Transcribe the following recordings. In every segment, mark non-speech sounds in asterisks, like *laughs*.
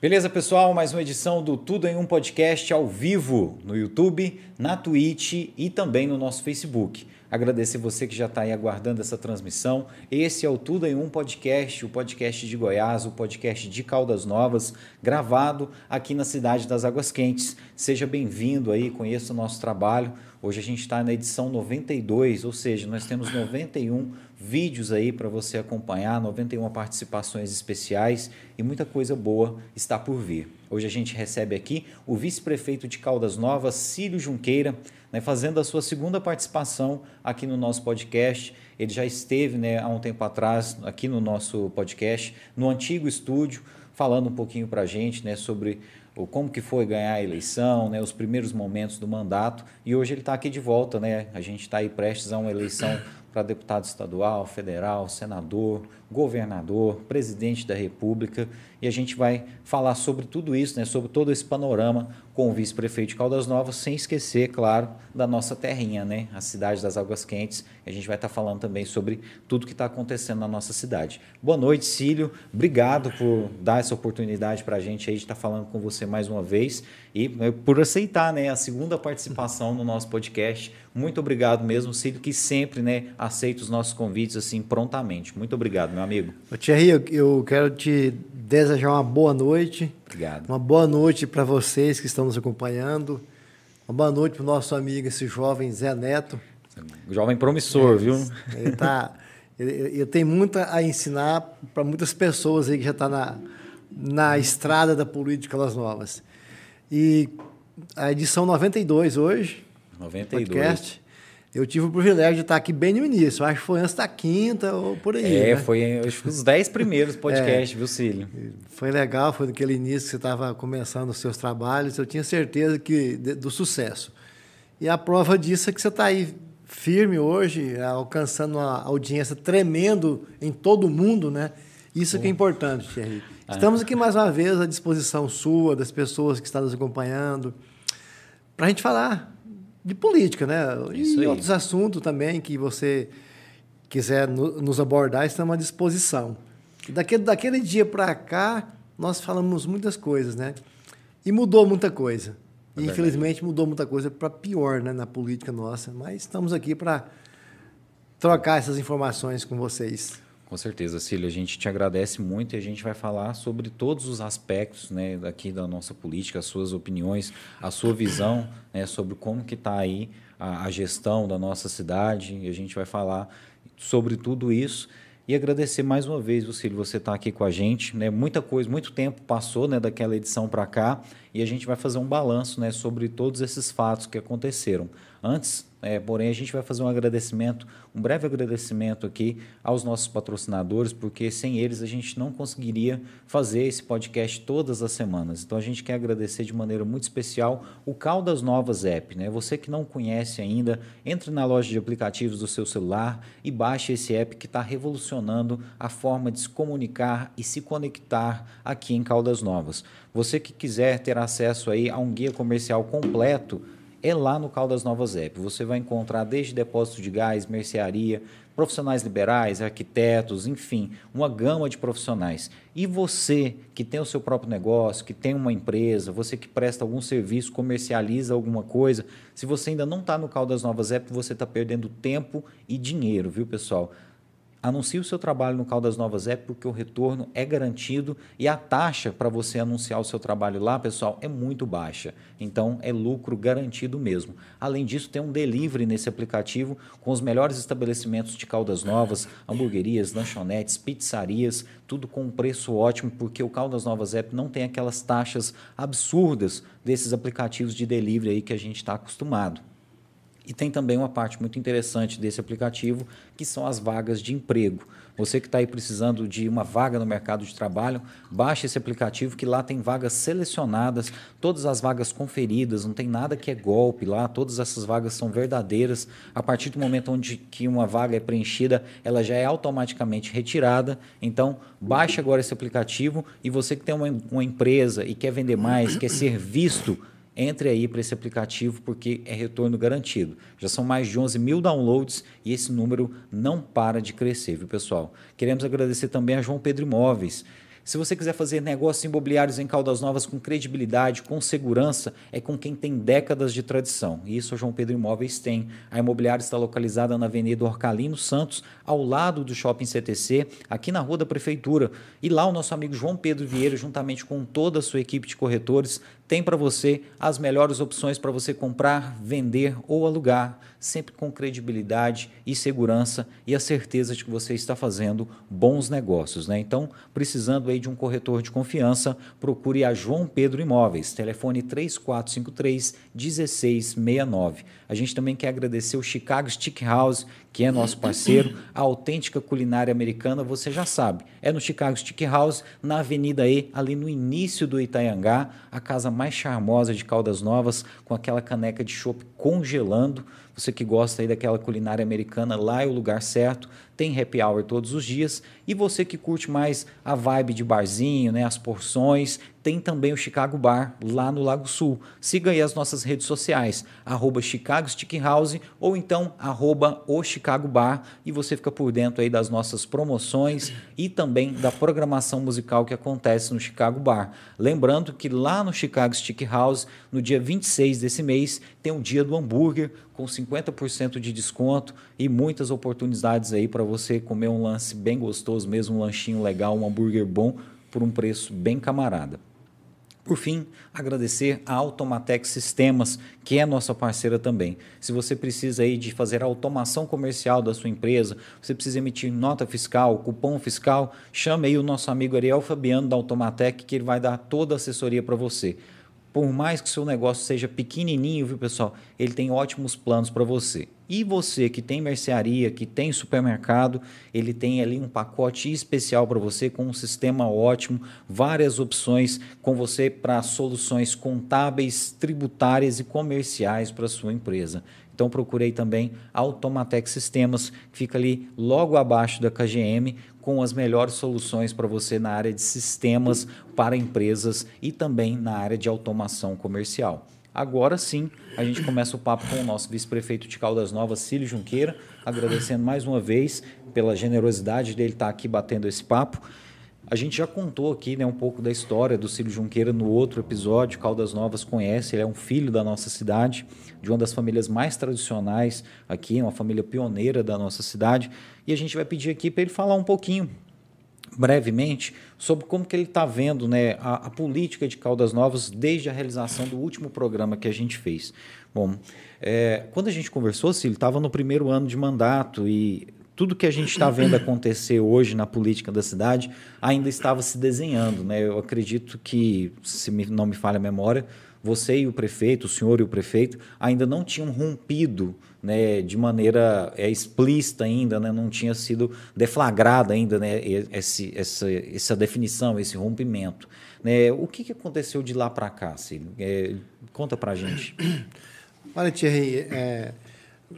Beleza, pessoal? Mais uma edição do Tudo em um Podcast ao vivo no YouTube, na Twitch e também no nosso Facebook. Agradecer você que já está aí aguardando essa transmissão. Esse é o Tudo em um Podcast, o podcast de Goiás, o podcast de Caldas Novas, gravado aqui na cidade das Águas Quentes. Seja bem-vindo aí, conheça o nosso trabalho. Hoje a gente está na edição 92, ou seja, nós temos 91 vídeos aí para você acompanhar, 91 participações especiais e muita coisa boa está por vir. Hoje a gente recebe aqui o vice-prefeito de Caldas Novas, Cílio Junqueira, né, fazendo a sua segunda participação aqui no nosso podcast. Ele já esteve né, há um tempo atrás aqui no nosso podcast, no antigo estúdio, falando um pouquinho para a gente né, sobre como que foi ganhar a eleição, né, os primeiros momentos do mandato, e hoje ele está aqui de volta, né? A gente está aí prestes a uma eleição para deputado estadual, federal, senador, governador, presidente da República, e a gente vai falar sobre tudo isso, né, sobre todo esse panorama com o vice-prefeito de Caldas Novas, sem esquecer, claro, da nossa terrinha, né, a cidade das Águas Quentes. A gente vai estar tá falando também sobre tudo que está acontecendo na nossa cidade. Boa noite, Cílio. Obrigado por dar essa oportunidade para a gente aí de estar tá falando com você mais uma vez e né, por aceitar, né, a segunda participação no nosso podcast. Muito obrigado mesmo, Cílio, que sempre, né, aceita os nossos convites assim prontamente. Muito obrigado, meu amigo. Ô, Thierry, eu, eu quero te desejar uma boa noite. Obrigado. Uma boa noite para vocês que estão nos acompanhando. Uma boa noite para o nosso amigo, esse jovem Zé Neto. Jovem promissor, é, viu? Ele tá, eu tenho muito a ensinar para muitas pessoas aí que já estão tá na, na estrada da política Las Novas. E a edição 92 hoje, 92. podcast, eu tive o privilégio de estar aqui bem no início. Acho que foi antes da quinta ou por aí. É, né? foi acho que os dez primeiros *laughs* podcasts, é, viu, Cílio? Foi legal, foi naquele início que você estava começando os seus trabalhos. Eu tinha certeza que do sucesso. E a prova disso é que você está aí firme hoje, alcançando uma audiência tremendo em todo o mundo, né? Isso que é importante, Thierry. *laughs* Ah. Estamos aqui mais uma vez à disposição sua, das pessoas que estão nos acompanhando, para a gente falar de política, né? Isso e aí. outros assuntos também que você quiser no, nos abordar, estamos à disposição. Daquele, daquele dia para cá, nós falamos muitas coisas, né? E mudou muita coisa. É infelizmente mudou muita coisa para pior né, na política nossa. Mas estamos aqui para trocar essas informações com vocês. Com certeza, Cília. A gente te agradece muito e a gente vai falar sobre todos os aspectos né, daqui da nossa política, as suas opiniões, a sua visão né, sobre como que está aí a, a, gestão da nossa cidade. E a gente vai falar sobre tudo isso e agradecer mais uma vez, Cílio, você está aqui com a gente. Né? Muita coisa, muito tempo passou né, daquela edição para cá e a gente vai fazer um balanço né, sobre todos esses fatos que aconteceram. Antes, é, porém, a gente vai fazer um agradecimento, um breve agradecimento aqui aos nossos patrocinadores, porque sem eles a gente não conseguiria fazer esse podcast todas as semanas. Então a gente quer agradecer de maneira muito especial o Caldas Novas App. Né? Você que não conhece ainda, entre na loja de aplicativos do seu celular e baixe esse app que está revolucionando a forma de se comunicar e se conectar aqui em Caldas Novas. Você que quiser ter acesso aí a um guia comercial completo é lá no Caldas Novas App. Você vai encontrar desde depósito de gás, mercearia, profissionais liberais, arquitetos, enfim, uma gama de profissionais. E você que tem o seu próprio negócio, que tem uma empresa, você que presta algum serviço, comercializa alguma coisa, se você ainda não está no Caldas Novas App, você está perdendo tempo e dinheiro, viu, pessoal? Anuncie o seu trabalho no Caldas Novas App porque o retorno é garantido e a taxa para você anunciar o seu trabalho lá, pessoal, é muito baixa. Então é lucro garantido mesmo. Além disso, tem um delivery nesse aplicativo com os melhores estabelecimentos de Caldas Novas, hamburguerias, lanchonetes, pizzarias, tudo com um preço ótimo porque o Caldas Novas App não tem aquelas taxas absurdas desses aplicativos de delivery aí que a gente está acostumado. E tem também uma parte muito interessante desse aplicativo, que são as vagas de emprego. Você que está aí precisando de uma vaga no mercado de trabalho, baixe esse aplicativo que lá tem vagas selecionadas, todas as vagas conferidas, não tem nada que é golpe lá, todas essas vagas são verdadeiras. A partir do momento onde que uma vaga é preenchida, ela já é automaticamente retirada. Então, baixe agora esse aplicativo e você que tem uma, uma empresa e quer vender mais, quer ser visto entre aí para esse aplicativo porque é retorno garantido. Já são mais de 11 mil downloads e esse número não para de crescer, viu pessoal? Queremos agradecer também a João Pedro Imóveis. Se você quiser fazer negócios imobiliários em Caldas Novas com credibilidade, com segurança, é com quem tem décadas de tradição. E isso a João Pedro Imóveis tem. A imobiliária está localizada na Avenida Orcalino Santos, ao lado do Shopping CTC, aqui na Rua da Prefeitura. E lá o nosso amigo João Pedro Vieira, juntamente com toda a sua equipe de corretores, tem para você as melhores opções para você comprar, vender ou alugar, sempre com credibilidade e segurança e a certeza de que você está fazendo bons negócios. Né? Então, precisando aí de um corretor de confiança, procure a João Pedro Imóveis, telefone 3453 1669. A gente também quer agradecer o Chicago Stick House, que é nosso parceiro, a autêntica culinária americana, você já sabe. É no Chicago Stick House, na Avenida E, ali no início do Itaiangá, a casa mais charmosa de Caldas Novas, com aquela caneca de chopp congelando. Você que gosta aí daquela culinária americana, lá é o lugar certo. Tem happy hour todos os dias. E você que curte mais a vibe de barzinho, né, as porções, tem também o Chicago Bar lá no Lago Sul. Siga aí as nossas redes sociais, arroba Chicago Stick House ou então arroba o Chicago Bar e você fica por dentro aí das nossas promoções e também da programação musical que acontece no Chicago Bar. Lembrando que lá no Chicago Stick House, no dia 26 desse mês, tem o dia do hambúrguer com 50% de desconto e muitas oportunidades aí para você comer um lance bem gostoso, mesmo um lanchinho legal, um hambúrguer bom por um preço bem camarada. Por fim, agradecer a Automatec Sistemas, que é nossa parceira também. Se você precisa aí de fazer a automação comercial da sua empresa, você precisa emitir nota fiscal, cupom fiscal, chame aí o nosso amigo Ariel Fabiano da Automatec, que ele vai dar toda a assessoria para você. Por mais que seu negócio seja pequenininho, viu, pessoal? Ele tem ótimos planos para você. E você que tem mercearia, que tem supermercado, ele tem ali um pacote especial para você com um sistema ótimo, várias opções com você para soluções contábeis, tributárias e comerciais para sua empresa. Então procurei também a Automatec Sistemas, que fica ali logo abaixo da KGM, com as melhores soluções para você na área de sistemas para empresas e também na área de automação comercial. Agora sim, a gente começa o papo com o nosso vice-prefeito de Caldas Novas, Cílio Junqueira, agradecendo mais uma vez pela generosidade dele estar aqui batendo esse papo. A gente já contou aqui né, um pouco da história do Cílio Junqueira no outro episódio. Caldas Novas conhece, ele é um filho da nossa cidade, de uma das famílias mais tradicionais aqui, uma família pioneira da nossa cidade. E a gente vai pedir aqui para ele falar um pouquinho, brevemente, sobre como que ele está vendo né, a, a, política de Caldas Novas desde a realização do último programa que a gente fez. Bom, é, quando a gente conversou, Cílio, estava no primeiro ano de mandato e tudo que a gente está vendo acontecer hoje na política da cidade ainda estava se desenhando. Né? Eu acredito que, se não me falha a memória, você e o prefeito, o senhor e o prefeito, ainda não tinham rompido né, de maneira é, explícita ainda, né, não tinha sido deflagrada ainda né, esse, essa, essa definição, esse rompimento. Né? O que, que aconteceu de lá para cá, Cílio? É, conta para a gente. *clears throat* Olha, Thierry, é,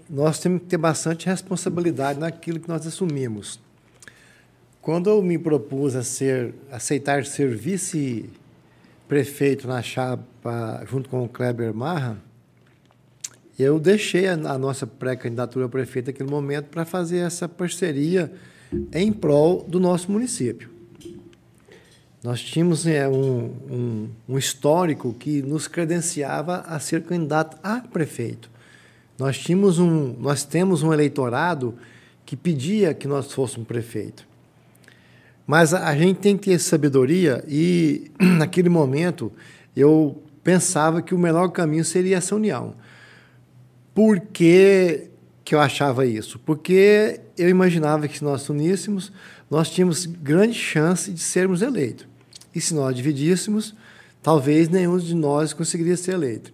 nós temos que ter bastante responsabilidade naquilo que nós assumimos. Quando eu me propus a ser, aceitar ser vice-prefeito na chapa junto com o Kleber Marra, eu deixei a, a nossa pré-candidatura a prefeito naquele momento para fazer essa parceria em prol do nosso município. Nós tínhamos é, um, um, um histórico que nos credenciava a ser candidato a prefeito. Nós, tínhamos um, nós temos um eleitorado que pedia que nós fôssemos prefeito. Mas a, a gente tem que ter sabedoria e, *clears throat* naquele momento, eu pensava que o melhor caminho seria essa união. Por que, que eu achava isso? Porque eu imaginava que se nós uníssemos, nós tínhamos grande chance de sermos eleitos. E se nós dividíssemos, talvez nenhum de nós conseguiria ser eleito.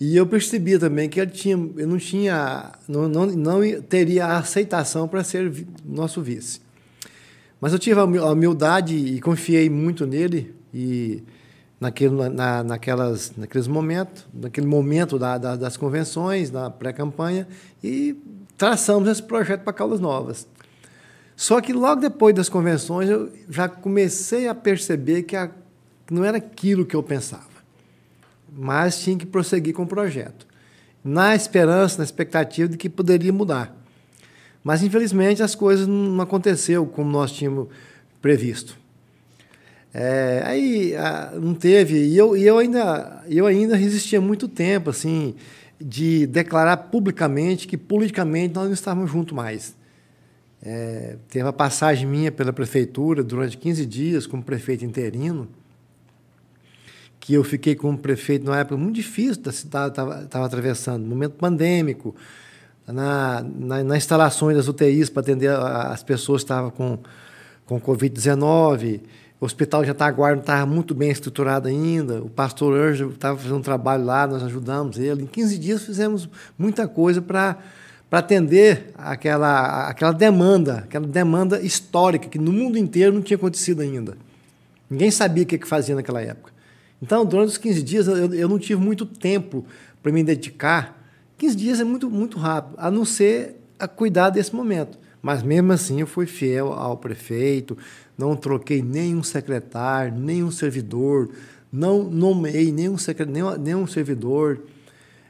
E eu percebia também que ele tinha, eu não tinha, não, não, não teria aceitação para ser nosso vice. Mas eu tive a humildade e confiei muito nele e naquele, na, naquelas, naqueles momentos, naquele momento da, da, das convenções, na pré-campanha e traçamos esse projeto para Caldas Novas. Só que logo depois das convenções eu já comecei a perceber que, a, não era aquilo que eu pensava mas tinha que prosseguir com o projeto, na esperança, na expectativa de que poderia mudar. Mas, infelizmente, as coisas não aconteceram como nós tínhamos previsto. É, aí a, não teve, e eu, e eu, ainda, eu ainda resistia muito tempo, assim, de declarar publicamente que politicamente nós não estávamos juntos mais. É, teve a passagem minha pela prefeitura durante 15 dias como prefeito interino, que eu fiquei como prefeito numa época muito difícil da cidade, estava atravessando, momento pandêmico, na, na, na instalações das UTIs para atender as pessoas que estavam com, com Covid-19, o hospital já está não estava muito bem estruturado ainda. O pastor Anjo estava fazendo um trabalho lá, nós ajudamos ele. Em 15 dias fizemos muita coisa para para atender aquela, aquela demanda, aquela demanda histórica que no mundo inteiro não tinha acontecido ainda. Ninguém sabia o que, que fazia naquela época. Então, durante os 15 dias, eu, eu não tive muito tempo para me dedicar. 15 dias é muito, muito rápido, a não ser a cuidar desse momento. Mas mesmo assim, eu fui fiel ao prefeito, não troquei nenhum secretário, nenhum servidor, não nomeei nenhum, nenhum, nenhum servidor.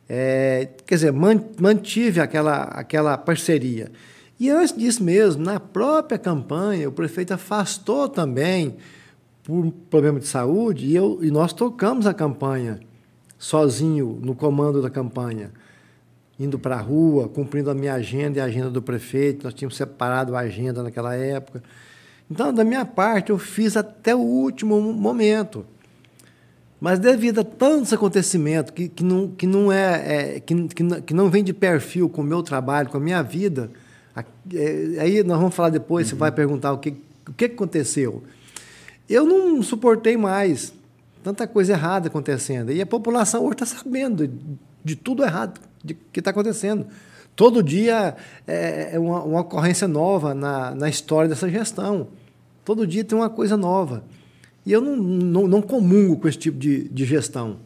É, quer dizer, mantive aquela, aquela parceria. E antes disso mesmo, na própria campanha, o prefeito afastou também por problema de saúde e, eu, e nós tocamos a campanha sozinho no comando da campanha, indo para a rua, cumprindo a minha agenda e a agenda do prefeito. Nós tínhamos separado a agenda naquela época. Então, da minha parte, eu fiz até o último momento. Mas devido a tantos acontecimentos que, que, não, que, não, é, é que, que, que, não vem de perfil com o meu trabalho, com a minha vida, é, aí nós vamos falar depois, uhum. você vai perguntar o que, o que aconteceu. Eu não suportei mais tanta coisa errada acontecendo. E a população hoje está sabendo de, de, tudo errado de, que está acontecendo. Todo dia é, é uma, uma ocorrência nova na, na história dessa gestão. Todo dia tem uma coisa nova. E eu não, não, não comungo com esse tipo de, de gestão.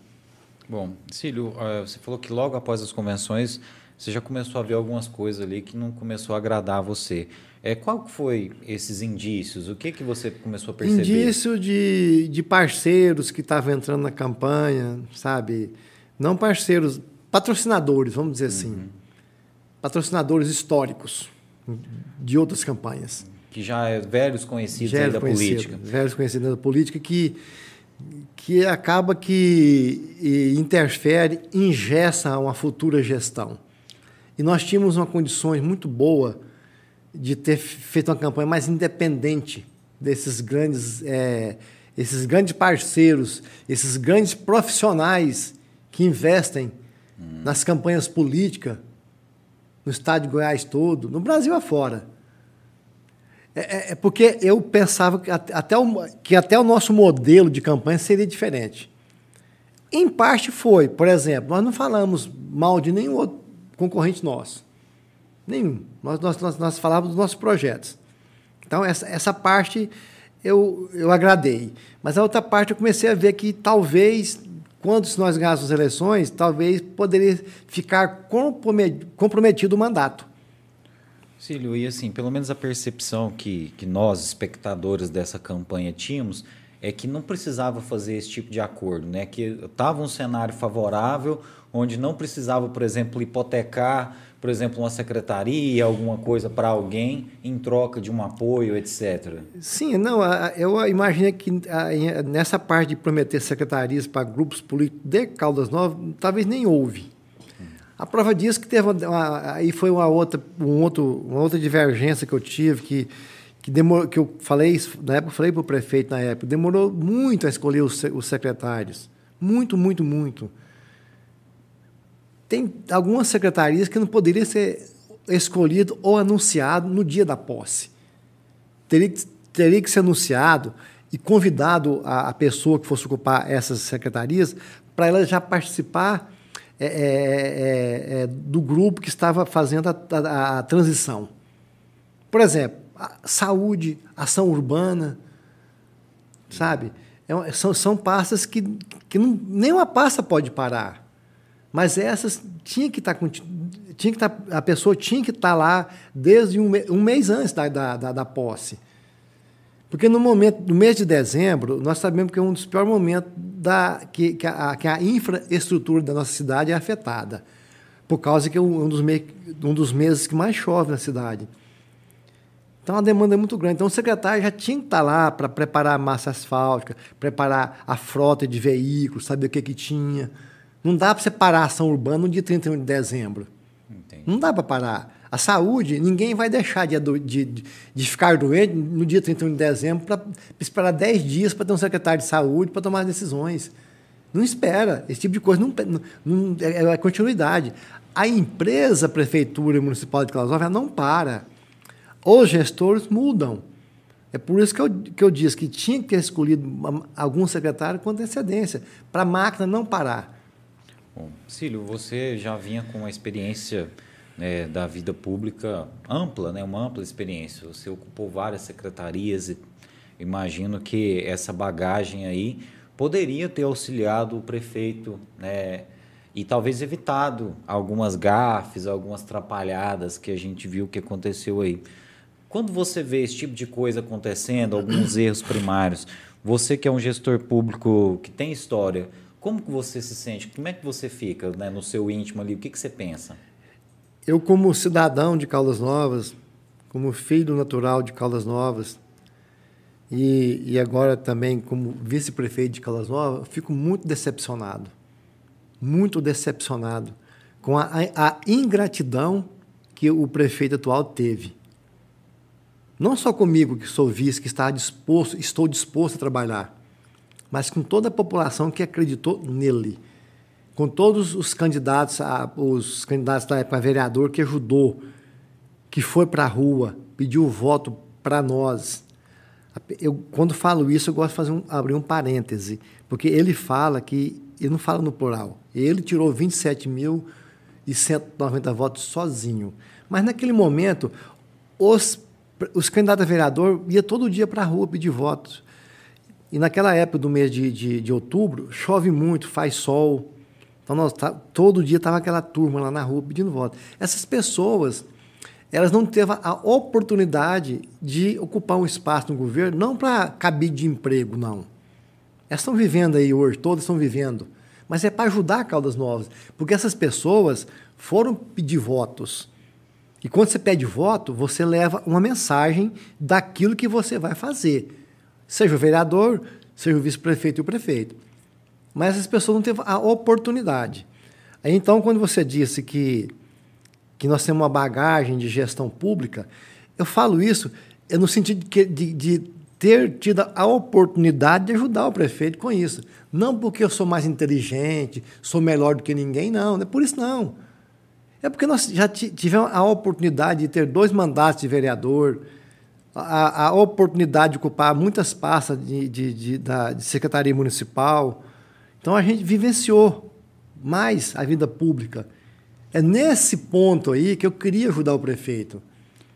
Bom, Cílio, eh, você falou que logo após as convenções você já começou a ver algumas coisas ali que não começou a agradar a você. É, qual foi esses indícios? O que, que você começou a perceber? Indício de, de parceiros que estavam entrando na campanha, sabe? Não parceiros, patrocinadores, vamos dizer assim. Uhum. Patrocinadores históricos de outras campanhas que já é velhos conhecidos velhos da política. Velhos conhecidos da política que, que acaba que interfere, ingessa uma futura gestão. E nós tínhamos uma condições muito boa de ter feito uma campanha mais independente desses grandes, é, esses grandes parceiros, esses grandes profissionais que investem hum. nas campanhas políticas no estado de Goiás todo, no Brasil afora. É, é, é, porque eu pensava que até, o, que até o nosso modelo de campanha seria diferente. Em parte foi, por exemplo, nós não falamos mal de nenhum outro concorrente nosso. Nenhum. Nós, nós, nós, nós falávamos dos nossos projetos. Então, essa, essa parte eu, eu agradei. Mas a outra parte eu comecei a ver que talvez, quando nós ganhássemos as eleições, talvez poderia ficar comprometido o mandato. Cílio, e assim, pelo menos a percepção que, que nós, espectadores dessa campanha, tínhamos é que não precisava fazer esse tipo de acordo, né? Que estava um cenário favorável, onde não precisava, por exemplo, hipotecar, por exemplo, uma secretaria, alguma coisa para alguém em troca de um apoio, etc. Sim, não, eu imaginei que nessa parte de prometer secretarias para grupos políticos de Caldas Novas, talvez nem houve. A prova disso que teve uma, aí foi uma outra, um outro, uma outra divergência que eu tive que que, demorou, que eu falei na época falei para o prefeito na época demorou muito a escolher os, os secretários. Muito muito muito. Tem algumas secretarias que não poderiam ser escolhido ou anunciado no dia da posse. Teria, teria que ser anunciado e convidado a, a pessoa que fosse ocupar essas secretarias para ela já participar é, é, é, é, do grupo que estava fazendo a, a, a transição. Por exemplo, a saúde, ação urbana, sabe? É são, são pastas que, que não, nenhuma pasta pode parar. Mas essas tinha que estar tá tinha que estar, tá, a pessoa tinha que estar tá lá desde um, um mês antes da, da, da, da posse. Porque no momento, no mês de dezembro, nós sabemos que é um dos piores momentos da, que, que, a, que a infraestrutura da nossa cidade é afetada, por causa que é um dos, me, um dos meses que mais chove na cidade. Então a demanda é muito grande. Então o secretário já tinha que estar lá para preparar a massa asfáltica, preparar a frota de veículos, saber o que, que tinha. Não dá para você parar a ação urbana no dia 31 de dezembro. Entendi. Não dá para parar. A saúde, ninguém vai deixar de, de, de ficar doente no dia 31 de dezembro para esperar 10 dias para ter um secretário de saúde para tomar decisões. Não espera. Esse tipo de coisa não, não, é, é continuidade. A empresa, a prefeitura municipal de Novas, não para. Os gestores mudam. É por isso que eu, que eu disse que tinha que ter escolhido algum secretário com antecedência, para a máquina não parar. Bom, Cílio, você já vinha com uma experiência né, da vida pública ampla, né, uma ampla experiência. Você ocupou várias secretarias e imagino que essa bagagem aí poderia ter auxiliado o prefeito né, e talvez evitado algumas gafes, algumas trapalhadas que a gente viu que aconteceu aí. Quando você vê esse tipo de coisa acontecendo, alguns *coughs* erros primários, você que é um gestor público que tem história, como que você se sente? Como é que você fica né, no seu íntimo ali? O que, que você pensa? Eu, como cidadão de Caldas Novas, como filho natural de Caldas Novas, e, e agora também como vice-prefeito de Caldas Novas, fico muito decepcionado. Muito decepcionado com a, a ingratidão que o prefeito atual teve. Não só comigo, que sou vice, que está disposto, estou disposto a trabalhar, mas com toda a população que acreditou nele com todos os candidatos, a, os candidatos da época vereador que ajudou, que foi para a rua, pediu voto para nós. Eu, quando falo isso, eu gosto de fazer um, abrir um parêntese, porque ele fala que, ele não fala no plural, ele tirou 27.190 votos sozinho. Mas naquele momento, os, os candidatos a vereador iam todo dia para a rua pedir votos. E naquela época do mês de, de, de outubro, chove muito, faz sol, então, nós, tá, todo dia estava aquela turma lá na rua pedindo voto. Essas pessoas, elas não teve a oportunidade de ocupar um espaço no governo, não para cabide de emprego, não. Elas estão vivendo aí hoje, todas estão vivendo. Mas é para ajudar Caldas Novas. Porque essas pessoas foram pedir votos. E quando você pede voto, você leva uma mensagem daquilo que você vai fazer. Seja o vereador, seja o vice-prefeito e o prefeito mas as pessoas não teve a oportunidade. Então, quando você disse que, que nós temos uma bagagem de gestão pública, eu falo isso no sentido de, de, de ter tido a oportunidade de ajudar o prefeito com isso. Não porque eu sou mais inteligente, sou melhor do que ninguém, não. Não é por isso, não. É porque nós já tivemos a oportunidade de ter dois mandatos de vereador, a, a oportunidade de ocupar muitas pastas de, de, de, da, de secretaria municipal, então a gente vivenciou mais a vida pública. É nesse ponto aí que eu queria ajudar o prefeito.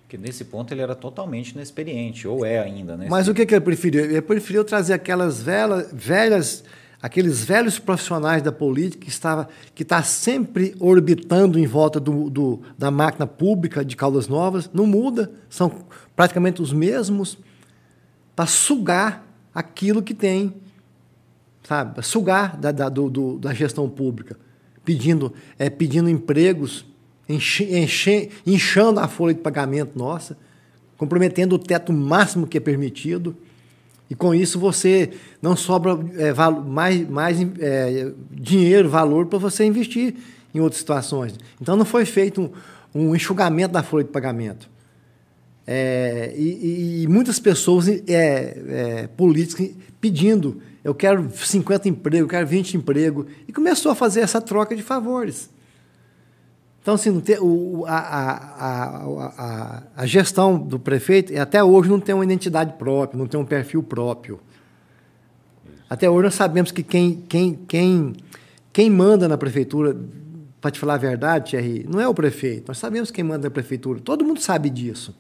Porque nesse ponto ele era totalmente inexperiente, ou é ainda, né? Mas o que, que ele preferiu? Ele preferiu trazer aquelas velhas, velhas, aqueles velhos profissionais da política que estava que está sempre orbitando em volta do, do, da máquina pública de Caldas Novas, não muda, são praticamente os mesmos, para sugar aquilo que tem sabe? Sugar da, da, do, do, da gestão pública, pedindo, é, pedindo empregos, enche, inchando a folha de pagamento nossa, comprometendo o teto máximo que é permitido. E com isso você não sobra é, mais, mais é, dinheiro, valor para você investir em outras situações. Então não foi feito um, um enxugamento da folha de pagamento. É, e, e, muitas pessoas é, é, políticas pedindo eu quero 50 empregos, eu quero 20 empregos. E começou a fazer essa troca de favores. Então, assim, o, a, a, a, a, gestão do prefeito, até hoje, não tem uma identidade própria, não tem um perfil próprio. Até hoje, nós sabemos que quem, quem, quem, quem manda na prefeitura, para te falar a verdade, Thierry, não é o prefeito. Nós sabemos quem manda na prefeitura. Todo mundo sabe disso.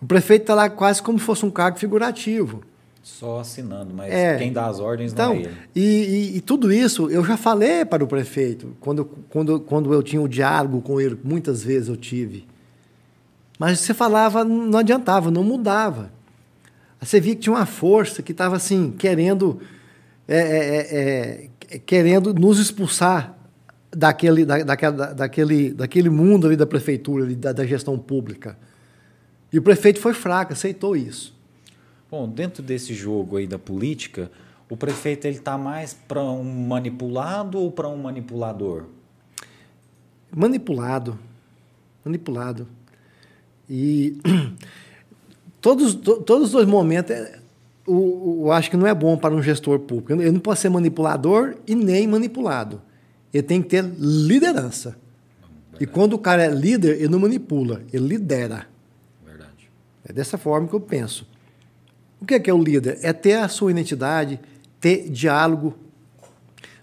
O prefeito está lá quase como se fosse um cargo figurativo. Só assinando, mas é, quem dá as ordens então, não é ele. E, e, e, tudo isso eu já falei para o prefeito, quando, quando, quando eu tinha o diálogo com ele, muitas vezes eu tive. Mas você falava, não adiantava, não mudava. Você via que tinha uma força que estava assim, querendo, é, é, é, querendo nos expulsar daquele, da, daquela, daquele, daquele mundo ali da prefeitura, ali, da, da gestão pública. E o prefeito foi fraco, aceitou isso. Bom, dentro desse jogo aí da política, o prefeito ele está mais para um manipulado ou para um manipulador? Manipulado. Manipulado. E *clears throat* todos, todos os dois momentos, é, eu acho que não é bom para um gestor público. Ele não pode ser manipulador e nem manipulado. Ele tem que ter liderança. Verdade. E quando o cara é líder, ele não manipula, ele lidera. Verdade. É dessa forma que eu penso. O que é, que é o líder? É ter a sua identidade, ter diálogo,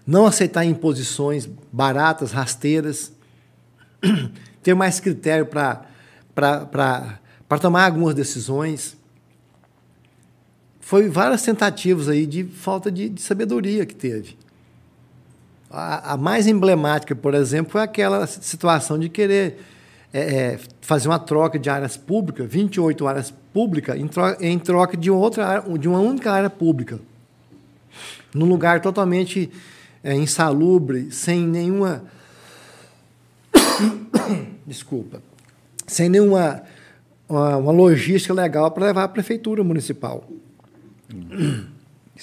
não aceitar imposições baratas, rasteiras, *clears throat* ter mais critério para tomar algumas decisões. Foi várias tentativas aí de falta de, de sabedoria que teve. A, a, mais emblemática, por exemplo, foi aquela situação de querer é, é, fazer uma troca de áreas públicas, 28 áreas públicas, em troca, em troca de, outra, de uma única área pública num lugar totalmente é, insalubre, sem nenhuma. *coughs* Desculpa. Sem nenhuma uma, uma logística legal para levar à prefeitura municipal.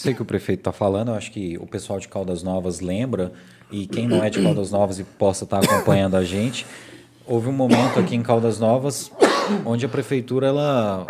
Aí que o prefeito está falando, eu acho que o pessoal de Caldas Novas lembra, e quem não é de Caldas Novas e possa estar tá acompanhando a gente, houve um momento aqui em Caldas Novas onde a prefeitura ela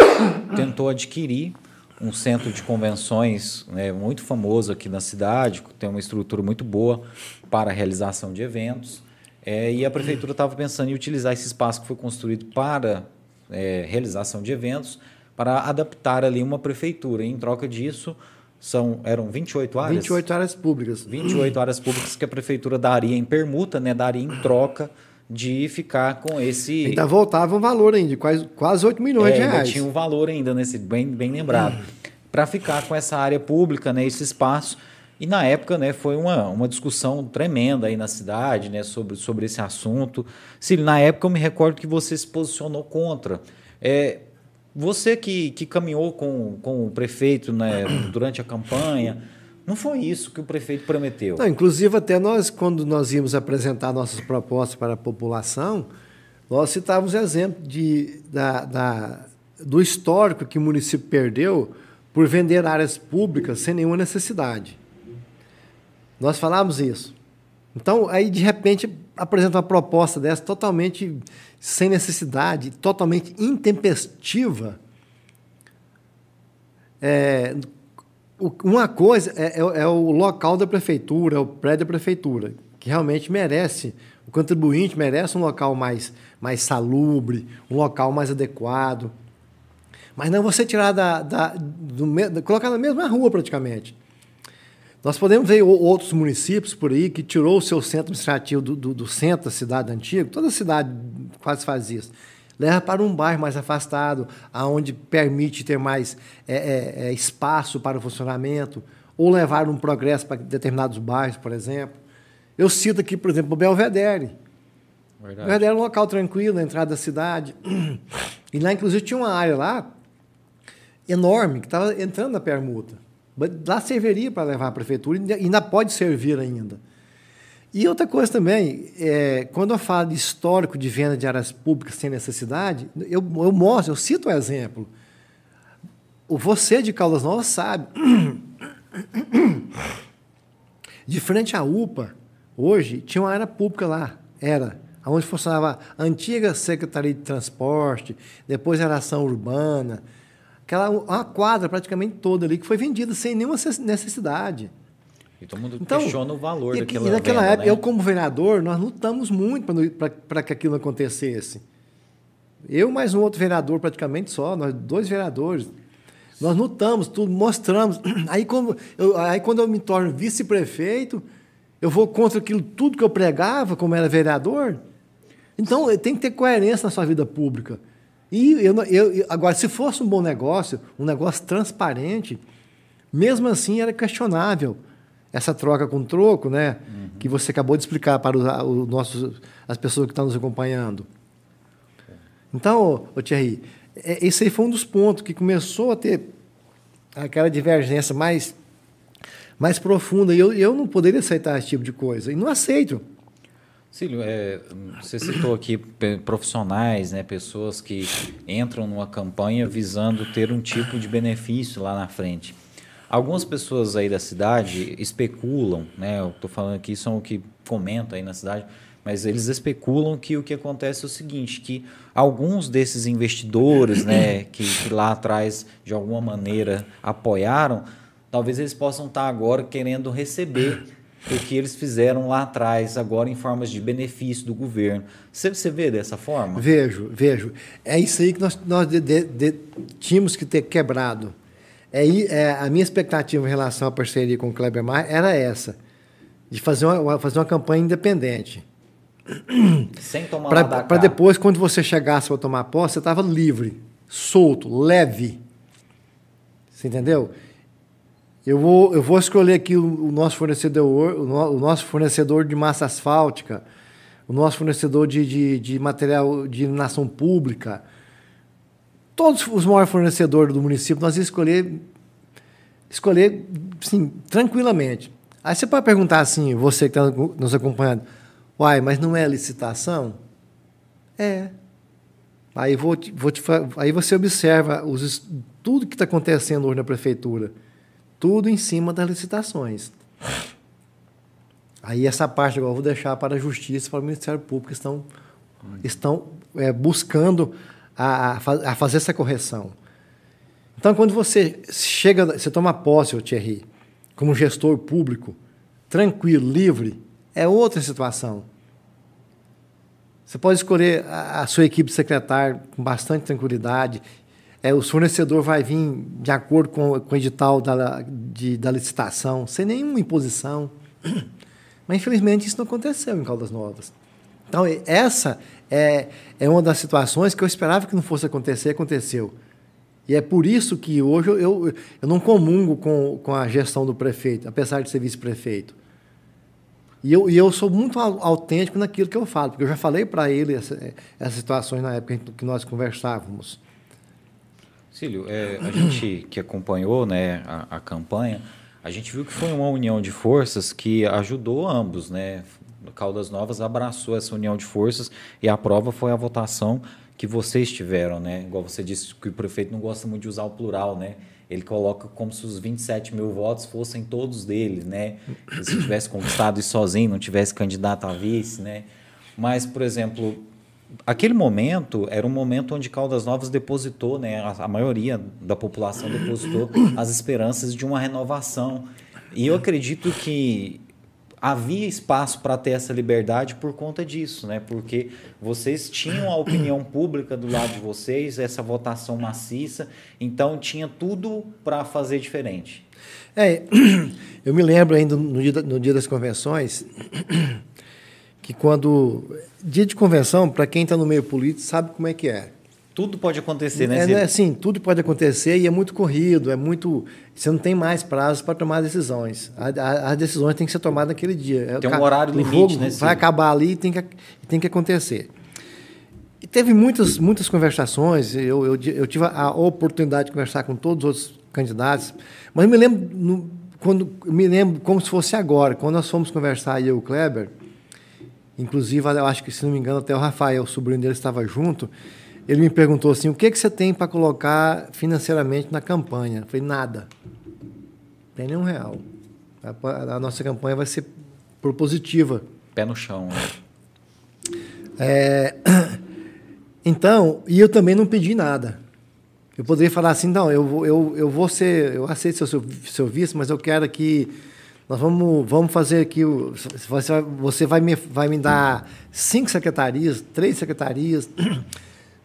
tentou adquirir um centro de convenções né, muito famoso aqui na cidade, tem uma estrutura muito boa para a realização de eventos. É, e a prefeitura estava pensando em utilizar esse espaço que foi construído para é, realização de eventos para adaptar ali uma prefeitura. E, em troca disso, são, eram 28 áreas? 28 áreas públicas. 28 áreas públicas que a prefeitura daria em permuta, né, daria em troca de ficar com esse. Ainda voltava um valor ainda, quase, quase 8 milhões é, de reais. Tinha um valor ainda nesse, bem, bem lembrado. Para ficar com essa área pública, né, esse espaço. E na época né, foi uma, uma discussão tremenda aí na cidade né, sobre, sobre esse assunto. Se na época eu me recordo que você se posicionou contra. É, você que, que caminhou com, com o prefeito né, durante a campanha, não foi isso que o prefeito prometeu. Não, inclusive, até nós, quando nós íamos apresentar nossas propostas para a população, nós citávamos exemplo de, da, da, do histórico que o município perdeu por vender áreas públicas sem nenhuma necessidade. Nós falávamos isso. Então, aí, de repente, apresenta uma proposta dessa totalmente sem necessidade, totalmente intempestiva. É, uma coisa é, é, é, o local da prefeitura, é o prédio da prefeitura, que realmente merece, o contribuinte merece um local mais, mais salubre, um local mais adequado. Mas não você tirar da, da, do, colocar na mesma rua praticamente. Nós podemos ver outros municípios por aí que tirou o seu centro administrativo do, do, do centro da cidade antiga, toda cidade quase faz isso leva para um bairro mais afastado, aonde permite ter mais é, é, é, espaço para o funcionamento, ou levar um progresso para determinados bairros, por exemplo. Eu cito aqui, por exemplo, o Belvedere. Verdade. Belvedere é um local tranquilo, na entrada da cidade. E lá, inclusive, tinha uma área lá enorme que estava entrando na permuta. Lá serviria para levar a prefeitura e ainda pode servir ainda. E outra coisa também, é, quando eu falo de histórico de venda de áreas públicas sem necessidade, eu, eu mostro, eu cito um exemplo. O você de Caldas Novas sabe. *coughs* De frente à UPA, hoje, tinha uma área pública lá. Era. Onde funcionava a antiga Secretaria de Transporte, depois era ação urbana. Aquela, uma quadra praticamente toda ali que foi vendida sem nenhuma necessidade. E todo mundo então, questiona o valor e, daquela E naquela venda, época, né? eu como vereador, nós lutamos muito para que aquilo acontecesse. Eu mais um outro vereador praticamente só, nós dois vereadores. Nós lutamos, tudo, mostramos. *clears throat* Aí, como eu, aí quando eu me torno vice-prefeito, eu vou contra aquilo tudo que eu pregava, como era vereador. Então, tem que ter coerência na sua vida pública. E eu, eu, agora, se fosse um bom negócio, um negócio transparente, mesmo assim era questionável essa troca com troco, né? Uhum. Que você acabou de explicar para os, os nossos, as pessoas que estão nos acompanhando. Então, ô, Thierry, é, esse aí foi um dos pontos que começou a ter aquela divergência mais, mais profunda. E eu, eu não poderia aceitar esse tipo de coisa. E não aceito. Cílio, é, você citou aqui profissionais, né, pessoas que entram numa campanha visando ter um tipo de benefício lá na frente. Algumas pessoas aí da cidade especulam, né, eu estou falando aqui, são o que comentam aí na cidade, mas eles especulam que o que acontece é o seguinte, que alguns desses investidores, né, que, que lá atrás de alguma maneira apoiaram, talvez eles possam estar agora querendo receber o que eles fizeram lá atrás, agora em formas de benefício do governo. Você, você vê dessa forma? Vejo, vejo. É isso aí que nós, nós de, de, de, tínhamos que ter quebrado. É, é, a minha expectativa em relação à parceria com o Kleber Maia era essa, de fazer uma, fazer uma campanha independente. *clears throat* Sem tomar Para depois, quando você chegasse para tomar posse, você estava livre, solto, leve. Você entendeu? Eu vou, eu vou escolher aqui o, o nosso fornecedor, o, no, o, nosso fornecedor de massa asfáltica, o nosso fornecedor de, de, de material de iluminação pública. Todos os maiores fornecedores do município, nós ia escolher, escolher sim, tranquilamente. Aí você pode perguntar assim, você que está nos acompanhando, uai, mas não é licitação? É. Aí, vou, vou te, aí você observa os, tudo que está acontecendo hoje na prefeitura tudo em cima das licitações. Aí essa parte agora eu vou deixar para a Justiça, para o Ministério Público, estão, estão é, buscando a, a, fazer essa correção. Então, quando você chega, você toma posse, Thierry, como gestor público, tranquilo, livre, é outra situação. Você pode escolher a, a sua equipe de secretário com bastante tranquilidade é, o fornecedor vai vir de acordo com, com o edital da, de, da licitação, sem nenhuma imposição. *clears throat* Mas, infelizmente, isso não aconteceu em Caldas Novas. Então, essa é, é uma das situações que eu esperava que não fosse acontecer, aconteceu. E é por isso que hoje eu, eu, eu não comungo com, com a gestão do prefeito, apesar de ser vice-prefeito. E eu, e eu sou muito autêntico naquilo que eu falo, porque eu já falei para ele essa, essas situações na época que nós conversávamos. Cílio, é, a gente que acompanhou né, a, a, campanha, a gente viu que foi uma união de forças que ajudou ambos, né? Caldas Novas abraçou essa união de forças e a prova foi a votação que vocês tiveram, né? Igual você disse que o prefeito não gosta muito de usar o plural, né? Ele coloca como se os 27 mil votos fossem todos deles, né? Se tivesse conquistado isso sozinho, não tivesse candidato a vice, né? Mas, por exemplo, aquele momento era um momento onde Caldas Novas depositou, né, a, maioria da população depositou as esperanças de uma renovação. E eu acredito que havia espaço para ter essa liberdade por conta disso, né? Porque vocês tinham a opinião *clears throat* pública do lado de vocês, essa votação maciça, então tinha tudo para fazer diferente. É, *clears throat* eu me lembro ainda no dia, no dia das convenções *clears throat* que quando dia de convenção, para quem está no meio político, sabe como é que é. Tudo pode acontecer, né? É, é assim, tudo pode acontecer e é muito corrido, é muito. Você não tem mais prazos para tomar decisões. As decisões têm que ser tomadas naquele dia. É tem um horário limite, né? Vai acabar ali e tem que, tem que acontecer. E teve muitas, muitas conversações, eu, eu, eu tive a oportunidade de conversar com todos os outros candidatos, mas me lembro, no, quando, me lembro como se fosse agora, quando nós fomos conversar, eu e o Kleber, Inclusive, eu acho que, se não me engano, até o Rafael, o sobrinho dele, estava junto. Ele me perguntou assim: o que, que você tem para colocar financeiramente na campanha? Eu falei: nada. Não tem nenhum real. A, a, nossa campanha vai ser propositiva. Pé no chão. Né? É, *clears throat* então, e eu também não pedi nada. Eu poderia falar assim: não, eu, eu, eu vou ser, eu aceito seu, seu, vice, mas eu quero que nós vamos, vamos fazer aqui, você, você vai, me, vai me dar cinco secretarias, três secretarias, *clears throat*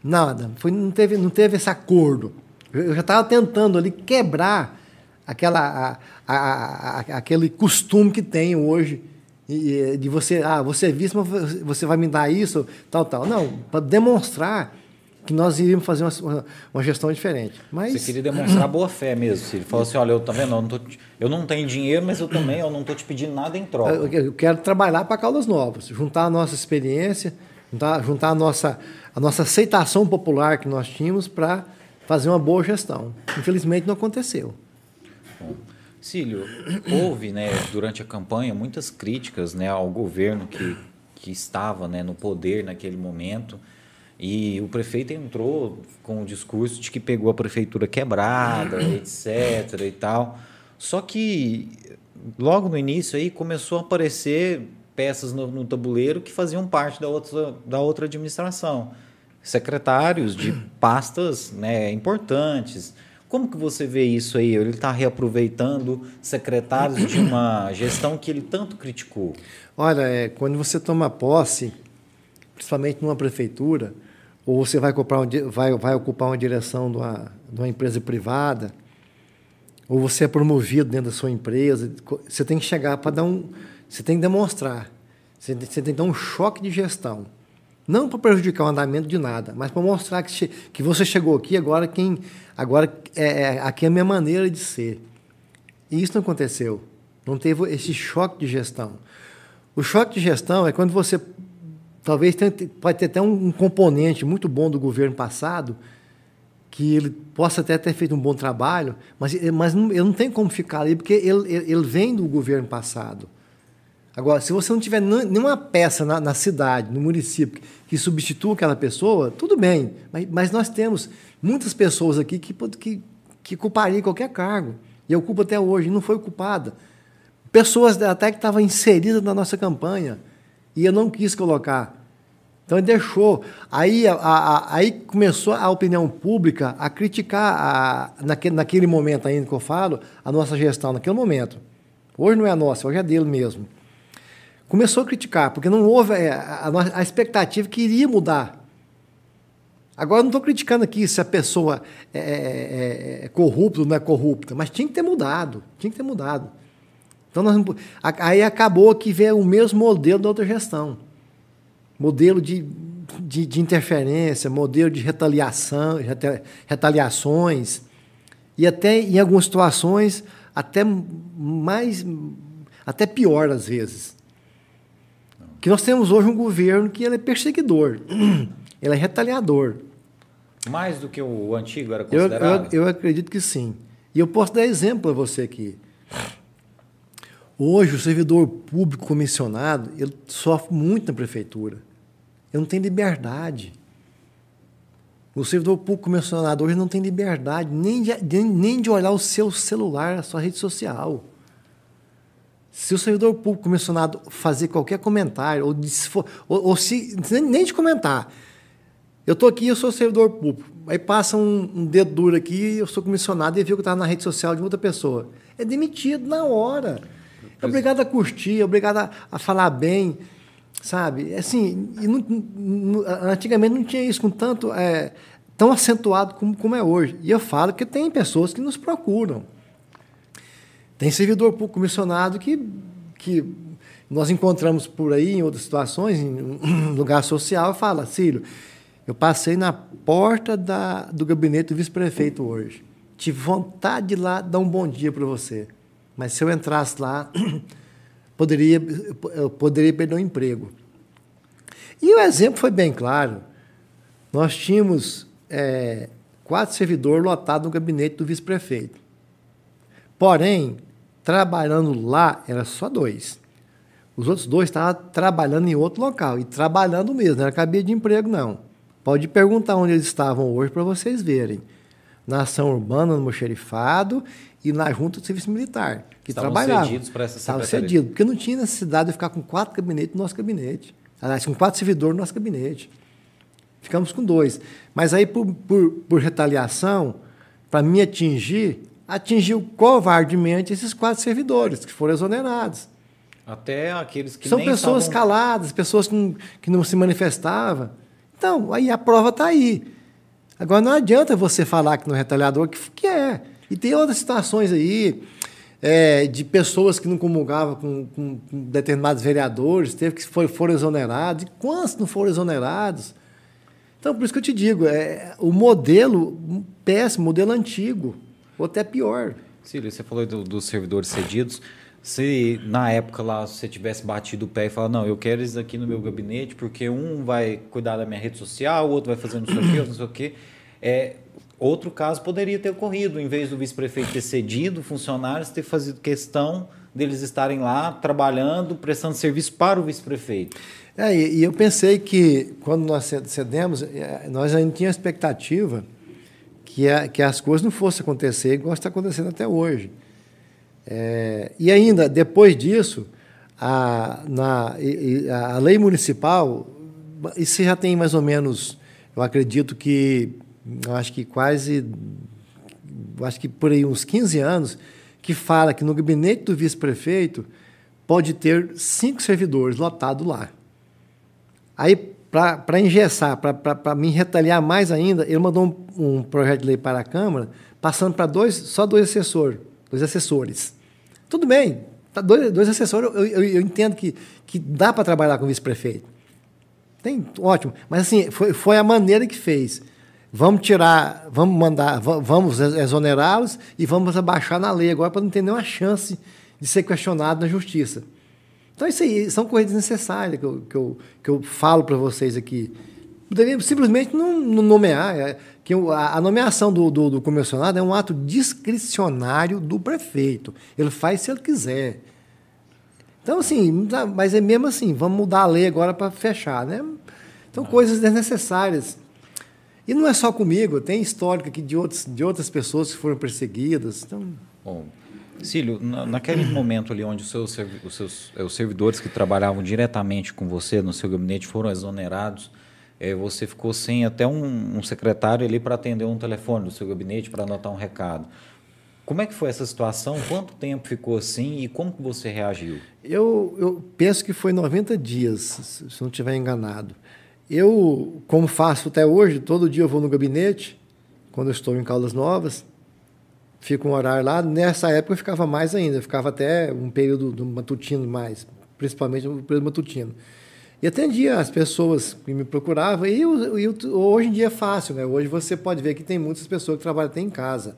nada, foi, não, teve, não teve esse acordo. Eu já estava tentando ali quebrar aquela, a, a, a, aquele costume que tem hoje de você, ah, você é vice, mas você vai me dar isso, tal, tal. Não, para demonstrar que nós iríamos fazer uma, uma, gestão diferente. Mas... Você queria demonstrar boa fé mesmo. Ele falou assim, olha, eu também não, não eu não tenho dinheiro, mas eu também eu não estou te pedindo nada em troca. Eu, eu quero trabalhar para Caldas Novas, juntar a nossa experiência, juntar, juntar a, nossa, a nossa aceitação popular que nós tínhamos para fazer uma boa gestão. Infelizmente não aconteceu. Bom, Cílio, houve né, durante a campanha muitas críticas né, ao governo que que estava né, no poder naquele momento. E o prefeito entrou com o discurso de que pegou a prefeitura quebrada, *clears throat* etc. e tal. Só que logo no início aí começou a aparecer peças no, no tabuleiro que faziam parte da outra, da outra administração. Secretários de pastas né, importantes. Como que você vê isso aí? Ele está reaproveitando secretários de uma gestão que ele tanto criticou. Olha, é, quando você toma posse, principalmente numa prefeitura, ou você vai ocupar, um, vai, vai ocupar uma direção de uma, de uma empresa privada, ou você é promovido dentro da sua empresa, você tem que chegar para dar um. Você tem que demonstrar. Você você tem que dar um choque de gestão. Não para prejudicar o andamento de nada, mas para mostrar que, que você chegou aqui, agora quem. Agora é, é, aqui é a minha maneira de ser. E isso não aconteceu. Não teve esse choque de gestão. O choque de gestão é quando você talvez tenha, pode ter até um, componente muito bom do governo passado que ele possa até ter feito um bom trabalho, mas, mas não, ele não tem como ficar ali porque ele, ele, ele vem do governo passado. Agora, se você não tiver nenhuma peça na, na, cidade, no município, que substitua aquela pessoa, tudo bem. Mas, mas nós temos muitas pessoas aqui que, que, que culpariam qualquer cargo. E eu culpo até hoje, não foi ocupada. Pessoas até que estavam inseridas na nossa campanha. E eu não quis colocar. Então ele deixou. Aí, a, a, aí começou a opinião pública a criticar, a, naquele, naquele momento ainda que eu falo, a nossa gestão, naquele momento. Hoje não é a nossa, hoje é dele mesmo. Começou a criticar, porque não houve é, a, a expectativa que iria mudar. Agora, não estou criticando aqui se a pessoa é, é, é, é corrupta ou não é corrupta, mas tinha que ter mudado, tinha que ter mudado. Então, nós, aí acabou que veio o mesmo modelo da outra gestão. Modelo de, de, de interferência, modelo de retaliação, retaliações, e até, em algumas situações, até mais, até pior às vezes. Que nós temos hoje um governo que ele é perseguidor, *clears throat* ele é retaliador. Mais do que o antigo era considerado? Eu, eu, eu acredito que sim. E eu posso dar exemplo para você aqui. Hoje, o servidor público comissionado ele sofre muito na prefeitura. Ele não tem liberdade. O servidor público comissionado hoje não tem liberdade nem de, nem de olhar o seu celular, a sua rede social. Se o servidor público comissionado fazer qualquer comentário, ou, ou, ou se, nem de comentar, eu estou aqui, eu sou servidor público. Aí passa um, um dedo duro aqui, eu sou comissionado e viu que está na rede social de outra pessoa. É demitido na hora. É obrigado a curtir, é obrigado a, a falar bem, sabe? Assim, não, não, antigamente não tinha isso com tanto é, tão acentuado como, como é hoje. E eu falo que tem pessoas que nos procuram. Tem servidor público comissionado que, que nós encontramos por aí em outras situações, em um *clears throat* lugar social, fala, Cílio, eu passei na porta da, do gabinete do vice-prefeito hoje. Tive vontade de lá dar um bom dia para você. Mas se eu entrasse lá, *clears throat* poderia, eu poderia perder o emprego. E o exemplo foi bem claro. Nós tínhamos é, quatro servidores lotados no gabinete do vice-prefeito. Porém, trabalhando lá, era só dois. Os outros dois estavam trabalhando em outro local, e trabalhando mesmo, não era cabia de emprego, não. Pode perguntar onde eles estavam hoje para vocês verem. Na ação urbana, no xerifado e na junta do serviço militar, que Estavam trabalhavam. cedidos para essa Estavam cedidos, porque não tinha necessidade de ficar com quatro gabinetes no nosso gabinete. Aliás, com quatro servidores no nosso gabinete. Ficamos com dois. Mas aí, por, por, por retaliação, para me atingir, atingiu covardemente esses quatro servidores, que foram exonerados. Até aqueles que São pessoas estavam... caladas, pessoas que não, que não se manifestavam. Então, aí a prova está aí. Agora, não adianta você falar que no retaliador que, que é. E tem outras situações aí é, de pessoas que não comungavam com, com, com, determinados vereadores, teve que for, foram exonerados. E quantos não foram exonerados? Então, por isso que eu te digo, é, o modelo péssimo, modelo antigo, ou até pior. Cílio, você falou do, dos servidores cedidos. Se na época lá você tivesse batido o pé e falado, não, eu quero isso aqui no meu gabinete, porque um vai cuidar da minha rede social, o outro vai fazer não sei o quê, não sei o quê. É, outro caso poderia ter ocorrido, em vez do vice-prefeito ter cedido funcionários, ter fazido questão deles estarem lá trabalhando, prestando serviço para o vice-prefeito. É, e, eu pensei que quando nós cedemos, é, nós ainda tínhamos expectativa que, a, que as coisas não fossem acontecer igual está acontecendo até hoje. É, e ainda, depois disso, a, na, a lei municipal, isso já tem mais ou menos, eu acredito que, eu acho que quase, acho que por aí uns 15 anos, que fala que no gabinete do vice-prefeito pode ter cinco servidores lotados lá. Aí, para engessar, para me retaliar mais ainda, ele mandou um, um, projeto de lei para a Câmara, passando para dois, só dois assessores. Dois assessores. Tudo bem, tá, dois, dois assessores, eu, eu, eu entendo que, que dá para trabalhar com vice-prefeito. Tem, ótimo. Mas assim, foi, foi a maneira que fez. Vamos tirar, vamos mandar, vamos exonerá-los e vamos abaixar na lei agora para não ter nenhuma chance de ser questionado na justiça. Então, isso aí são coisas necessárias que eu, que eu, que eu falo para vocês aqui. Poderia simplesmente não, não nomear. É, que a, a nomeação do, do, do, comissionado é um ato discricionário do prefeito. Ele faz se ele quiser. Então, assim, mas é mesmo assim, vamos mudar a lei agora para fechar, né? Então, coisas desnecessárias. E não é só comigo, tem histórico aqui de, outros, de outras pessoas que foram perseguidas. Então... Bom, Cílio, naquele *clears throat* momento ali onde os seus, os seus é, os servidores que trabalhavam diretamente com você no seu gabinete foram exonerados, é, você ficou sem até um, um secretário ali para atender um telefone do seu gabinete para anotar um recado. Como é que foi essa situação? Quanto tempo ficou assim e como que você reagiu? Eu, eu penso que foi 90 dias, se não estiver enganado. Eu, como faço até hoje, todo dia eu vou no gabinete, quando eu estou em Caldas Novas, fico um horário lá. Nessa época eu ficava mais ainda, eu ficava até um período do matutino mais, principalmente o período matutino. E atendia as pessoas que me procuravam, e, e, hoje em dia é fácil, né? Hoje você pode ver que tem muitas pessoas que trabalham até em casa,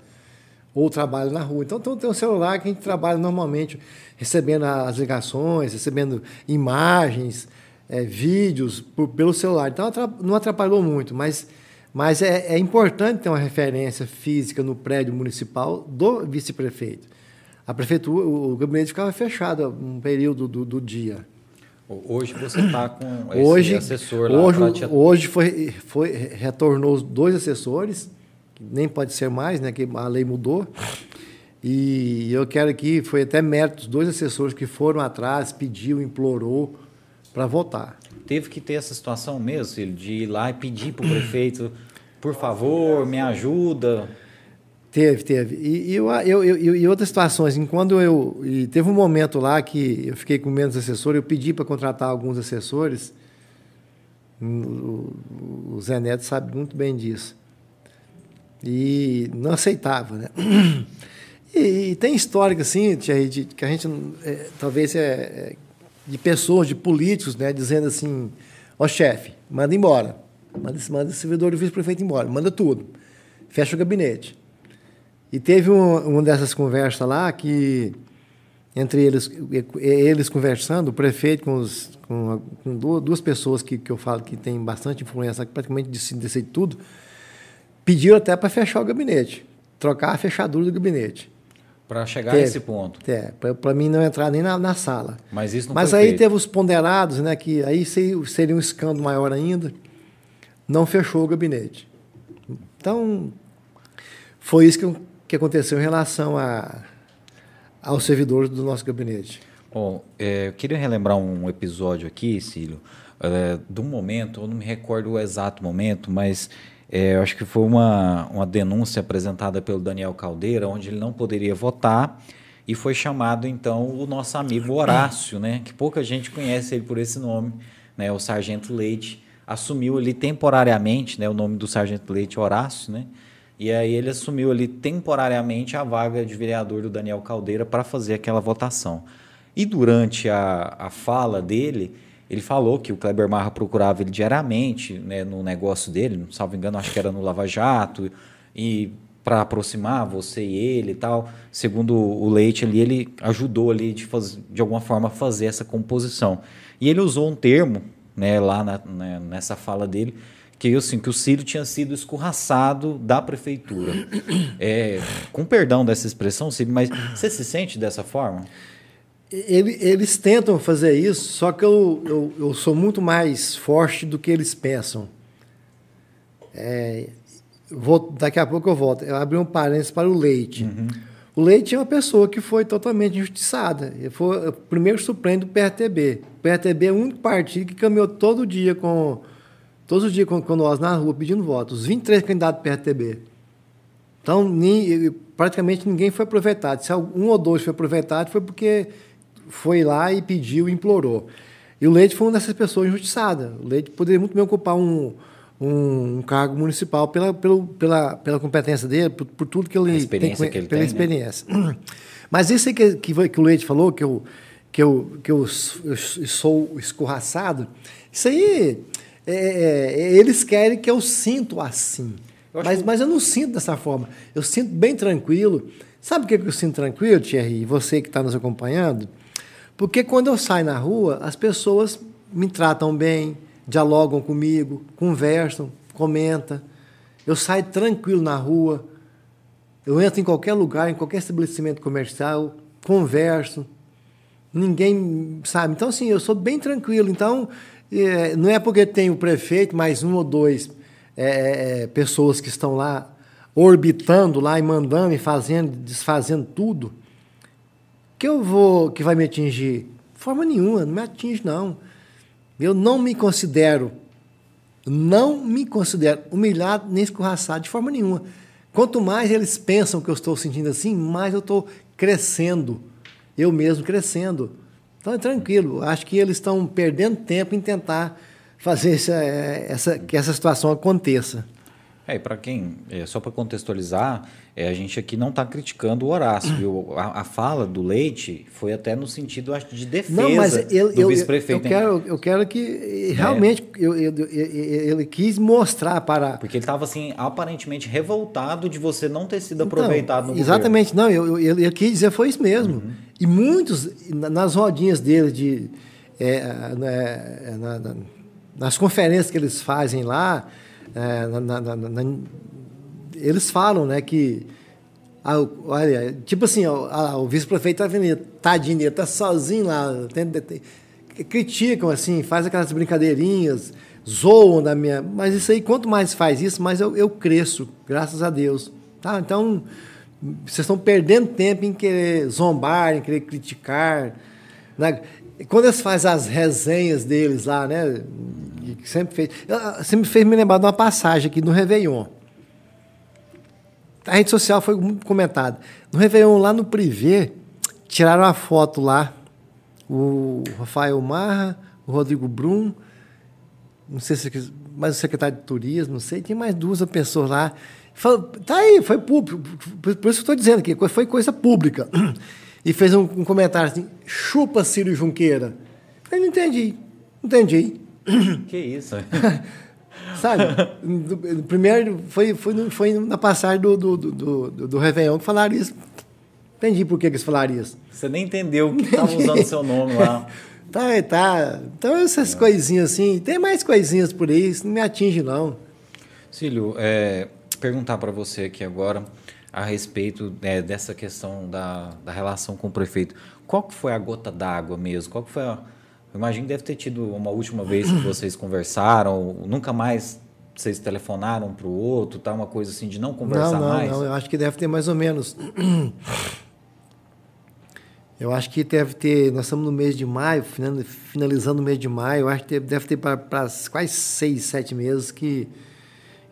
ou trabalham na rua. Então tem um celular que a gente trabalha normalmente, recebendo as ligações, recebendo imagens, é, vídeos por, pelo celular. Então não atrapalhou muito, mas mas é, é importante ter uma referência física no prédio municipal do vice-prefeito. A prefeitura, o gabinete ficava fechado um período do, do dia. Hoje você está com esse hoje, assessor lá hoje, te... hoje foi, foi retornou dois assessores, nem pode ser mais, né? Que a lei mudou. E eu quero aqui, foi até mérito dos dois assessores que foram atrás, pediu, implorou para votar teve que ter essa situação mesmo, de ir lá e pedir para o prefeito, por favor, me ajuda? Teve, teve. E, e, eu, eu, eu, e outras situações. Enquanto eu. Teve um momento lá que eu fiquei com menos assessor, eu pedi para contratar alguns assessores. O, o Zé Neto sabe muito bem disso. E não aceitava, né? *clears throat* E, e tem histórica, assim, de, que a gente. É, talvez é, é de pessoas, de políticos, né, dizendo assim: ó oh, chefe, manda embora. Manda, manda o servidor do vice-prefeito embora, manda tudo. Fecha o gabinete. E teve um, uma dessas conversas lá que, entre eles, eles conversando, o prefeito com, os, com, com duas pessoas que, que eu falo que tem bastante influência, que praticamente decidem tudo, pediram até para fechar o gabinete, trocar a fechadura do gabinete. Para chegar teve, a esse ponto. É, para mim não entrar nem na, na, sala. Mas isso não Mas aí feito. teve os ponderados, né, que aí seria um escândalo maior ainda. Não fechou o gabinete. Então, foi isso que, que aconteceu em relação a, aos servidores do nosso gabinete. Bom, é, eu queria relembrar um episódio aqui, Cílio, é, do momento, eu não me recordo o exato momento, mas é, eu acho que foi uma, uma denúncia apresentada pelo Daniel Caldeira, onde ele não poderia votar, e foi chamado então o nosso amigo Horácio, né, que pouca gente conhece ele por esse nome, né, o Sargento Leite, assumiu ali temporariamente, né, o nome do Sargento Leite Horácio, né, e aí ele assumiu ali temporariamente a vaga de vereador do Daniel Caldeira para fazer aquela votação. E durante a, a fala dele, ele falou que o Kleber Marra procurava ele diariamente né, no negócio dele, não salvo engano, acho que era no Lava Jato, e para aproximar você e ele e tal. Segundo o Leite ali, ele ajudou ali de, fazer, de alguma forma fazer essa composição. E ele usou um termo né, lá na, né, nessa fala dele, que, assim, que o Círio tinha sido escorraçado da prefeitura. *coughs* É, com perdão dessa expressão, Círio, mas você se sente dessa forma? ele, eles tentam fazer isso, só que eu, eu, eu, sou muito mais forte do que eles pensam. É, vou, daqui a pouco eu volto. Eu abri um parênteses para o Leite. Uhum. O Leite é uma pessoa que foi totalmente injustiçada. Ele foi o primeiro supremo do PRTB. O PRTB é o único partido que caminhou todo dia com todos os dias com, com nós na rua pedindo votos. Os 23 candidatos do PRTB. Então, nem, praticamente ninguém foi aproveitado. Se um ou dois foi aproveitado, foi porque foi lá e pediu, implorou. E o Leite foi uma dessas pessoas injustiçadas. O Leite poderia muito bem ocupar um, um, um cargo municipal pela, pela, pela, pela competência dele, por, por tudo que ele tem, que ele pela tem, experiência. Né? *clears throat* Mas isso aí que, que, que, o Leite falou, que eu, que eu, que eu, eu sou escorraçado, isso aí é, é, eles querem que eu sinto assim. Eu mas, que... mas eu não sinto dessa forma. Eu sinto bem tranquilo. Sabe o que eu sinto tranquilo, Thierry? E você que está nos acompanhando? Porque quando eu saio na rua, as pessoas me tratam bem, dialogam comigo, conversam, comentam. Eu saio tranquilo na rua. Eu entro em qualquer lugar, em qualquer estabelecimento comercial, converso. Ninguém sabe. Então, assim, eu sou bem tranquilo. Então, é, não é porque tem o prefeito, mais um ou dois é, é, é, pessoas que estão lá orbitando lá e mandando e fazendo, desfazendo tudo, que eu vou, que vai me atingir? De forma nenhuma, não me atinge não. Eu não me considero, não me considero humilhado nem escorraçado de forma nenhuma. Quanto mais eles pensam que eu estou sentindo assim, mais eu estou crescendo, eu mesmo crescendo. Então é tranquilo. Acho que eles estão perdendo tempo em tentar fazer essa, essa, que essa situação aconteça. É, para quem, é, só para contextualizar, é, a gente aqui não está criticando o Horácio, viu? A, a, fala do Leite foi até no sentido acho, de defesa não, mas ele, do vice-prefeito. Eu, quero, eu quero que realmente é. eu, eu, ele quis mostrar para. Porque ele estava assim, aparentemente revoltado de você não ter sido então, aproveitado no Exatamente, governo. não, eu, eu, eu, quis dizer foi isso mesmo. Uhum. E muitos, nas rodinhas dele de. É, né, na, na, nas conferências que eles fazem lá, é, na, na, na, eles falam né, que. Ah, olha, tipo assim, ó, o vice-prefeito está vendo, tadinho, ele está sozinho lá, tem, tem, criticam assim, faz aquelas brincadeirinhas, zoam da minha. Mas isso aí, quanto mais faz isso, mais eu, eu cresço, graças a Deus. Tá? Então, vocês estão perdendo tempo em querer zombar, em querer criticar. Né? Quando eles fazem as resenhas deles lá, né? Que sempre fez. Sempre fez me lembrar de uma passagem aqui no Réveillon. A rede social foi muito comentada. No Réveillon, lá no Privé, tiraram a foto lá. O Rafael Marra, o Rodrigo Brum, não sei se mais o secretário de turismo, não sei, tem mais duas pessoas lá. Falou, tá aí, foi público. Por isso que eu estou dizendo aqui, foi coisa pública. *clears throat* E fez um, um comentário assim: chupa Ciro Junqueira. Eu não entendi. Entendi. Que isso? *laughs* Sabe? Primeiro, foi, foi, foi na passagem do, do, do, do, do Réveillon que falaram isso. Entendi por que, eles falaram isso. Você nem entendeu que estavam usando seu nome lá. *laughs* Tá, tá. Então, essas é. coisinhas assim. Tem mais coisinhas por aí, isso não me atinge, não. Cílio, é, perguntar para você aqui agora a respeito é, dessa questão da, da relação com o prefeito. Qual que foi a gota d'água mesmo? Qual que foi a imagino que deve ter tido uma última vez que *clears throat* vocês conversaram, nunca mais vocês telefonaram para o outro, tá? Uma coisa assim de não conversar não, não, mais? Não, eu acho que deve ter mais ou menos. *clears throat* Eu acho que deve ter. Nós estamos no mês de maio, finalizando o mês de maio. Eu acho que deve ter para quase seis, sete meses que,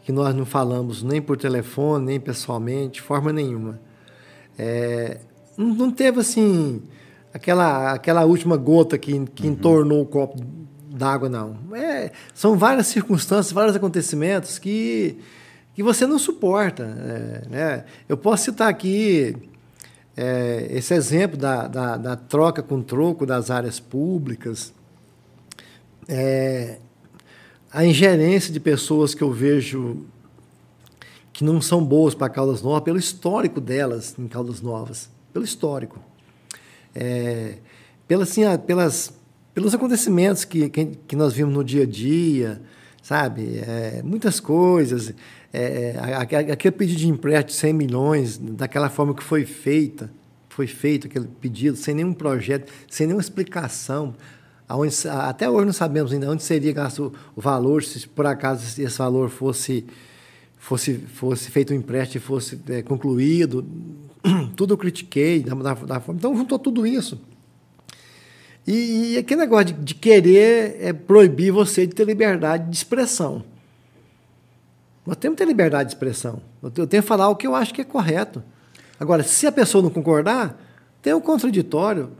que nós não falamos nem por telefone, nem pessoalmente, de forma nenhuma. É, não teve assim aquela, aquela última gota que, que uhum. entornou o copo d'água, não. É, são várias circunstâncias, vários acontecimentos que, que você não suporta. É, né? Eu posso citar aqui é, esse exemplo da, da, da, troca com troco das áreas públicas, é, a ingerência de pessoas que eu vejo que não são boas para Caldas Novas, pelo histórico delas em Caldas Novas, pelo histórico é, assim, pelas, pelos acontecimentos que, que, que, nós vimos no dia a dia, sabe? É, muitas coisas. É, aquele pedido de empréstimo de 100 milhões, daquela forma que foi feita, foi feito aquele pedido, sem nenhum projeto, sem nenhuma explicação. Aonde, até hoje não sabemos ainda onde seria gasto o valor, se por acaso esse valor fosse, fosse, fosse feito um empréstimo e fosse é, concluído. *clears throat* Tudo eu critiquei da, da, da, forma. Então, juntou tudo isso. E, e aquele negócio de, de querer é, proibir você de ter liberdade de expressão. Nós temos que ter liberdade de expressão. Eu tenho que falar o que eu acho que é correto. Agora, se a pessoa não concordar, tem um contraditório.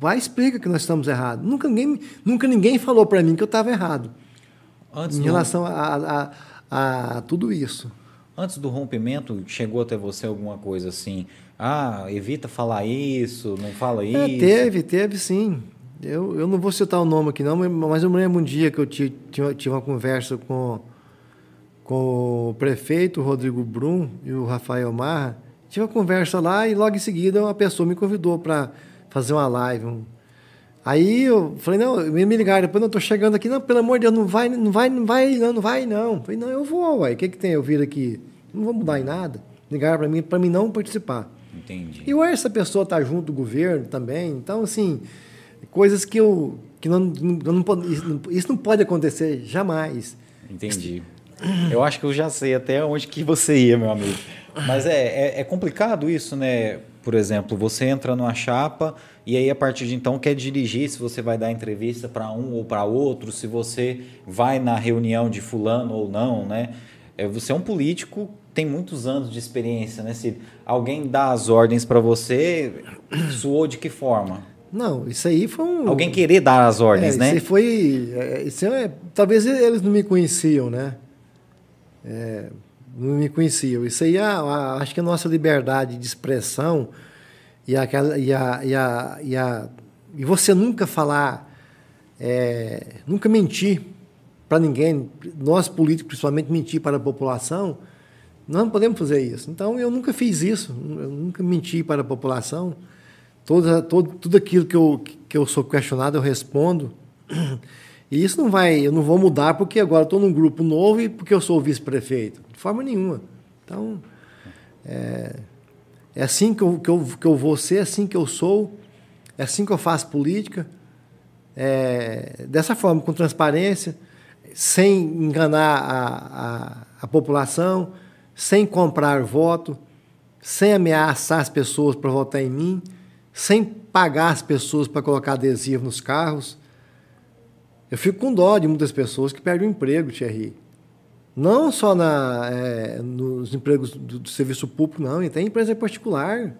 Vai e explica que nós estamos errados. Nunca ninguém, nunca ninguém falou para mim que eu estava errado Antes em relação a, a, a, tudo isso. Antes do rompimento, chegou até você alguma coisa assim? Ah, evita falar isso, não fala é, isso? Teve, teve sim. Eu, eu não vou citar o nome aqui não, mas eu me lembro um dia que eu tive, tive uma conversa com com o prefeito Rodrigo Brum e o Rafael Marra. Tive uma conversa lá e logo em seguida uma pessoa me convidou para fazer uma live. Aí eu falei, não, me ligaram, depois não estou chegando aqui, não, pelo amor de Deus, não vai, não vai, não vai, não, não vai, não. Eu falei, não, eu vou, uai, o que, que tem eu vir aqui? Não vou mudar em nada. Ligaram para mim, para mim não participar. Entendi. E ué, essa pessoa está junto do governo também, então, assim, coisas que eu, que não, não, não, isso, isso não pode acontecer jamais. Entendi. Eu acho que eu já sei até onde que você ia, meu amigo. Mas é, é, é, complicado isso, né? Por exemplo, você entra numa chapa e aí a partir de então quer dirigir se você vai dar entrevista para um ou para outro, se você vai na reunião de fulano ou não, né? É, você é um político, tem muitos anos de experiência, né? Se alguém dá as ordens para você, suou de que forma? Não, isso aí foi um. Alguém querer dar as ordens, é, né? Isso foi. É, isso é, talvez eles não me conheciam, né? é, não me conheciam. Isso aí, a, a, acho que a nossa liberdade de expressão e, aquela, e, a, e, a, e, a, e você nunca falar, é, nunca mentir para ninguém, nós políticos principalmente mentir para a população, nós não podemos fazer isso. Então eu nunca fiz isso, eu nunca menti para a população. Toda, todo, tudo aquilo que eu, que eu sou questionado eu respondo. E isso não vai, eu não vou mudar porque agora estou num grupo novo e porque eu sou vice-prefeito. De forma nenhuma. Então, é, é assim que eu, que, eu, que eu vou ser, é assim que eu sou, é assim que eu faço política. É, dessa forma, com transparência, sem enganar a, a, a população, sem comprar voto, sem ameaçar as pessoas para votar em mim, sem pagar as pessoas para colocar adesivo nos carros eu fico com dó de muitas pessoas que perdem o emprego, Thierry. Não só na, é, nos empregos do, do, serviço público, não, e tem empresa particular.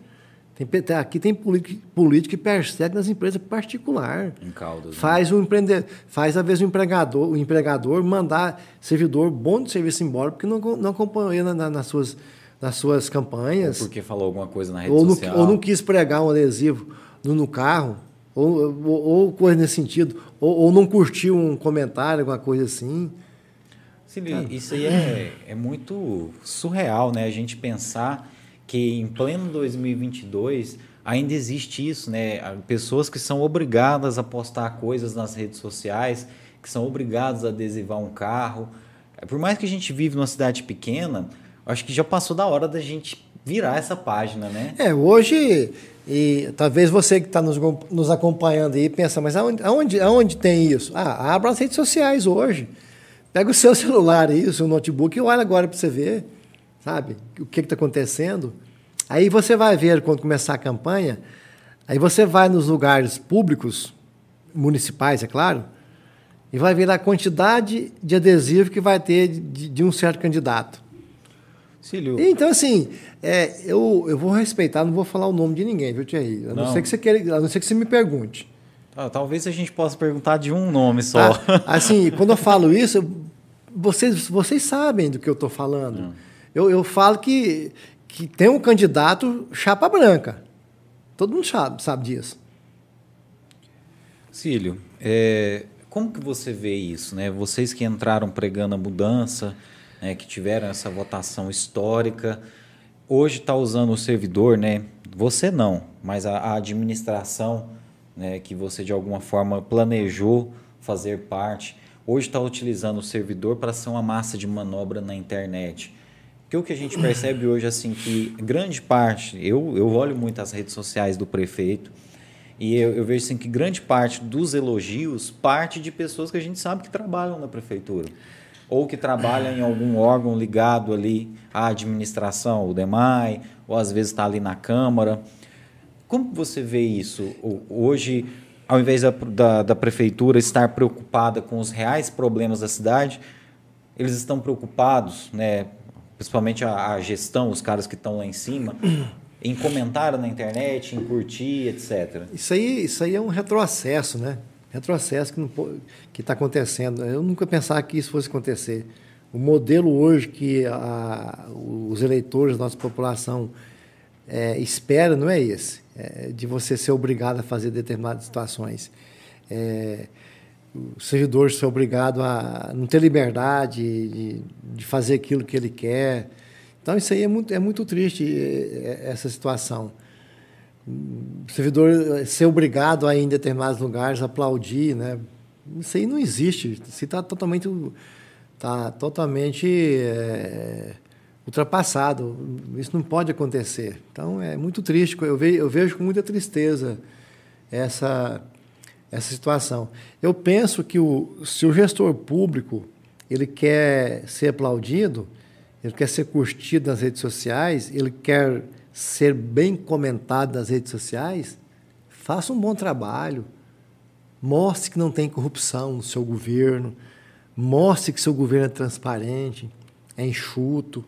Tem, aqui tem político que persegue nas empresas particulares. Em Caldas. Né? Faz o empreendedor, faz às vezes o empregador, o empregador mandar servidor bom de serviço embora porque não, não acompanhou na, na, nas, suas, nas suas campanhas. Ou porque falou alguma coisa na rede ou social. ou não quis pregar um adesivo no, no carro. Ou, ou, ou, coisa nesse sentido, ou, ou, não curtiu um comentário, alguma coisa assim. Isso aí é, é muito surreal, né? A gente pensar que em pleno 2022 ainda existe isso, né? Pessoas que são obrigadas a postar coisas nas redes sociais, que são obrigadas a adesivar um carro. Por mais que a gente vive numa cidade pequena, acho que já passou da hora da gente virar essa página, né? É, hoje e talvez você que está nos, nos, acompanhando aí pensa, mas aonde, aonde, aonde tem isso? Ah, abra as redes sociais hoje. Pega o seu *laughs* celular aí, o seu notebook e olha agora para você ver, sabe, o que está acontecendo. Aí você vai ver quando começar a campanha, aí você vai nos lugares públicos, municipais, é claro, e vai ver a quantidade de adesivo que vai ter de, de um certo candidato. Cílio. Então, assim, é, eu, eu vou respeitar, não vou falar o nome de ninguém, viu, Thierry? A não, não. ser que você queira, a não ser que você me pergunte. Ah, talvez a gente possa perguntar de um nome só. Ah, assim, quando eu falo isso, vocês, vocês sabem do que eu estou falando. Hum. Eu, eu falo que, que tem um candidato chapa branca. Todo mundo sabe, sabe disso. Cílio, é, como que você vê isso? Né? Vocês que entraram pregando a mudança, né, que tiveram essa votação histórica, hoje está usando o servidor, né? Você não, mas a, a administração, né, que você de alguma forma planejou fazer parte, hoje está utilizando o servidor para ser uma massa de manobra na internet. Porque o que a gente percebe hoje, assim, que grande parte, eu, eu olho muito as redes sociais do prefeito, e eu, eu, vejo assim, que grande parte dos elogios parte de pessoas que a gente sabe que trabalham na prefeitura. Ou que trabalham em algum órgão ligado ali à administração, o DEMAI, ou às vezes está ali na Câmara. Como você vê isso? Hoje, ao invés da, da, da prefeitura estar preocupada com os reais problemas da cidade, eles estão preocupados, né, principalmente a, a gestão, os caras que estão lá em cima, *coughs* em comentar na internet, em curtir, etc. Isso aí, isso aí é um retrocesso, né? Retrocesso que está acontecendo. Eu nunca pensava que isso fosse acontecer. O modelo hoje que a, os eleitores da nossa população é, espera não é esse, é de você ser obrigado a fazer determinadas situações. É, o servidor ser obrigado a não ter liberdade de, de fazer aquilo que ele quer. Então, isso aí é muito, é muito triste, é, é, essa situação. O servidor ser obrigado a ir em determinados lugares aplaudir, né? Isso aí não existe. Isso está totalmente, tá totalmente é, ultrapassado. Isso não pode acontecer. Então, é muito triste. Eu vejo, eu vejo com muita tristeza essa essa situação. Eu penso que o, se o gestor público ele quer ser aplaudido, ele quer ser curtido nas redes sociais, ele quer ser bem comentado nas redes sociais, faça um bom trabalho. Mostre que não tem corrupção no seu governo, mostre que seu governo é transparente, é enxuto.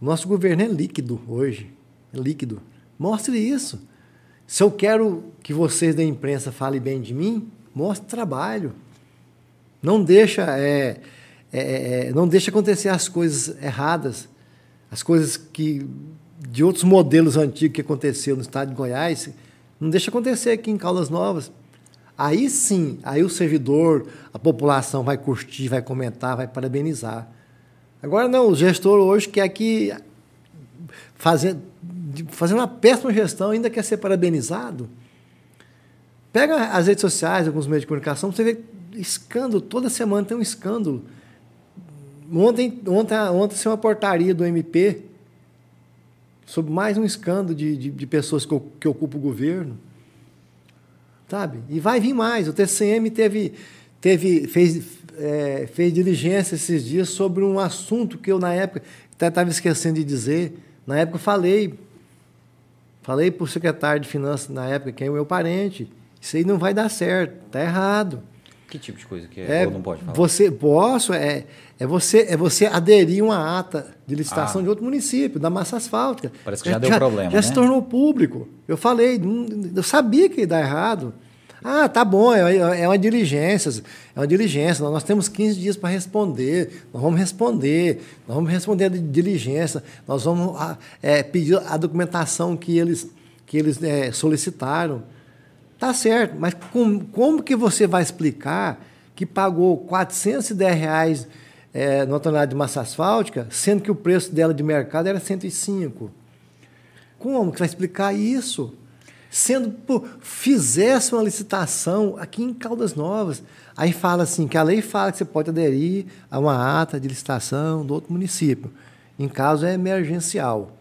Nosso governo é líquido hoje, é líquido. Mostre isso. Se eu quero que vocês da imprensa falem bem de mim, mostre trabalho. Não deixa, é, é, é, não deixa acontecer as coisas erradas, as coisas que de outros modelos antigos que aconteceu no estado de Goiás, não deixa acontecer aqui em Caldas Novas. Aí sim, aí o servidor, a população vai curtir, vai comentar, vai parabenizar. Agora não, o gestor hoje quer que fazendo fazendo uma péssima gestão, ainda quer ser parabenizado. Pega as redes sociais, alguns meios de comunicação, você vê escândalo, toda semana tem um escândalo. Ontem, ontem, ontem saiu uma portaria do MP sobre mais um escândalo de, de, de pessoas que, que ocupam o governo. Sabe? E vai vir mais. O TCM teve, teve, fez, é, fez diligência esses dias sobre um assunto que eu, na época, até estava esquecendo de dizer. Na época, eu falei Falei para o secretário de Finanças na época, que é o meu parente, isso aí não vai dar certo, está errado. Que tipo de coisa que é, é ou não pode falar? Você, posso, é, é, você, é você aderir uma ata de licitação ah. de outro município, da massa asfáltica. Parece que já, já deu já, problema, Já né? se tornou público. Eu falei, eu sabia que ia dar errado. Ah, tá bom, é, é, uma diligência, é uma diligência. Nós temos 15 dias para responder, nós vamos responder, nós vamos responder a diligência, nós vamos ah, é, pedir a documentação que eles, que eles é, solicitaram. Tá certo, mas com, como que você vai explicar que pagou 410 reais é, na tonelada de massa asfáltica, sendo que o preço dela de mercado era 105? Como que vai explicar isso? Sendo pô, fizesse uma licitação aqui em Caldas Novas. Aí fala assim, que a lei fala que você pode aderir a uma ata de licitação do outro município, em caso é emergencial.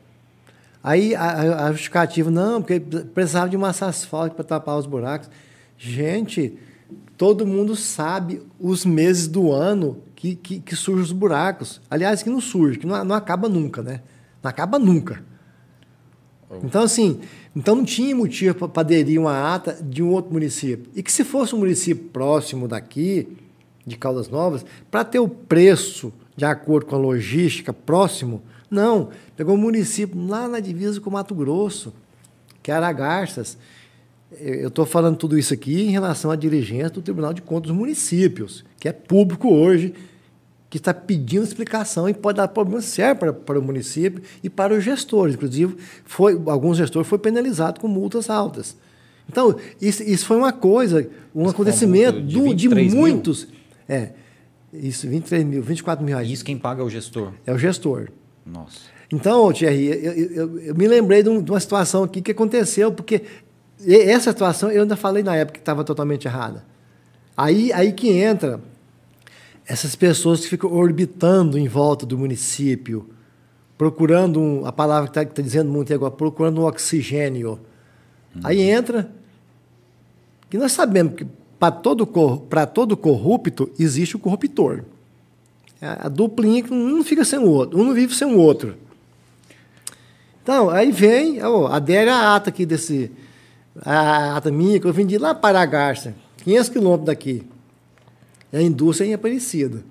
Aí a, a justificativa, não, porque precisava de massa asfáltica para tapar os buracos. Gente, todo mundo sabe os meses do ano que, que, que surgem os buracos. Aliás, que não surge, que não, não acaba nunca, né? Não acaba nunca. Então, assim, então não tinha motivo para aderir uma ata de um outro município. E que se fosse um município próximo daqui, de Caldas Novas, para ter o preço de acordo com a logística próximo, não. Pegou um município lá na divisa com Mato Grosso, que era Garças. Eu estou falando tudo isso aqui em relação à diligência do Tribunal de Contas dos Municípios, que é público hoje, que está pedindo explicação e pode dar problema sério para, para o município e para os gestores. Inclusive, foi, alguns gestores foram penalizados com multas altas. Então, isso, isso foi uma coisa, um isso acontecimento de, de muitos. Mil? É, isso, 23 mil, 24 mil reais. E isso quem paga é o gestor? É o gestor. Nossa. Então, Thierry, eu, eu, eu me lembrei de, uma situação aqui que aconteceu, porque essa situação eu ainda falei na época que estava totalmente errada. Aí, aí que entra essas pessoas que ficam orbitando em volta do município, procurando um, a palavra que está tá dizendo muito agora, procurando um oxigênio. Uhum. Aí entra, que nós sabemos que para todo, todo corrupto existe o corruptor. A, a duplinha que um não fica sem o outro, um não vive sem o outro. Então, aí vem, ó, adere a ata aqui desse, a ata minha, que eu vendi lá para a Garça, 500 quilômetros daqui. É a indústria em Aparecida.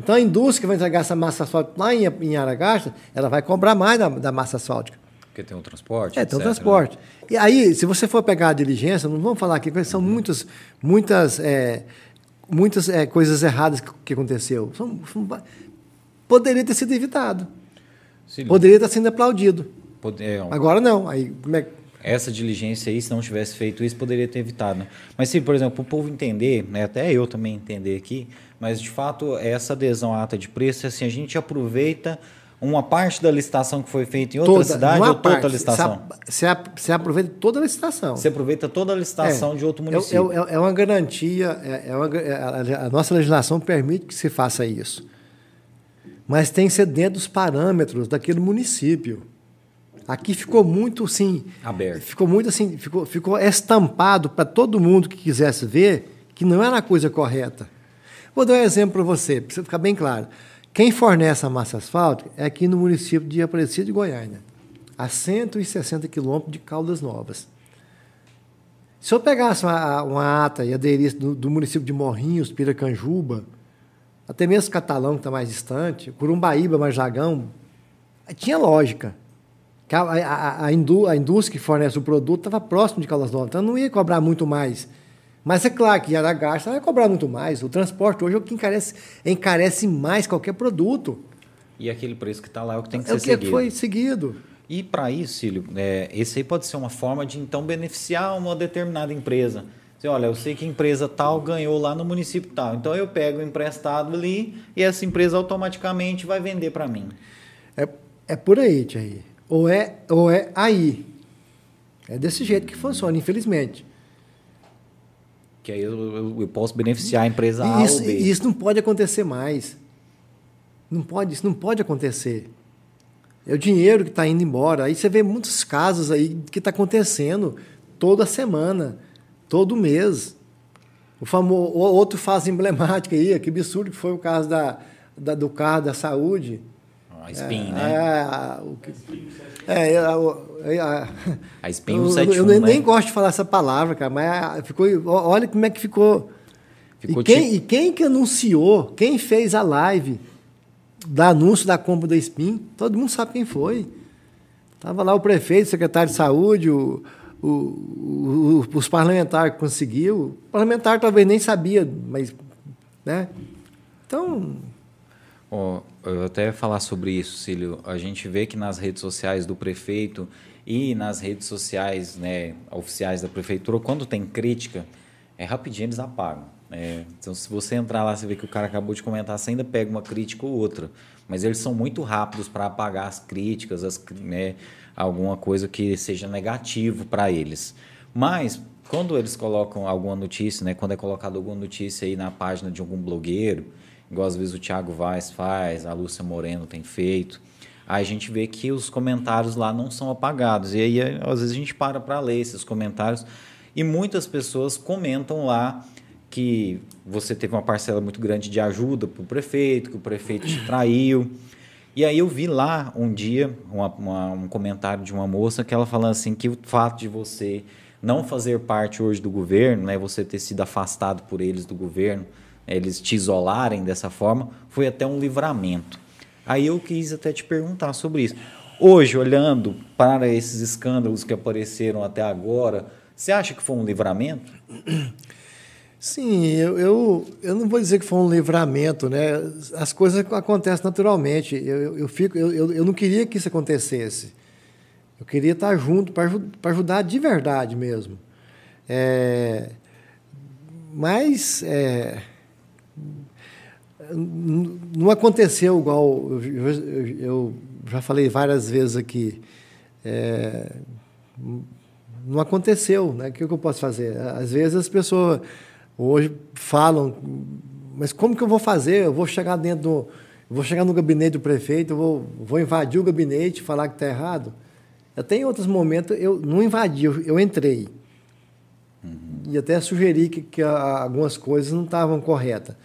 Então, a indústria que vai entregar essa massa asfáltica lá em, em Aragaça, ela vai cobrar mais da, da massa asfáltica. Porque tem o um transporte. É, tem o um transporte. Né? E aí, se você for pegar a diligência, não vamos falar aqui, são muitas, muitas, é, muitas é, coisas erradas que, que aconteceu. São, poderia ter sido evitado. Sim, poderia estar sendo aplaudido. É, Agora não. Aí, como é, essa diligência aí, se não tivesse feito isso, poderia ter evitado. Né? Mas se, por exemplo, o povo entender, né, até eu também entender aqui, mas de fato essa adesão à ata de preço, assim, a gente aproveita uma parte da licitação que foi feita em outra toda, cidade ou parte, toda a licitação? Você, você aproveita toda a licitação. Você aproveita toda a licitação é, de outro é município. É, é, é uma garantia, é, é uma, é, a nossa legislação permite que se faça isso. Mas tem que ser dentro dos parâmetros daquele município. Aqui ficou muito assim. Aberto. Ficou muito assim, ficou, ficou estampado para todo mundo que quisesse ver que não era a coisa correta. Vou dar um exemplo para você, para ficar bem claro. Quem fornece a massa asfáltica é aqui no município de Aparecida de Goiânia, a 160 quilômetros de Caldas Novas. Se eu pegasse uma, uma ata e aderisse do, do, município de Morrinhos, Piracanjuba, até mesmo Catalão, que está mais distante, Curumbaíba, Majagão, tinha lógica. A, a, a, indú, a indústria que fornece o produto estava próximo de Caldas Novas, então não ia cobrar muito mais mas é claro que Aragaça vai cobrar muito mais. O transporte hoje é o que encarece, encarece mais qualquer produto. E aquele preço que está lá é o que tem que é ser seguido. É o que foi seguido. E para isso, Cílio, é, esse aí pode ser uma forma de então beneficiar uma determinada empresa. Você, olha, eu sei que empresa tal ganhou lá no município tal, então eu pego o emprestado ali e essa empresa automaticamente vai vender para mim. É, é por aí, Thierry. Ou é, ou é aí. É desse jeito que funciona, infelizmente. Que aí eu, eu, eu posso beneficiar a empresa A isso. Isso não pode acontecer mais. Não pode, isso não pode acontecer. É o dinheiro que está indo embora. Aí você vê muitos casos aí que está acontecendo toda semana, todo mês. O famoso, outro fato emblemático aí, que absurdo que foi o caso da, da do carro da saúde. A SPIN, é, né? É, a, o que, é, a, a, *laughs* a SPIN 171, Eu, eu nem, né? gosto de falar essa palavra, cara, mas ficou, olha como é que ficou. ficou e, quem, tipo... e quem que anunciou, quem fez a live da anúncio da compra da SPIN, todo mundo sabe quem foi. Estava lá o prefeito, o secretário de saúde, o, o, o, os parlamentares que conseguiu. O parlamentar talvez nem sabia, mas. Né? Então. Oh, eu até falar sobre isso, Cílio. A gente vê que nas redes sociais do prefeito e nas redes sociais né, oficiais da prefeitura, quando tem crítica, é rapidinho eles apagam. Né? Então, se você entrar lá, você vê que o cara acabou de comentar, você ainda pega uma crítica ou outra. Mas eles são muito rápidos para apagar as críticas, as, né, alguma coisa que seja negativo para eles. Mas, quando eles colocam alguma notícia, né, quando é colocado alguma notícia aí na página de algum blogueiro, igual às vezes o Thiago Vaz faz, a Lúcia Moreno tem feito. Aí a gente vê que os comentários lá não são apagados. E aí, às vezes, a gente para para ler esses comentários. E muitas pessoas comentam lá que você teve uma parcela muito grande de ajuda para o prefeito, que o prefeito te traiu. E aí eu vi lá um dia uma, uma, um comentário de uma moça que ela falando assim que o fato de você não fazer parte hoje do governo, né, você ter sido afastado por eles do governo, eles te isolarem dessa forma, foi até um livramento. Aí eu quis até te perguntar sobre isso. Hoje, olhando para esses escândalos que apareceram até agora, você acha que foi um livramento? Sim, eu, eu, eu não vou dizer que foi um livramento, né? As coisas acontecem naturalmente. Eu, eu, fico, eu, eu, não queria que isso acontecesse. Eu queria estar junto para ajudar de verdade mesmo. É, mas é, não aconteceu igual eu, eu, eu, já falei várias vezes aqui. É, não aconteceu, né? O que eu posso fazer? Às vezes as pessoas hoje falam, mas como que eu vou fazer? Eu vou chegar dentro do, vou chegar no gabinete do prefeito, vou, vou invadir o gabinete, falar que está errado. Até em outros momentos eu não invadi, eu, eu entrei. Uhum. E até sugeri que, que algumas coisas não estavam corretas.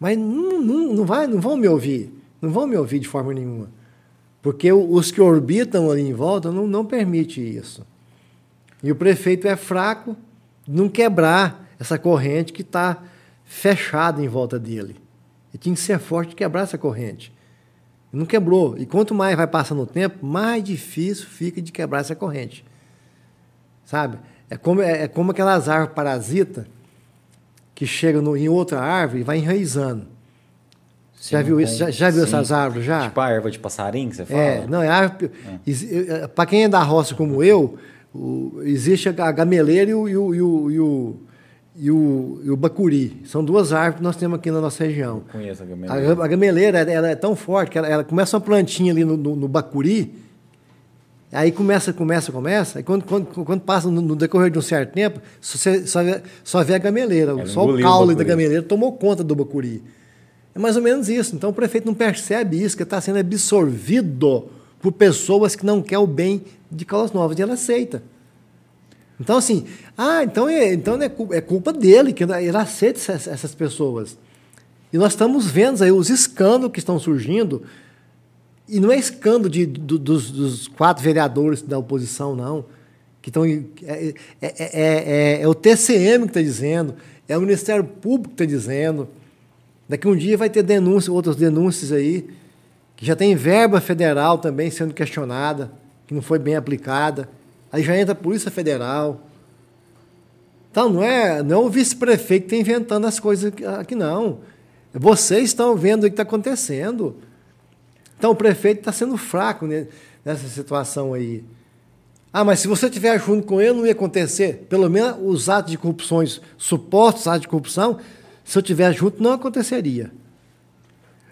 Mas não, não, não, vai, não vão me ouvir. Não vão me ouvir de forma nenhuma. Porque os que orbitam ali em volta não, não permite isso. E o prefeito é fraco não quebrar essa corrente que está fechada em volta dele. Ele tinha que ser forte quebrar essa corrente. Não quebrou. E quanto mais vai passando o tempo, mais difícil fica de quebrar essa corrente. Sabe? É como, é, é como aquelas árvores parasitas que chegam no, em outra árvore e vai enraizando. Sim, já viu isso? Já, já viu essas árvores já? Tipo a erva de passarinho que você fala? É, não, é árvore. É. Para quem é da roça como eu, o, existe a gameleira e o, e o, e o, e o, e o, e o bacuri. São duas árvores que nós temos aqui na nossa região. Eu conheço a gameleira. A, a gameleira ela é tão forte que ela, ela começa uma plantinha ali no, no, no, bacuri, aí começa, começa, começa, e quando, quando, quando passa no, no, decorrer de um certo tempo, você só vê, só vê a gameleira. Ela só o caule o da gameleira tomou conta do bacuri. É mais ou menos isso. Então o prefeito não percebe isso, que está sendo absorvido por pessoas que não querem o bem de Caldas Novas e ela aceita. Então, assim, ah, então é, então é, é culpa dele, que ele aceita essas pessoas. E nós estamos vendo aí os escândalos que estão surgindo, e não é escândalo de, do, dos, dos, quatro vereadores da oposição, não. Que estão, é, é, é, é o TCM que está dizendo, é o Ministério Público que está dizendo. Daqui um dia vai ter denúncias, outras denúncias aí, que já tem verba federal também sendo questionada que não foi bem aplicada. Aí já entra a Polícia Federal. Então, não é, não é o vice-prefeito que está inventando as coisas aqui, não. Vocês estão vendo o que está acontecendo. Então, o prefeito está sendo fraco nessa situação aí. Ah, mas se você estiver junto com ele, não ia acontecer. Pelo menos os atos de corrupções, supostos atos de corrupção, se eu estiver junto, não aconteceria.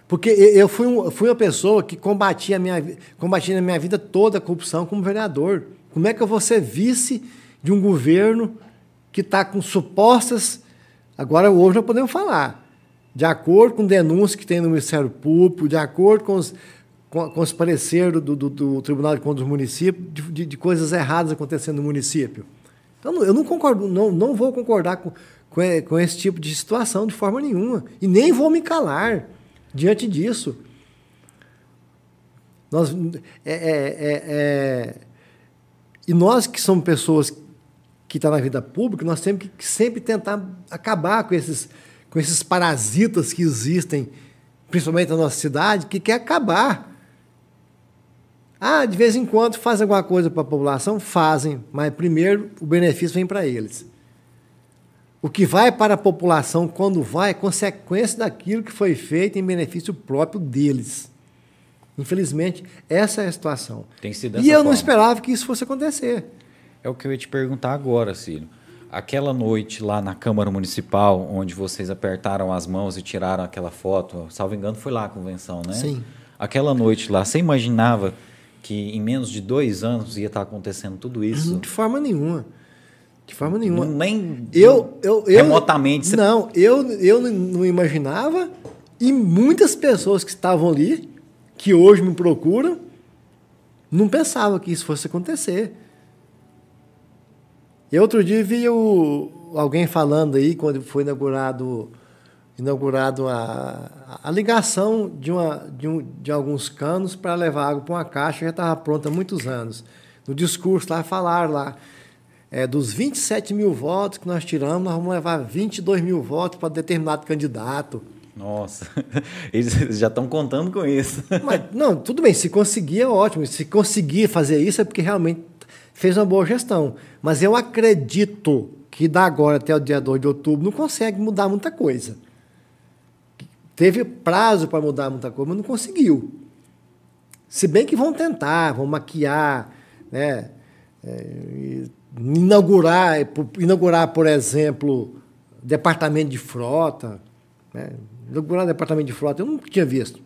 Porque eu fui, um, fui uma pessoa que combatia, a minha, combatia na minha vida toda a corrupção como vereador. Como é que eu vou ser vice de um governo que está com supostas. Agora, hoje nós podemos falar. De acordo com denúncias que tem no Ministério Público, de acordo com os, com, com os pareceres do, do, do, Tribunal de Contas do município, de, de, coisas erradas acontecendo no município. Então, eu não concordo, não, não vou concordar com, com, com esse tipo de situação de forma nenhuma. E nem vou me calar diante disso. Nós, é, é, é, é, e nós que somos pessoas que estão tá na vida pública, nós temos que sempre tentar acabar com esses, com esses parasitas que existem, principalmente na nossa cidade, que quer acabar. Ah, de vez em quando fazem alguma coisa para a população? Fazem, mas primeiro o benefício vem para eles. O que vai para a população, quando vai, é consequência daquilo que foi feito em benefício próprio deles. Infelizmente, essa é a situação. Tem sido e eu forma. não esperava que isso fosse acontecer. É o que eu ia te perguntar agora, Cílio. Aquela noite lá na Câmara Municipal, onde vocês apertaram as mãos e tiraram aquela foto, salvo engano, foi lá a convenção, né? Sim. Aquela noite lá, você imaginava que em menos de dois anos ia estar acontecendo tudo isso? De forma nenhuma. De forma nenhuma. Não, nem eu, eu, eu, remotamente. Você... Não, eu, eu não imaginava e muitas pessoas que estavam ali, que hoje me procuram, não pensavam que isso fosse acontecer. E outro dia vi o, alguém falando aí, quando foi inaugurado, inaugurado a, a ligação de, uma, de, um, de alguns canos para levar água para uma caixa que já estava pronta há muitos anos. No discurso lá, falaram lá é, dos 27 mil votos que nós tiramos, nós vamos levar 22 mil votos para determinado candidato. Nossa, *laughs* eles já estão contando com isso. *laughs* Mas, não, tudo bem, se conseguir é ótimo. Se conseguir fazer isso é porque realmente fez uma boa gestão. Mas eu acredito que da agora até o dia 2 de outubro não consegue mudar muita coisa. Teve prazo para mudar muita coisa, mas não conseguiu. Se bem que vão tentar, vão maquiar, né? É, inaugurar, inaugurar, por exemplo, departamento de frota. Né? Inaugurar departamento de frota, eu nunca tinha visto.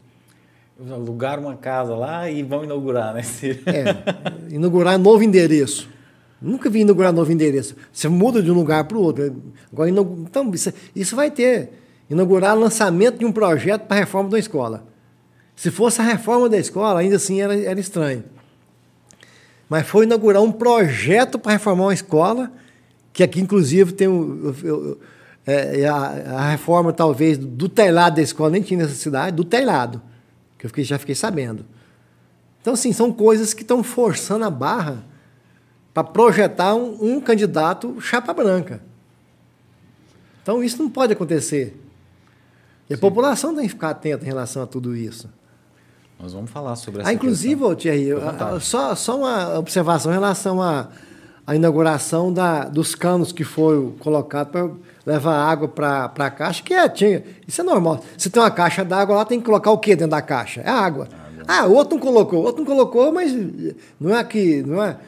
Alugaram uma casa lá e vão inaugurar, né? *laughs* é, inaugurar novo endereço. Nunca vi inaugurar novo endereço. Você muda de um lugar para o outro. Agora, então, isso, isso vai ter. Inaugurar lançamento de um projeto para a reforma da escola. Se fosse a reforma da escola, ainda assim era, era estranho. Mas foi inaugurar um projeto para reformar uma escola, que aqui, inclusive, tem o, eu, é, a, a, reforma, talvez, do telhado da escola, nem tinha nessa cidade, do telhado, que eu fiquei, já fiquei sabendo. Então, assim, são coisas que estão forçando a barra para projetar um, um candidato chapa branca. Então, isso não pode acontecer. E a Sim. população tem que ficar atenta em relação a tudo isso. Nós vamos falar sobre essa ah, inclusive, questão. Thierry, só, só uma observação em relação à, à inauguração da, dos canos que foram colocados para levar água para a caixa, que é, tinha, isso é normal. Se tem uma caixa d'água lá, tem que colocar o que dentro da caixa? É água. água. Ah, o outro não colocou, o outro não colocou, mas não é aqui, não é...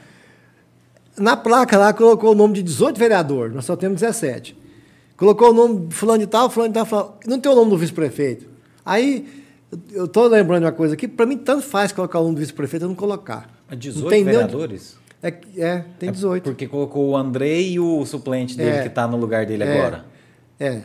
Na placa lá colocou o nome de 18 vereadores, nós só temos 17. Colocou o nome de fulano de tal, fulano de tal, fulano. não tem o nome do vice-prefeito. Aí eu estou lembrando de uma coisa aqui, para mim tanto faz colocar um do vice-prefeito eu não colocar. 18 não vereadores? É, é, tem 18. É porque colocou o Andrei e o suplente dele, é, que está no lugar dele é, agora. É,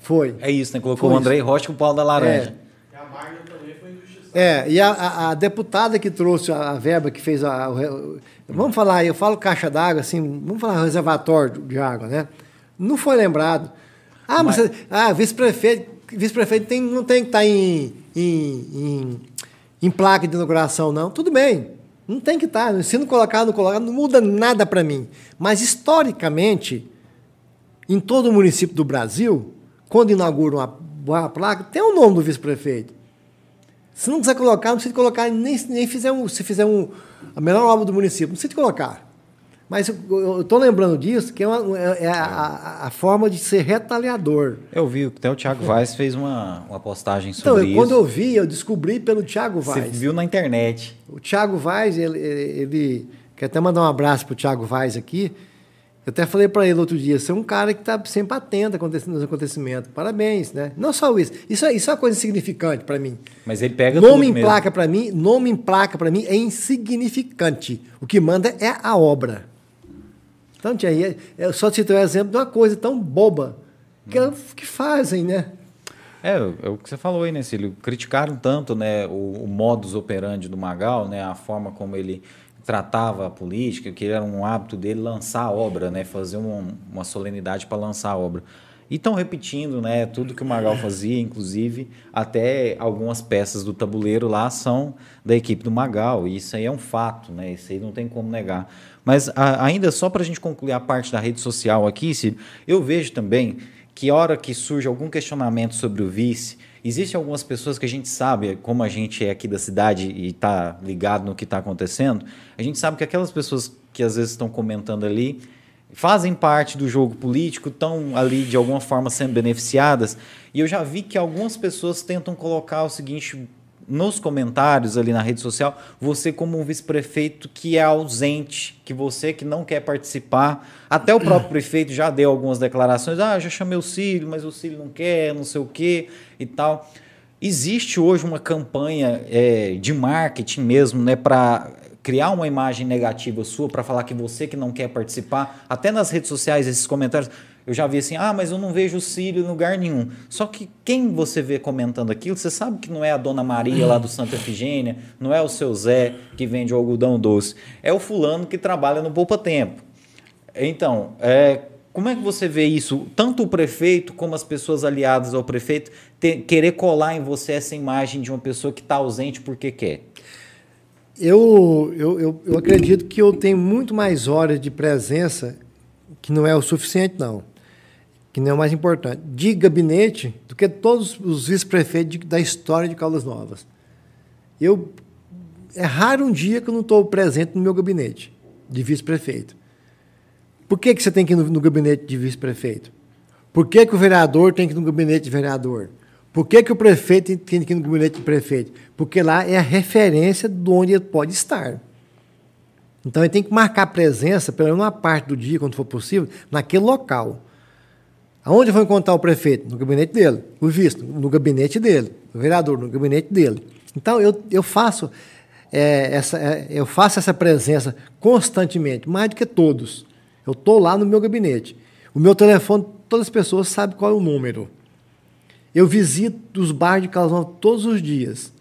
foi. É isso, né? Colocou foi o Andrei Rocha com o Paulo da Laranja. É. E a também foi injustiçada. É, e a, a, a, deputada que trouxe a, verba, que fez a... O, vamos falar, eu falo caixa d'água, assim, vamos falar reservatório de água, né? Não foi lembrado. Ah, mas, mas ah, vice-prefeito, vice-prefeito tem, não tem que estar tá em, em, em, em, placa de inauguração, não. Tudo bem, não tem que estar. Tá. Se não colocar, não colocar, não muda nada para mim. Mas, historicamente, em todo o município do Brasil, quando inauguram uma, uma placa, tem o nome do vice-prefeito. Se não quiser colocar, não precisa colocar, nem, nem fizer um, se fizer um, a melhor obra do município, não precisa colocar. Mas eu estou lembrando disso, que é, uma, é, é a, a, forma de ser retaliador. Eu vi, até o Thiago Vaz fez uma, uma postagem então, sobre então, isso. Quando eu vi, eu descobri pelo Thiago Vaz. Você viu na internet. O Thiago Vaz, ele, ele quer até mandar um abraço para o Thiago Vaz aqui. Eu até falei para ele outro dia, você é um cara que está sempre atento nos acontecimentos. Parabéns, né? Não só isso. Isso é, isso é uma coisa insignificante para mim. Mas ele pega nome em placa para mim, nome em placa para mim é insignificante. O que manda é a obra. Então, Thierry, eu só citei um exemplo de uma coisa tão boba que, hum. que fazem, né? É, é o que você falou aí, né, Cílio? Criticaram tanto né, o, o modus operandi do Magal, né, a forma como ele tratava a política, que era um hábito dele lançar a obra, né, fazer uma, uma solenidade para lançar a obra. E estão repetindo né, tudo que o Magal fazia, inclusive até algumas peças do tabuleiro lá são da equipe do Magal. E isso aí é um fato, né? Isso aí não tem como negar. Mas a, ainda só para a gente concluir a parte da rede social aqui, Ciro, eu vejo também que hora que surge algum questionamento sobre o vice, existem algumas pessoas que a gente sabe, como a gente é aqui da cidade e está ligado no que está acontecendo, a gente sabe que aquelas pessoas que às vezes estão comentando ali fazem parte do jogo político, estão ali de alguma forma sendo beneficiadas. E eu já vi que algumas pessoas tentam colocar o seguinte nos comentários ali na rede social, você como um vice-prefeito que é ausente, que você que não quer participar. Até o próprio prefeito já deu algumas declarações, ah, já chamei o Cílio, mas o Cílio não quer, não sei o quê e tal. Existe hoje uma campanha é, de marketing mesmo, né, para criar uma imagem negativa sua, para falar que você que não quer participar, até nas redes sociais, esses comentários, eu já vi assim, ah, mas eu não vejo o Círio em lugar nenhum. Só que quem você vê comentando aquilo, você sabe que não é a Dona Maria lá do Santa Efigênia, não é o seu Zé que vende o algodão doce, é o fulano que trabalha no Poupa Tempo. Então, é, como é que você vê isso? Tanto o prefeito como as pessoas aliadas ao prefeito ter, querer colar em você essa imagem de uma pessoa que está ausente porque quer? Eu, eu, eu, eu acredito que eu tenho muito mais horas de presença que não é o suficiente, não que não é o mais importante, de gabinete do que todos os vice-prefeitos da história de Caldas Novas. Eu é raro um dia que eu não estou presente no meu gabinete de vice-prefeito. Por que, que você tem que ir no, no gabinete de vice-prefeito? Por que, que o vereador tem que ir no gabinete de vereador? Por que, que o prefeito tem que ir no gabinete de prefeito? Porque lá é a referência de onde ele pode estar. Então ele tem que marcar presença, pelo menos uma parte do dia, quando for possível, naquele local. Aonde vou encontrar o prefeito? No gabinete dele. O vice, no gabinete dele. O vereador, no gabinete dele. Então, eu, eu, faço, é, essa, é, eu faço essa presença constantemente, mais do que todos. Eu estou lá no meu gabinete. O meu telefone, todas as pessoas sabem qual é o número. Eu visito os bairros de Caldas todos os dias.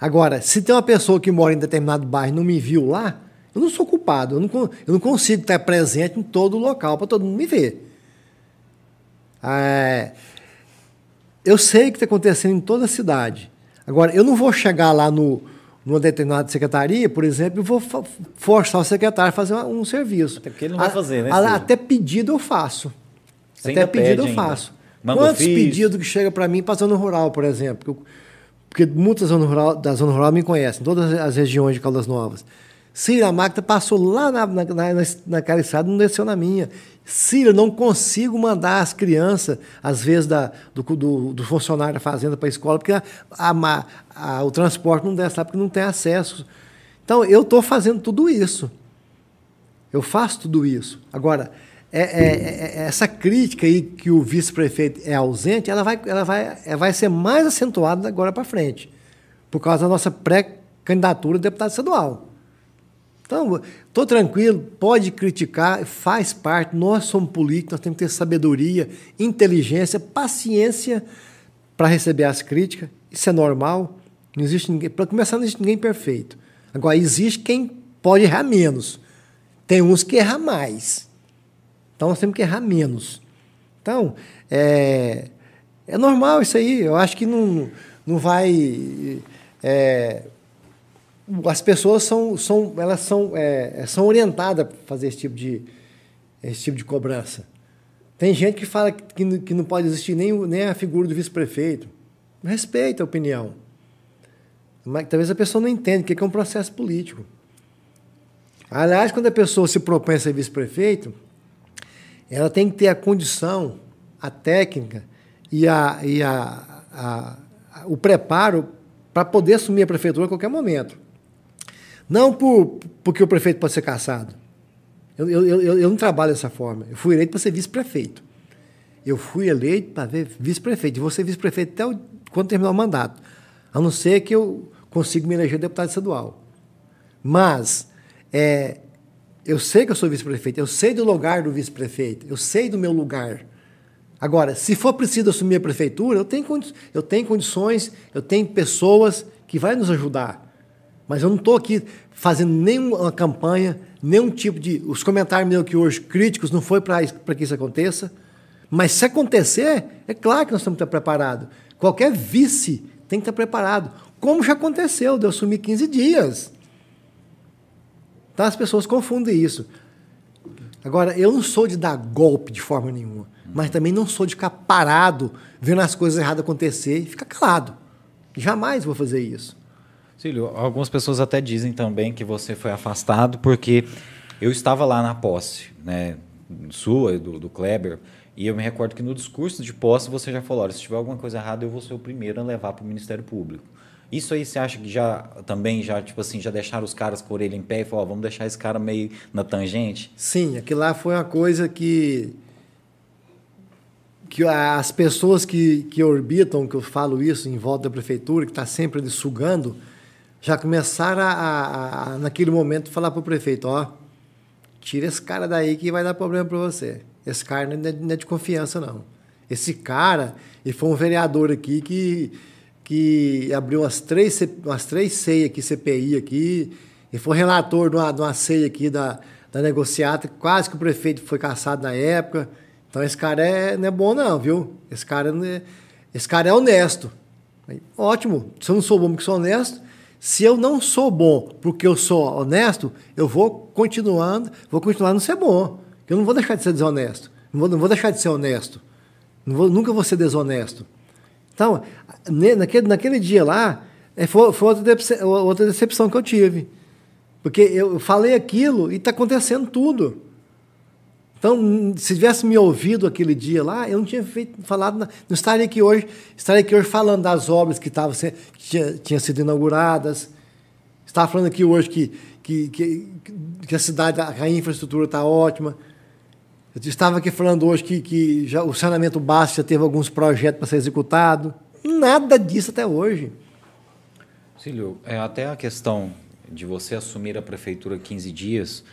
Agora, se tem uma pessoa que mora em determinado bairro e não me viu lá, eu não sou culpado. Eu não, eu não consigo estar presente em todo o local para todo mundo me ver. É, eu sei o que está acontecendo em toda a cidade. Agora, eu não vou chegar lá no, numa determinada secretaria, por exemplo, e vou forçar o secretário a fazer um, serviço. Até porque ele não vai fazer, né? A, até pedido eu faço. Você até pedido eu faço. Quantos pedidos que chega para mim para a zona rural, por exemplo? Porque muitas zonas rural, da zona rural me conhecem, todas as regiões de Caldas Novas. Cira, a máquina passou lá na, na, na, estrada, não desceu na minha. Cira, não consigo mandar as crianças, às vezes, da, do, do, do funcionário da fazenda para a escola, porque a, a, a, o transporte não desce lá, porque não tem acesso. Então, eu estou fazendo tudo isso. Eu faço tudo isso. Agora, é, é, é, é essa crítica aí que o vice-prefeito é ausente, ela vai, ela vai, é, vai ser mais acentuada agora para frente, por causa da nossa pré-candidatura de deputado estadual. Então, estou tranquilo, pode criticar, faz parte, nós somos políticos, nós temos que ter sabedoria, inteligência, paciência para receber as críticas, isso é normal, não existe ninguém, para começar, não existe ninguém perfeito. Agora, existe quem pode errar menos, tem uns que erram mais, então nós temos que errar menos. Então, é, é normal isso aí, eu acho que não, não vai... É, as pessoas são, são, elas são, é, são orientadas a fazer esse tipo de, esse tipo de cobrança. Tem gente que fala que, que não pode existir nem, nem a figura do vice-prefeito. Respeita a opinião. Mas talvez a pessoa não entenda o que é um processo político. Aliás, quando a pessoa se propõe a ser vice-prefeito, ela tem que ter a condição, a técnica e, a, e a, a, a o preparo para poder assumir a prefeitura a qualquer momento. Não por, porque o prefeito pode ser caçado. Eu, eu, eu, eu não trabalho dessa forma. Eu fui eleito para ser vice-prefeito. Eu fui eleito para ser vice-prefeito. E vou ser vice-prefeito até o, quando terminar o mandato. A não ser que eu consiga me eleger deputado estadual. Mas é, eu sei que eu sou vice-prefeito, eu sei do lugar do vice-prefeito, eu sei do meu lugar. Agora, se for preciso assumir a prefeitura, eu tenho, eu tenho condições, eu tenho pessoas que vão nos ajudar. Mas eu não estou aqui fazendo nenhuma campanha, nenhum tipo de. Os comentários meus aqui hoje críticos não foi para que isso aconteça. Mas se acontecer, é claro que nós temos que estar preparados. Qualquer vice tem que estar preparado. Como já aconteceu, de eu assumir 15 dias. Então as pessoas confundem isso. Agora, eu não sou de dar golpe de forma nenhuma, mas também não sou de ficar parado vendo as coisas erradas acontecer e ficar calado. Jamais vou fazer isso. Cílio, algumas pessoas até dizem também que você foi afastado porque eu estava lá na posse, né, sua e do, do Kleber, e eu me recordo que no discurso de posse você já falou: se tiver alguma coisa errada, eu vou ser o primeiro a levar para o Ministério Público. Isso aí você acha que já também já tipo assim já deixaram os caras com a orelha em pé e falaram, vamos deixar esse cara meio na tangente? Sim, aquilo lá foi uma coisa que que as pessoas que, que orbitam, que eu falo isso em volta da prefeitura, que está sempre ali sugando, já começaram a, a, a naquele momento, falar para o prefeito: ó, tira esse cara daí que vai dar problema para você. Esse cara não é, não é, de confiança, não. Esse cara, ele foi um vereador aqui que, que abriu umas três, umas três ceias aqui, CPI aqui, e foi relator de uma, de uma ceia aqui da, da negociata, quase que o prefeito foi caçado na época. Então esse cara é, não é bom, não, viu? Esse cara, é, esse cara é honesto. Ótimo, se eu não sou bom porque sou honesto, se eu não sou bom porque eu sou honesto, eu vou continuando, vou continuar não ser bom. Eu não vou deixar de ser desonesto. Não vou, não vou deixar de ser honesto. Vou, nunca vou ser desonesto. Então, naquele, naquele dia lá, é, foi, foi outra, decepção, outra decepção que eu tive. Porque eu falei aquilo e está acontecendo tudo. Então, se tivesse me ouvido aquele dia lá, eu não tinha feito, falado, não estaria aqui hoje, estaria aqui hoje falando das obras que estavam que tinha, tinha sido inauguradas. Estava falando aqui hoje que, que, que, que a cidade, a infraestrutura está ótima. Eu estava aqui falando hoje que, que já, o saneamento básico já teve alguns projetos para ser executado. Nada disso até hoje. Cílio, é, até a questão de você assumir a prefeitura 15 dias,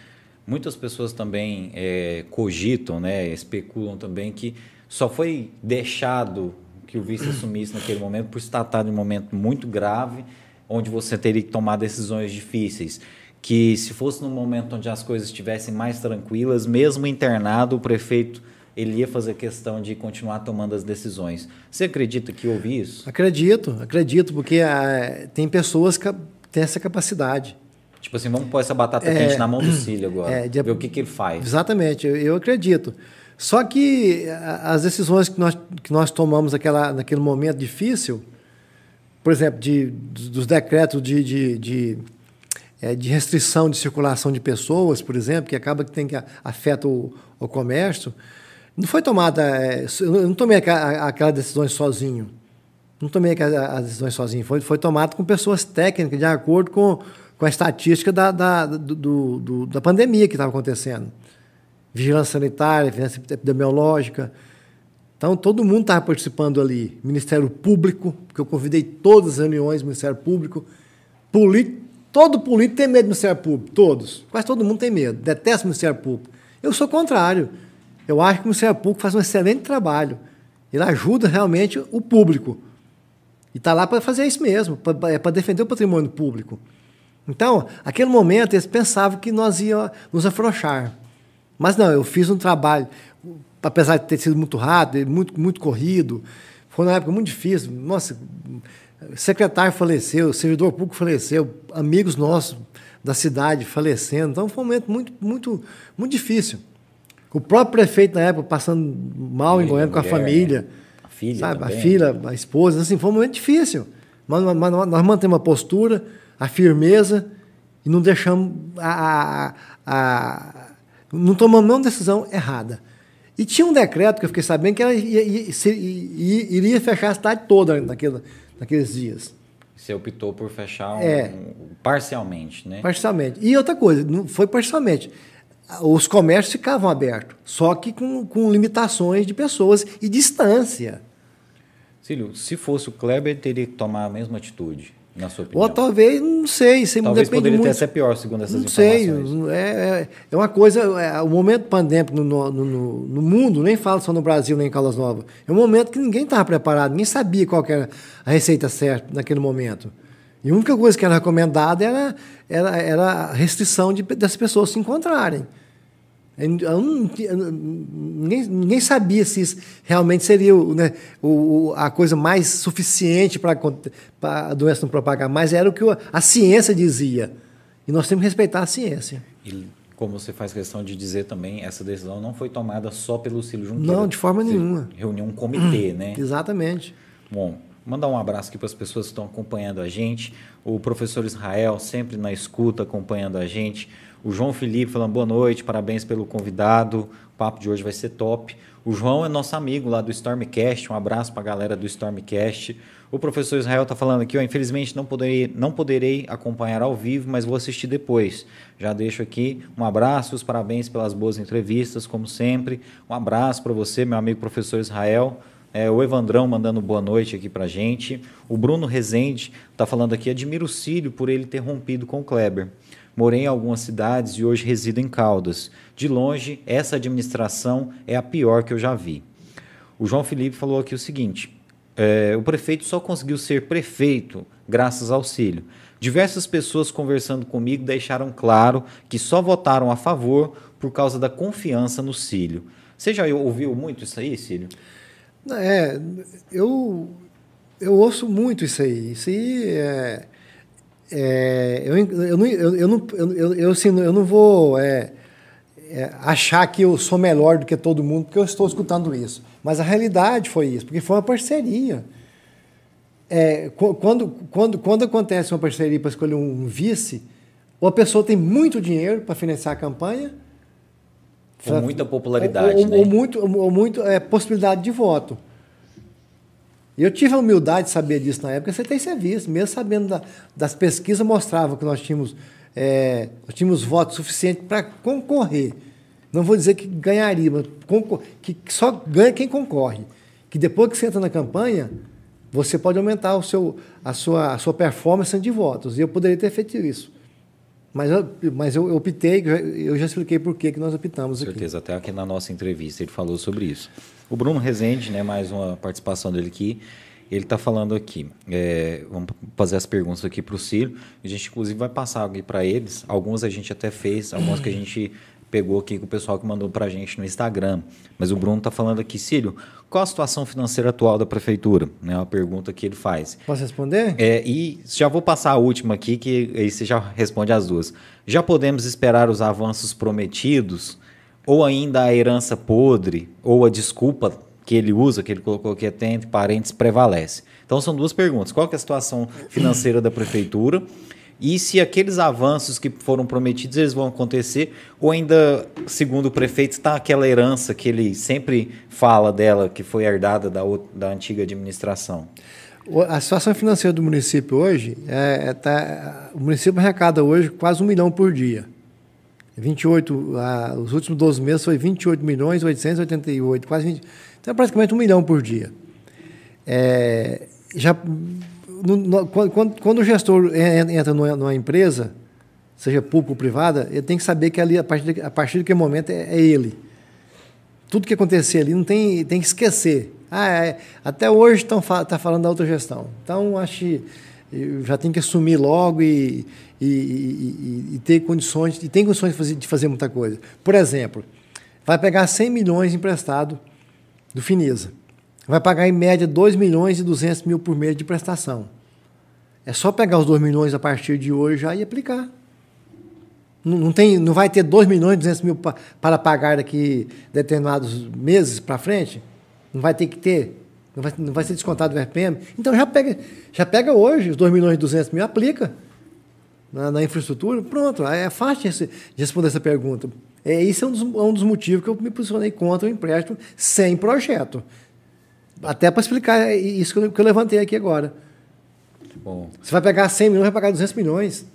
muitas pessoas também é, cogitam, né, especulam também que só foi deixado que o vice assumisse naquele momento por tratar de um momento muito grave onde você teria que tomar decisões difíceis. Que se fosse num momento onde as coisas estivessem mais tranquilas, mesmo internado, o prefeito ele ia fazer questão de continuar tomando as decisões. Você acredita que houve isso? Acredito, acredito, porque ah, tem pessoas que têm essa capacidade. Tipo assim, vamos pôr essa batata é, quente na mão do Cílio agora, é, de, ver o que, que ele faz. Exatamente, eu, eu, acredito. Só que as decisões que nós, que nós tomamos naquela, naquele momento difícil, por exemplo, de, dos decretos de, de, de, é, de restrição de circulação de pessoas, por exemplo, que acaba que tem que afeta o, o comércio, não foi tomada. É, eu não tomei aquelas decisões sozinho. Não tomei aquelas decisões sozinho. Foi, foi tomado com pessoas técnicas, de acordo com, com a estatística da, da, do, do, da pandemia que estava acontecendo. Vigilância sanitária, vigilância epidemiológica. Então, todo mundo estava participando ali. Ministério Público, porque eu convidei todas as reuniões do Ministério Público. Político, todo político tem medo do Ministério Público, todos. Quase todo mundo tem medo, detesta o Ministério Público. Eu sou contrário. Eu acho que o Ministério Público faz um excelente trabalho. Ele ajuda realmente o público. E está lá para fazer isso mesmo, é para defender o patrimônio público. Então, naquele momento, eles pensavam que nós íamos nos afrouxar. Mas não, eu fiz um trabalho, apesar de ter sido muito rápido, muito, muito corrido, foi uma época muito difícil. Nossa, secretário faleceu, servidor público faleceu, amigos nossos da cidade falecendo. Então, foi um momento muito, muito, muito difícil. O próprio prefeito na época passando mal em Goiânia com a família. A filha. Sabe? A filha, a esposa. Assim, foi um momento difícil. Mas, mas nós mantemos a postura, a firmeza e não deixamos a, a, a não tomamos nenhuma decisão errada. E tinha um decreto que eu fiquei sabendo que era, ia, ia, iria fechar a cidade toda naquele, naqueles dias. Você optou por fechar um, é, parcialmente, né? Parcialmente. E outra coisa, não foi parcialmente os comércios ficavam abertos, só que com, com limitações de pessoas e distância. Cílio, se fosse o Kleber, teria que tomar a mesma atitude, na sua opinião? Ou talvez, não sei. Isso talvez poderia muito. ter ser pior, segundo essas não informações. Não sei. É, é, é uma coisa. É, o momento pandêmico no, no, no, no, mundo, nem falo só no Brasil, nem em Caldas Novas, é um momento que ninguém estava preparado, ninguém sabia qual era a receita certa naquele momento. E a única coisa que era recomendada era, era, era a restrição de, das pessoas se encontrarem. Eu não, ninguém, ninguém, sabia se isso realmente seria né, o, a coisa mais suficiente para a doença não propagar, mas era o que a ciência dizia. E nós temos que respeitar a ciência. E como você faz questão de dizer também, essa decisão não foi tomada só pelo Cílio Junqueira. Não, de forma nenhuma. Reuniu um comitê, *clears throat* né? Exatamente. Bom, mandar um abraço aqui para as pessoas que estão acompanhando a gente. O professor Israel, sempre na escuta, acompanhando a gente. O João Felipe falando boa noite, parabéns pelo convidado. O papo de hoje vai ser top. O João é nosso amigo lá do Stormcast. Um abraço para a galera do Stormcast. O professor Israel está falando aqui, ó, infelizmente não poderei, não poderei acompanhar ao vivo, mas vou assistir depois. Já deixo aqui um abraço, os parabéns pelas boas entrevistas, como sempre. Um abraço para você, meu amigo professor Israel. É, o Evandrão mandando boa noite aqui para gente. O Bruno Rezende está falando aqui, admiro o Cílio por ele ter rompido com o Kleber. Morei em algumas cidades e hoje resido em Caldas. De longe, essa administração é a pior que eu já vi. O João Felipe falou aqui o seguinte: é, o prefeito só conseguiu ser prefeito graças ao auxílio. Diversas pessoas conversando comigo deixaram claro que só votaram a favor por causa da confiança no Cílio. Você já ouviu muito isso aí, Cílio? É, eu, eu ouço muito isso aí. Isso aí é, é eu, eu, não, eu, eu, não, eu, eu, assim, eu não vou é, é, achar que eu sou melhor do que todo mundo porque eu estou escutando isso. Mas a realidade foi isso, porque foi uma parceria. É, quando, quando, quando acontece uma parceria para escolher um vice, ou a pessoa tem muito dinheiro para financiar a campanha, com muita popularidade, ou, né? Ou muito, ou muito é, possibilidade de voto. E eu tive a humildade de saber disso na época, você tem serviço, mesmo sabendo da, das pesquisas, mostravam que nós tínhamos, é, nós tínhamos votos suficientes para concorrer. Não vou dizer que ganharia, mas que só ganha quem concorre. Que depois que você entra na campanha, você pode aumentar o seu, a, sua, a sua performance de votos. E eu poderia ter feito isso. Mas eu, mas eu, optei, eu já expliquei por que, nós optamos aqui. certeza, até aqui na nossa entrevista ele falou sobre isso. O Bruno Rezende, né, mais uma participação dele aqui, Ele está falando aqui, é, vamos fazer as perguntas aqui para o Cílio. A gente, inclusive, vai passar aqui para eles. Algumas a gente até fez, algumas que a gente pegou aqui com o pessoal que mandou para a gente no Instagram. Mas o Bruno está falando aqui, Cílio, qual a situação financeira atual da prefeitura? É uma pergunta que ele faz. Posso responder? É, e já vou passar a última aqui, que aí você já responde as duas. Já podemos esperar os avanços prometidos? Ou ainda a herança podre? Ou a desculpa que ele usa, que ele colocou aqui até entre parentes, prevalece. Então são duas perguntas. Qual é a situação financeira da prefeitura? E se aqueles avanços que foram prometidos eles vão acontecer, ou ainda, segundo o prefeito, está aquela herança que ele sempre fala dela, que foi herdada da, da antiga administração? A situação financeira do município hoje, é, é tá, o município arrecada hoje quase um milhão por dia. 28, ah, os últimos 12 meses foi 28 milhões 888, quase 20, então é praticamente um milhão por dia. É, já, no, no, quando, quando, o gestor entra numa, numa, empresa, seja pública ou privada, ele tem que saber que ali, a partir, de, a partir daquele momento, é, é ele. Tudo que acontecer ali não tem, tem que esquecer. Ah, é, até hoje estão tá falando da autogestão. Então, acho que já tem que assumir logo e, e, e, e, ter condições, e tem condições de fazer, de fazer muita coisa. Por exemplo, vai pegar 100 milhões emprestado do Finisa. Vai pagar em média 2 milhões e 200 mil por mês de prestação. É só pegar os 2 milhões a partir de hoje já e aplicar. Não, tem, não vai ter 2 milhões e 200 mil pa, para pagar daqui determinados meses para frente? Não vai ter que ter? Não vai, não vai ser descontado o RPM? Então já pega, já pega hoje os 2 milhões e 200 mil, aplica na, na infraestrutura. Pronto, é fácil de responder essa pergunta. É, isso é um dos, é um dos motivos que eu me posicionei contra o empréstimo sem projeto. Até para explicar isso que eu, que eu, levantei aqui agora. Bom. Você vai pegar 100 milhões, vai pagar 200 milhões.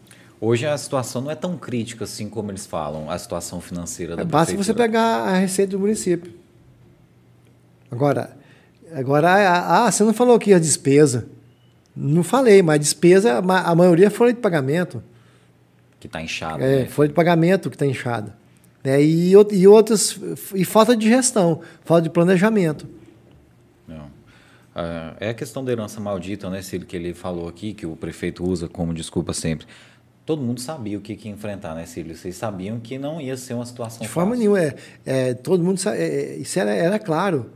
Hoje a situação não é tão crítica assim como eles falam, a situação financeira da é, Basta você pegar a receita do município. Agora, agora ah, você não falou aqui a despesa. Não falei, mas despesa, a maioria folha de pagamento. Que está inchada. É, né? folha de pagamento que está inchada. Né? E, e outras e falta de gestão, falta de planejamento. Não. Ah, é a questão da herança maldita, né, Cílio, que ele falou aqui, que o prefeito usa como desculpa sempre. Todo mundo sabia o que, enfrentar, né, Cílio? Vocês sabiam que não ia ser uma situação De forma fácil. nenhuma. É, é, todo mundo sabe, é, isso era, era claro.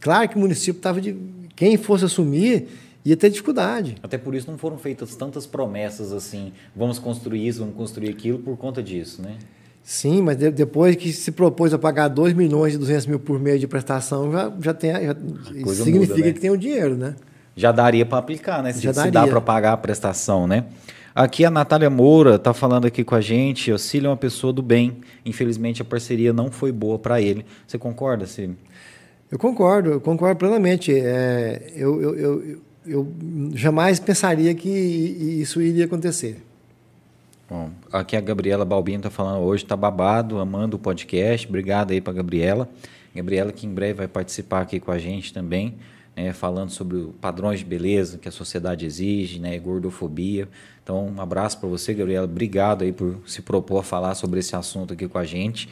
Claro que o município estava de. Quem fosse assumir ia ter dificuldade. Até por isso não foram feitas tantas promessas assim, vamos construir isso, vamos construir aquilo, por conta disso, né? Sim, mas de, depois que se propôs a pagar 2 milhões e 200 mil por mês de prestação, já, já tem. Já, isso significa muda, né? que tem o dinheiro, né? Já daria para aplicar, né? Se, já se dá para pagar a prestação, né? Aqui a Natália Moura está falando aqui com a gente. O Cílio é uma pessoa do bem. Infelizmente a parceria não foi boa para ele. Você concorda, Cílio? Eu concordo, eu concordo plenamente. É, eu, eu, eu, eu jamais pensaria que isso iria acontecer. Bom, aqui a Gabriela Balbino está falando hoje, está babado, amando o podcast. Obrigado aí para Gabriela. Gabriela que em breve vai participar aqui com a gente também, né, falando sobre padrões de beleza que a sociedade exige, né, gordofobia. Então, um abraço para você, Gabriela. Obrigado aí por se propor a falar sobre esse assunto aqui com a gente.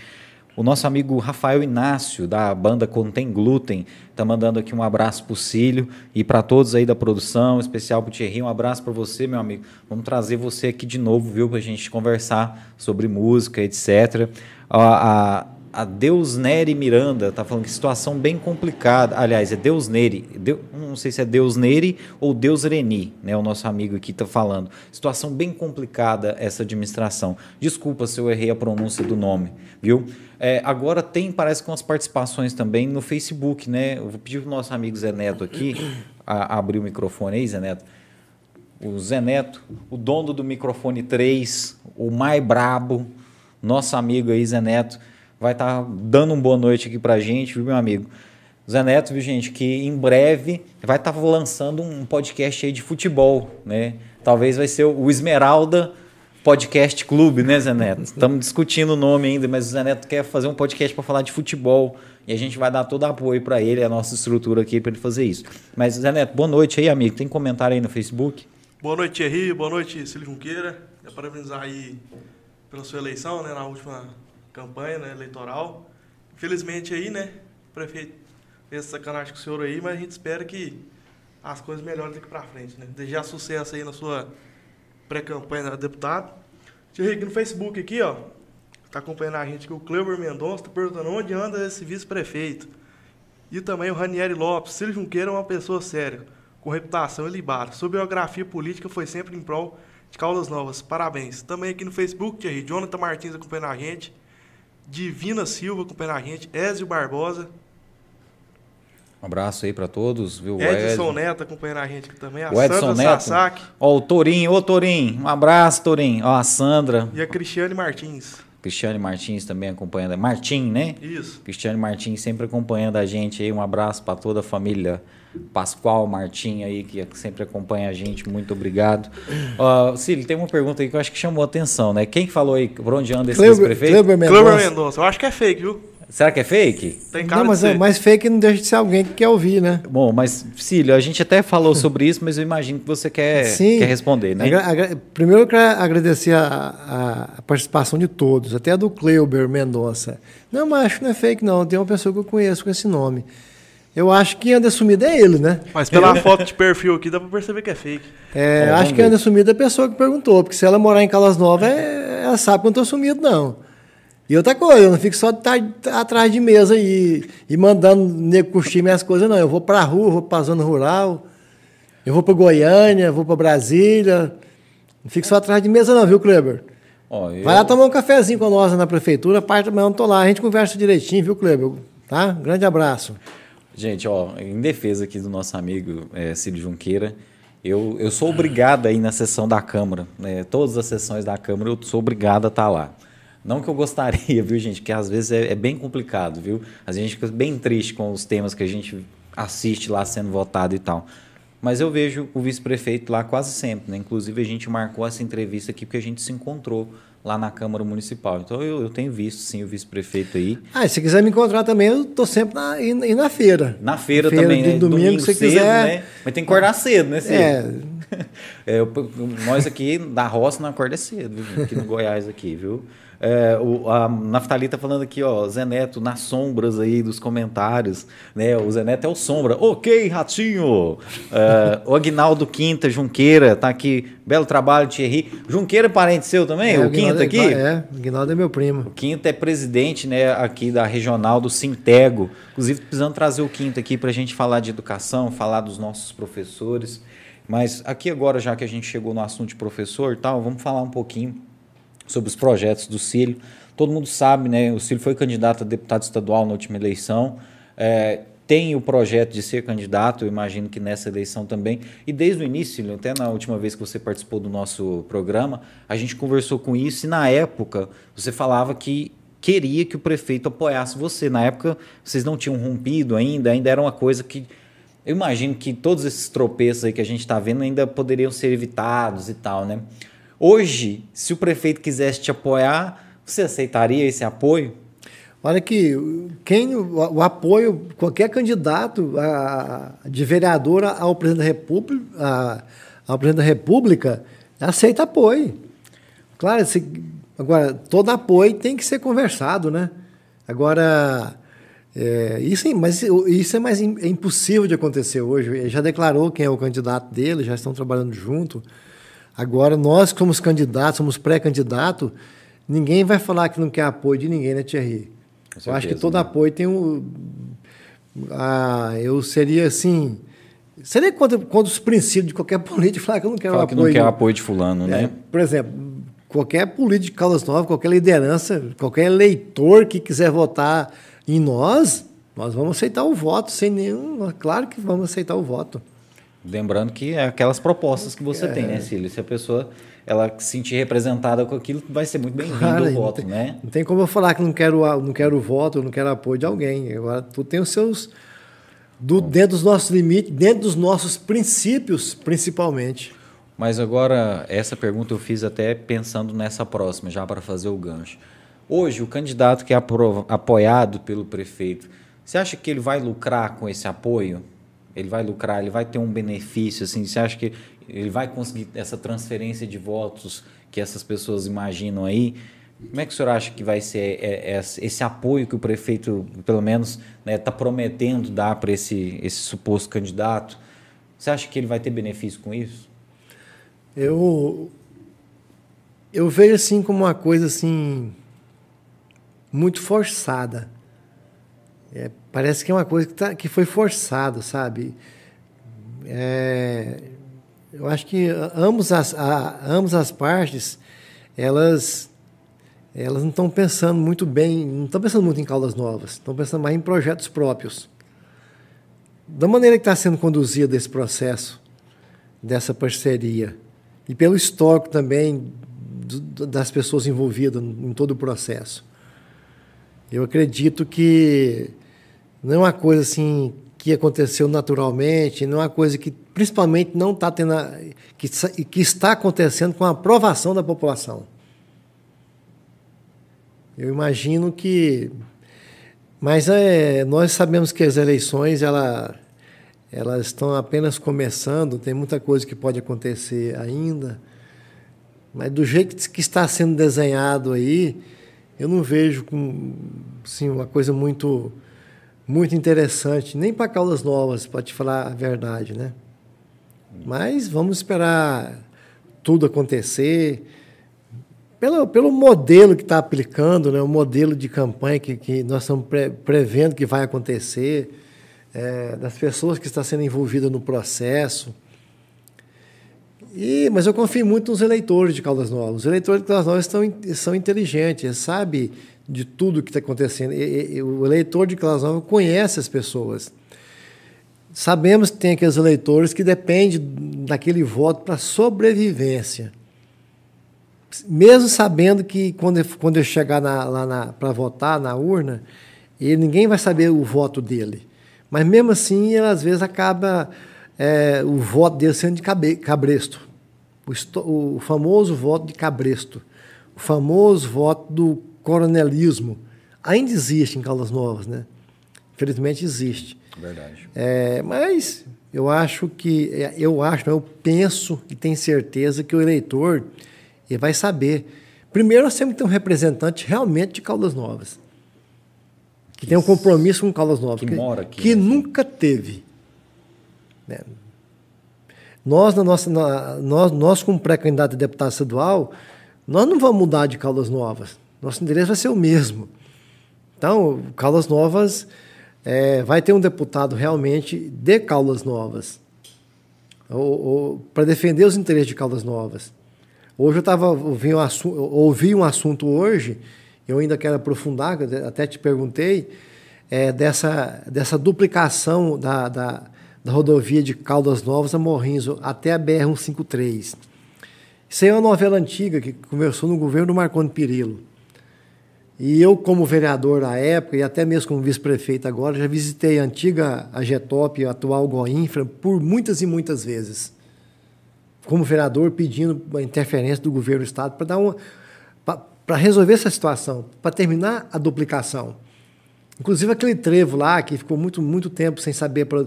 O nosso amigo Rafael Inácio, da banda Contém Glúten, está mandando aqui um abraço para o Cílio e para todos aí da produção, especial para o Thierry. Um abraço para você, meu amigo. Vamos trazer você aqui de novo, viu, para a gente conversar sobre música, etc. A, a, a Deus Neri Miranda está falando que situação bem complicada. Aliás, é Deus Neri. Deus, não sei se é Deus Neri ou Deus Reni, né? O nosso amigo aqui está falando. Situação bem complicada essa administração. Desculpa se eu errei a pronúncia do nome, viu? É, agora tem, parece com as participações também no Facebook, né? Eu vou pedir para o nosso amigo Zé Neto aqui a, abrir o microfone aí, Zé Neto. O Zé Neto, o dono do microfone 3, o mais brabo, nosso amigo aí, Zé Neto, vai estar tá dando uma boa noite aqui para gente, viu, meu amigo? Zé Neto, viu, gente, que em breve vai estar tá lançando um podcast aí de futebol, né? Talvez vai ser o Esmeralda Podcast Clube, né, Zé Neto? Estamos discutindo o nome ainda, mas o Zé Neto quer fazer um podcast para falar de futebol e a gente vai dar todo apoio para ele, a nossa estrutura aqui para ele fazer isso. Mas, Zé Neto, boa noite aí, amigo. Tem comentário aí no Facebook? Boa noite, Thierry. Boa noite, Silvio Junqueira. É parabenizar aí pela sua eleição, né, na última campanha né, eleitoral. Infelizmente aí, né, o prefeito fez sacanagem com o senhor aí, mas a gente espera que as coisas melhores daqui para frente, né? Desejar sucesso aí na sua pré-campanha da deputado. Tia aqui no Facebook aqui, ó, tá acompanhando a gente aqui, o Cleber Mendonça, tá perguntando onde anda esse vice-prefeito. E também o Ranieri Lopes. Cílio Junqueira é uma pessoa séria, com reputação ilibada. Sua biografia política foi sempre em prol de causas novas. Parabéns. Também aqui no Facebook, Thierry, Jonathan Martins acompanhando a gente. Divina Silva acompanhando a gente. Ézio Barbosa. Um abraço aí para todos, viu? Edson Neto acompanhando a gente aqui também. A o Edson Sandra Neto. Sasaki. Ó, o Torinho, ô Torinho, um abraço, Torinho. Ó, a Sandra, E a Cristiane Martins. Cristiane Martins também acompanhando. Martim, né? Isso. Cristiane Martins sempre acompanhando a gente aí. Um abraço para toda a família Pascoal Martim aí, que sempre acompanha a gente. Muito obrigado. Ó, Cílio, tem uma pergunta aí que eu acho que chamou a atenção, né? Quem que falou aí por onde anda esse Kleber, vice-prefeito? Kleber Mendonça. Cleber Mendonça. Eu acho que é fake, viu? Será que é fake? Tem cara Não, mas, de é, ser. mas fake não deixa de ser alguém que quer ouvir, né? Bom, mas, Cílio, a gente até falou sobre isso, mas eu imagino que você quer, Sim. quer responder, né? Agra- agra- Primeiro eu quero agradecer a, a- a participação de todos, até a do Cleuber Mendonça. Não, mas acho que não é fake, não. Tem uma pessoa que eu conheço com esse nome. Eu acho que anda sumido é ele, né? Mas pela foto de perfil aqui dá pra perceber que é fake. É, vamos acho que anda sumido é a pessoa que perguntou, porque se ela morar em Caldas Novas, é- ela sabe que eu não estou sumido, não. E outra coisa, eu não fico só tá- tá atrás de mesa e, e mandando nego curtir minhas coisas, não. Eu vou para a rua, vou para a zona rural, eu vou para Goiânia, vou para Brasília. Não fico só atrás de mesa, não, viu, Kleber? Eu- Vai lá tomar um cafezinho com nós na prefeitura, parte da manhã eu tô lá, a gente conversa direitinho, viu, Kleber? Tá? Grande abraço. Gente, ó, em defesa aqui do nosso amigo é, Cílio Junqueira, eu, eu sou obrigado a ir na sessão da Câmara, né? Todas as sessões da Câmara eu sou obrigado a estar lá. Não que eu gostaria, *laughs* viu, gente? Que às vezes é, é bem complicado, viu? A gente fica bem triste com os temas que a gente assiste lá sendo votado e tal. Mas eu vejo o vice-prefeito lá quase sempre, né? Inclusive a gente marcou essa entrevista aqui porque a gente se encontrou lá na Câmara Municipal. Então eu, eu tenho visto sim o vice-prefeito aí. Ah, e se quiser me encontrar também, eu tô sempre na, e, e na feira. Na feira, Feira também, de né? domingo, se cedo, quiser. né? Mas tem que acordar cedo, né, Ciro? É, *laughs* É, eu- nós aqui da roça não acorda cedo, viu, aqui no Goiás aqui, viu? É, o, a Naftali tá falando aqui, ó, Zé Neto, nas sombras aí dos comentários, né? O Zé Neto é o sombra. Ok, ratinho! É, o Agnaldo Quinta, Junqueira, tá aqui. Belo trabalho, Thierry. Junqueira é parente seu também? é, o Quinta Guinaldo aqui? É, é, o Guinaldo é meu primo. O Quinto é presidente né, aqui da regional do Sintego. Inclusive, precisando trazer o Quinto aqui para a gente falar de educação, falar dos nossos professores. Mas aqui agora, já que a gente chegou no assunto de professor e tal, vamos falar um pouquinho sobre os projetos do Cílio. Todo mundo sabe, né? O Cílio foi candidato a deputado estadual na última eleição. É, tem o projeto de ser candidato, eu imagino que nessa eleição também. E desde o início, até na última vez que você participou do nosso programa, a gente conversou com isso e na época você falava que queria que o prefeito apoiasse você. Na época vocês não tinham rompido ainda, ainda era uma coisa que eu imagino que todos esses tropeços aí que a gente está vendo ainda poderiam ser evitados e tal, né? Hoje, se o prefeito quisesse te apoiar, você aceitaria esse apoio? Olha que quem o, o apoio, qualquer candidato a, de vereador ao presidente da República, a- ao presidente da República aceita apoio. Claro, se, agora todo apoio tem que ser conversado, né? Agora é, isso, mas isso é mais é impossível de acontecer hoje. Ele já declarou quem é o candidato dele, já estão trabalhando junto. Agora nós que somos candidatos, somos pré-candidato, ninguém vai falar que não quer apoio de ninguém, né, Thierry? Com Eu acho que todo né? apoio tem um. Ah, eu seria assim. Seria contra, contra os princípios de qualquer *laughs* político falar que eu não quero Fala que apoio. não quer apoio de fulano, É, né? por exemplo, qualquer político de Caldas Novas, qualquer liderança, qualquer eleitor que quiser votar em nós, nós vamos aceitar o voto sem nenhum. Claro que vamos aceitar o voto. Lembrando que é aquelas propostas que É. você tem, né, Cílio? Se a pessoa ela se sentir representada com aquilo, vai ser muito bem-vindo Cara, o voto, tem- né? Não tem como eu falar que não quero, não quero voto, não quero apoio de alguém. Agora, tu tem os seus. Do, dentro dos nossos limites, dentro dos nossos princípios, principalmente. Mas agora, essa pergunta eu fiz até pensando nessa próxima, já para fazer o gancho. Hoje, o candidato que é apoiado pelo prefeito, você acha que ele vai lucrar com esse apoio? Ele vai lucrar, ele vai ter um benefício, assim? Você acha que ele vai conseguir essa transferência de votos que essas pessoas imaginam aí? Como é que o senhor acha que vai ser é, é, esse apoio que o prefeito, pelo menos, está prometendo dar para esse, esse suposto candidato? Você acha que ele vai ter benefício com isso? Eu eu vejo assim como uma coisa assim muito forçada. É, parece que é uma coisa que, tá, que foi forçada, sabe? É, eu acho que ambos as, a, ambas as partes elas elas não estão pensando muito bem, não estão pensando muito em Caldas Novas, estão pensando mais em projetos próprios. Da maneira que está sendo conduzido esse processo, dessa parceria, e pelo histórico também do, das pessoas envolvidas em todo o processo. Eu acredito que não é uma coisa assim que aconteceu naturalmente, não é uma coisa que principalmente não está tendo a, que, que está acontecendo com a aprovação da população. Eu imagino que. Mas é, nós sabemos que as eleições ela, elas estão apenas começando, tem muita coisa que pode acontecer ainda. Mas do jeito que está sendo desenhado aí, eu não vejo com, assim, uma coisa muito, muito interessante, nem para Caldas Novas, para te falar a verdade, né? Mas vamos esperar tudo acontecer pelo, pelo modelo que está aplicando, né, o modelo de campanha que, que nós estamos pre, prevendo que vai acontecer, é, das pessoas que estão sendo envolvidas no processo. E, mas eu confio muito nos eleitores de Caldas Novas. Os eleitores de Caldas Novas estão, são inteligentes, eles sabem de tudo que está acontecendo. E, e, o eleitor de Caldas Novas conhece as pessoas. Sabemos que tem aqueles eleitores que dependem daquele voto para sobrevivência mesmo sabendo que quando, quando eu chegar na, lá para votar na urna, ele, ninguém vai saber o voto dele. Mas mesmo assim, ele, às vezes acaba é, o voto dele sendo de cabe, cabresto. O, o famoso voto de cabresto. O famoso voto do coronelismo. Ainda existe em Caldas Novas, né? Infelizmente existe. Verdade. É, mas eu acho que, é, eu acho, eu penso e tenho certeza que o eleitor ele vai saber. Primeiro, nós temos que ter um representante realmente de Caldas Novas. Que, que tem um compromisso com Caldas Novas. Que, que mora aqui. Que né? nunca teve. Né? Nós, na nossa, na, nós, nós, como pré-candidato a deputado estadual, nós não vamos mudar de Caldas Novas. Nosso endereço vai ser o mesmo. Então, Caldas Novas é, vai ter um deputado realmente de Caldas Novas. Para defender os interesses de Caldas Novas. Hoje eu estava ouvindo um ouvi um assunto hoje, eu ainda quero aprofundar, até te perguntei, é, dessa, dessa duplicação da, da, da, rodovia de Caldas Novas a Morrinhos até a BR-153. Isso aí é uma novela antiga que começou no governo do Marconi Pirillo. E eu, como vereador na época, e até mesmo como vice-prefeito agora, já visitei a antiga AGETOP, a atual Goinfra, por muitas e muitas vezes como vereador, pedindo a interferência do governo do Estado para dar uma. para resolver essa situação, para terminar a duplicação. Inclusive aquele trevo lá, que ficou muito, muito tempo sem saber pra,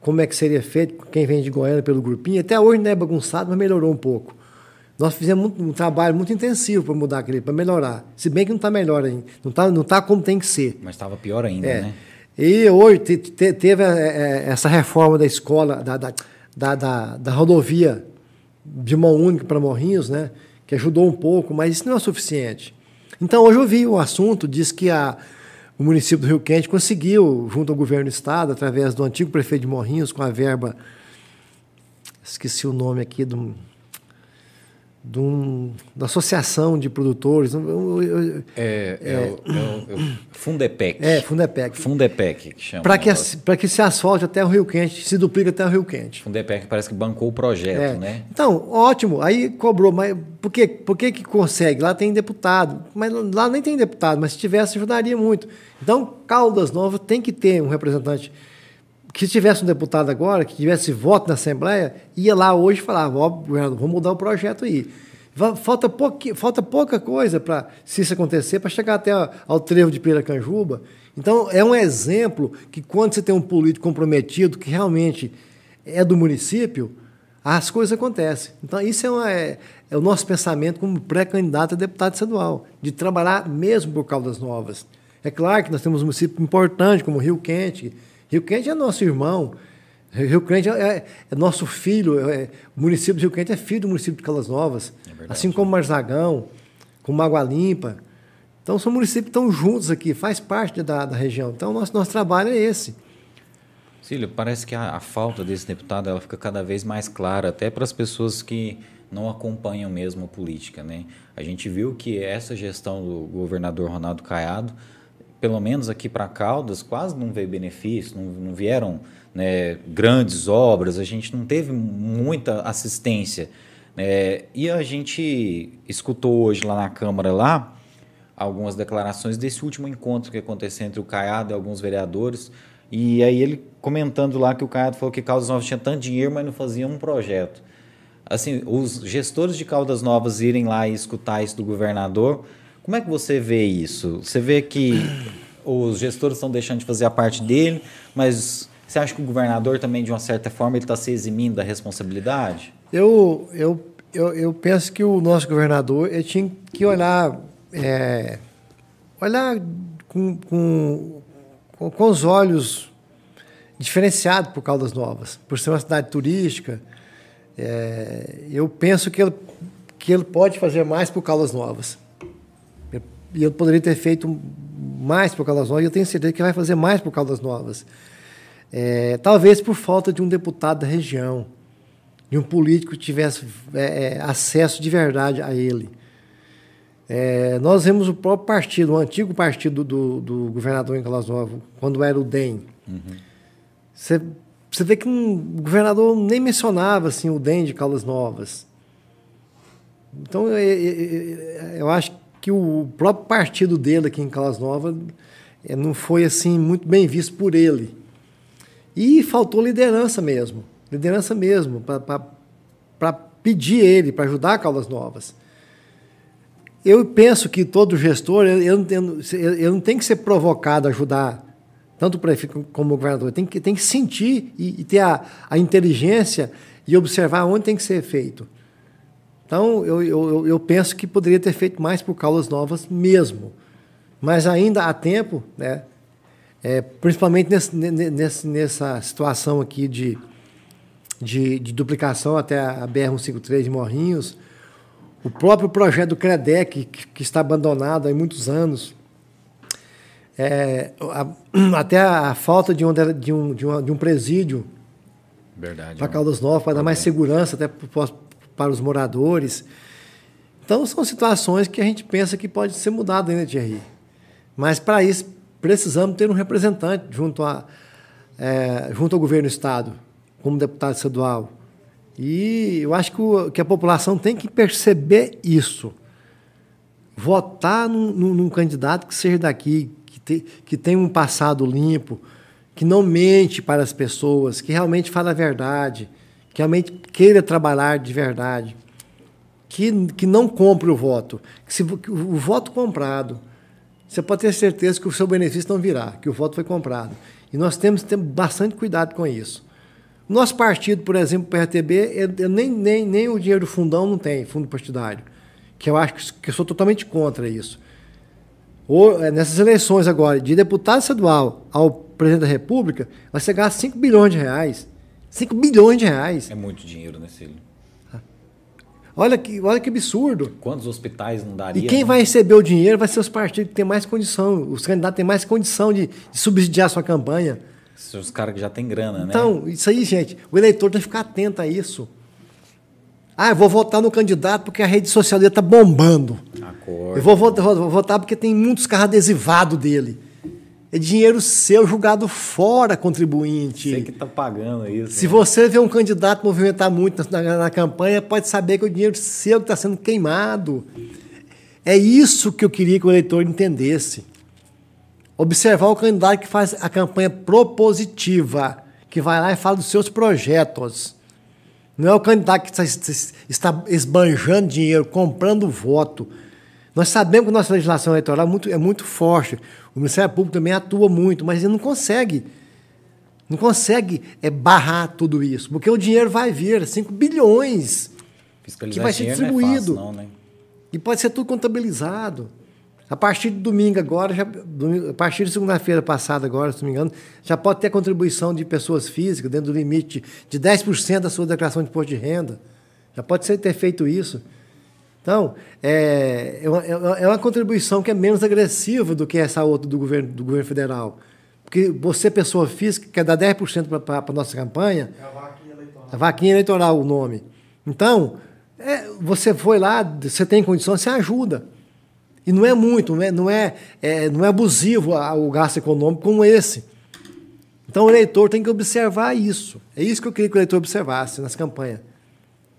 como é que seria feito, quem vem de Goiânia pelo grupinho, até hoje não é bagunçado, mas melhorou um pouco. Nós fizemos um, um trabalho muito intensivo para mudar aquele, para melhorar. Se bem que não está melhor ainda, não está não tá como tem que ser. Mas estava pior ainda, é. né? E hoje te, te, teve é, é, essa reforma da escola, da, da, da, da, da rodovia de mão única para Morrinhos, né? que ajudou um pouco, mas isso não é o suficiente. Então, hoje eu vi o assunto, diz que a, o município do Rio Quente conseguiu, junto ao governo do estado, através do antigo prefeito de Morrinhos, com a verba, esqueci o nome aqui, do de um, da associação de produtores. Eu, eu, é, é, é, é, Fundepec. É, Fundepec. Fundepec, que chama. Para que, que se asfalte até o Rio Quente, se duplique até o Rio Quente. Fundepec parece que bancou o projeto, é. né? Então, ótimo. Aí cobrou, mas por, quê? por que, que consegue? Lá tem deputado. Mas lá nem tem deputado, mas se tivesse, ajudaria muito. Então, Caldas Novas tem que ter um representante que se tivesse um deputado agora, que tivesse voto na Assembleia, ia lá hoje e falava, ó, vamos mudar o projeto aí. Falta, pouqui, falta pouca coisa para, se isso acontecer, para chegar até ao trevo de Piracanjuba. Então, é um exemplo que quando você tem um político comprometido, que realmente é do município, as coisas acontecem. Então, isso é, uma, é, é o nosso pensamento como pré-candidato a deputado estadual, de trabalhar mesmo por Caldas Novas. É claro que nós temos um município importante, como Rio Quente, Rio Quente é nosso irmão. Rio Crente é, é nosso filho, é, o município de Rio Crente é filho do município de Calas Novas, É assim como Marzagão, como Água Limpa. Então, são municípios que estão juntos aqui, faz parte da, da região. Então, nosso, nosso trabalho é esse. Cílio, parece que a, a, falta desse deputado ela fica cada vez mais clara, até para as pessoas que não acompanham mesmo a política. Né? A gente viu que essa gestão do governador Ronaldo Caiado, pelo menos aqui para Caldas, quase não veio benefício, não, não vieram né, grandes obras, a gente não teve muita assistência. Né? E a gente escutou hoje lá na Câmara lá algumas declarações desse último encontro que aconteceu entre o Caiado e alguns vereadores. E aí ele comentando lá que o Caiado falou que Caldas Novas tinha tanto dinheiro, mas não fazia um projeto. Assim, os gestores de Caldas Novas irem lá e escutar isso do governador, como é que você vê isso? Você vê que os gestores estão deixando de fazer a parte dele, mas você acha que o governador também, de uma certa forma, ele está se eximindo da responsabilidade? Eu, eu, eu, eu penso que o nosso governador ele tinha que olhar, é, olhar com, com, com, os olhos diferenciados por Caldas Novas, por ser uma cidade turística. É, eu penso que ele, que ele pode fazer mais por Caldas Novas. E ele poderia ter feito mais por Caldas Novas, e eu tenho certeza que vai fazer mais por Caldas Novas. É, talvez por falta de um deputado da região, de um político que tivesse é, acesso de verdade a ele. É, nós vemos o próprio partido, o antigo partido do, do governador em Caldas Novas, quando era o DEM. Você uhum. vê que um, o governador nem mencionava assim, o DEM de Caldas Novas. Então, eu, eu, eu acho que o próprio partido dele aqui em Caldas Novas não foi assim muito bem visto por ele. E faltou liderança mesmo, liderança mesmo, para pedir ele, para ajudar Caldas Novas. Eu penso que todo gestor, ele, ele não tem que ser provocado a ajudar tanto o prefeito como o governador, tem que, tem que sentir e, e ter a, a inteligência e observar onde tem que ser feito. Então, eu, eu, eu penso que poderia ter feito mais por Caldas Novas mesmo. Mas ainda há tempo, né? É, principalmente nesse, nesse, nessa situação aqui de, de, de, duplicação até a BR-153 de Morrinhos, o próprio projeto do CREDEC, que, que está abandonado há muitos anos, é, a, *clears throat* até a falta de um, de um, de um, de um presídio para Caldas Novas, para dar mais segurança até para os moradores. Então, são situações que a gente pensa que pode ser mudado ainda, Thierry. Mas, para isso, precisamos ter um representante junto, a, é, junto ao governo do Estado, como deputado estadual. E eu acho que, o, que a população tem que perceber isso. Votar num, num, num candidato que seja daqui, que, te, que tenha um passado limpo, que não mente para as pessoas, que realmente fala a verdade, que realmente queira trabalhar de verdade, que, que não compre o voto. Que se, que o voto comprado, você pode ter certeza que o seu benefício não virá, que o voto foi comprado. E nós temos que ter bastante cuidado com isso. Nosso partido, por exemplo, o PRTB, eu, eu nem, nem, nem o dinheiro do fundão não tem, fundo partidário, que eu acho que, que eu sou totalmente contra isso. Ou, nessas eleições agora, de deputado estadual ao presidente da República, vai ser gasto 5 bilhões de reais. 5 bilhões de reais. É muito dinheiro, né, Cílio? Olha que, olha que absurdo. Quantos hospitais não daria? E quem né? vai receber o dinheiro vai ser os partidos que têm mais condição, os candidatos têm mais condição de, de subsidiar a sua campanha. Os caras que já têm grana, né? Então, isso aí, gente, o eleitor tem que ficar atento a isso. Ah, eu vou votar no candidato porque a rede social dele está bombando. Acordo. Eu vou votar, vou votar porque tem muitos carros adesivados dele. É dinheiro seu jogado fora, contribuinte. Você que está pagando isso. Se né? você vê um candidato movimentar muito na, na, na campanha, pode saber que o dinheiro seu está sendo queimado. É isso que eu queria que o eleitor entendesse. Observar o candidato que faz a campanha propositiva, que vai lá e fala dos seus projetos. Não é o candidato que está esbanjando dinheiro, comprando voto. Nós sabemos que a nossa legislação eleitoral é muito, é muito forte. O Ministério Público também atua muito, mas ele não consegue. Não consegue é, barrar tudo isso, porque o dinheiro vai vir, 5 bilhões, que vai ser distribuído. Não é fácil, não, né? E pode ser tudo contabilizado. A partir de domingo agora, já, a partir de segunda-feira passada agora, se não me engano, já pode ter contribuição de pessoas físicas dentro do limite de 10% da sua declaração de imposto de renda. Já pode ser ter feito isso. Então, é, é, uma, é, é uma contribuição que é menos agressiva do que essa outra do governo, do governo federal. Porque você, pessoa física, quer dar 10% para a nossa campanha. É a vaquinha eleitoral. A vaquinha eleitoral, o nome. Então, é, você foi lá, você tem condições, você ajuda. E não é muito, não é, não é, é, não é abusivo o gasto econômico como esse. Então o eleitor tem que observar isso. É isso que eu queria que o eleitor observasse nas campanhas.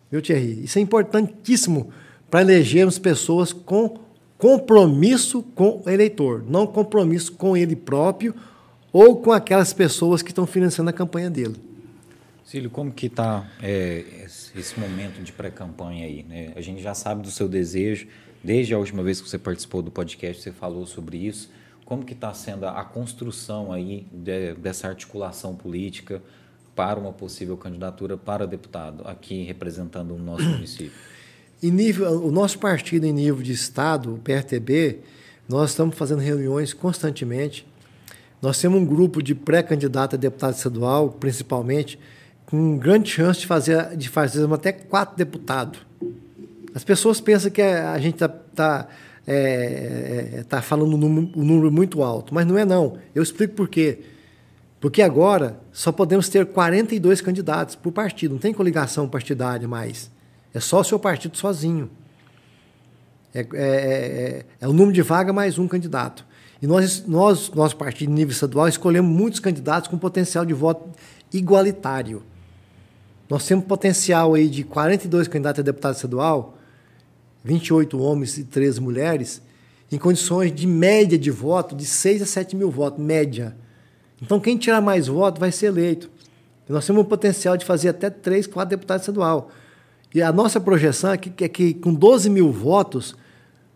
Viu, Thierry? Isso é importantíssimo para elegermos pessoas com compromisso com o eleitor, não compromisso com ele próprio ou com aquelas pessoas que estão financiando a campanha dele. Cílio, como que está é, esse momento de pré-campanha aí? Né? A gente já sabe do seu desejo, desde a última vez que você participou do podcast, você falou sobre isso. Como que está sendo a construção aí de, dessa articulação política para uma possível candidatura para deputado aqui representando o nosso município? Em nível, o nosso partido em nível de estado, o PRTB, nós estamos fazendo reuniões constantemente. Nós temos um grupo de pré-candidato a deputado estadual, principalmente, com grande chance de fazer, de fazer até quatro deputados. As pessoas pensam que a gente está tá, é, é, tá falando um número, um número muito alto, mas não é não. Eu explico por quê. Porque agora só podemos ter 42 candidatos por partido, não tem coligação partidária mais. É só o seu partido sozinho. É, é, é, é o número de vaga mais um candidato. E nós, nós, nosso partido, nível estadual, escolhemos muitos candidatos com potencial de voto igualitário. Nós temos potencial aí de 42 candidatos a deputado estadual, 28 homens e 13 mulheres, em condições de média de voto de 6 a 7 mil votos, média. Então, quem tirar mais votos vai ser eleito. Nós temos um potencial de fazer até 3, 4 deputados estadual. E a nossa projeção é que, é que com 12 mil votos,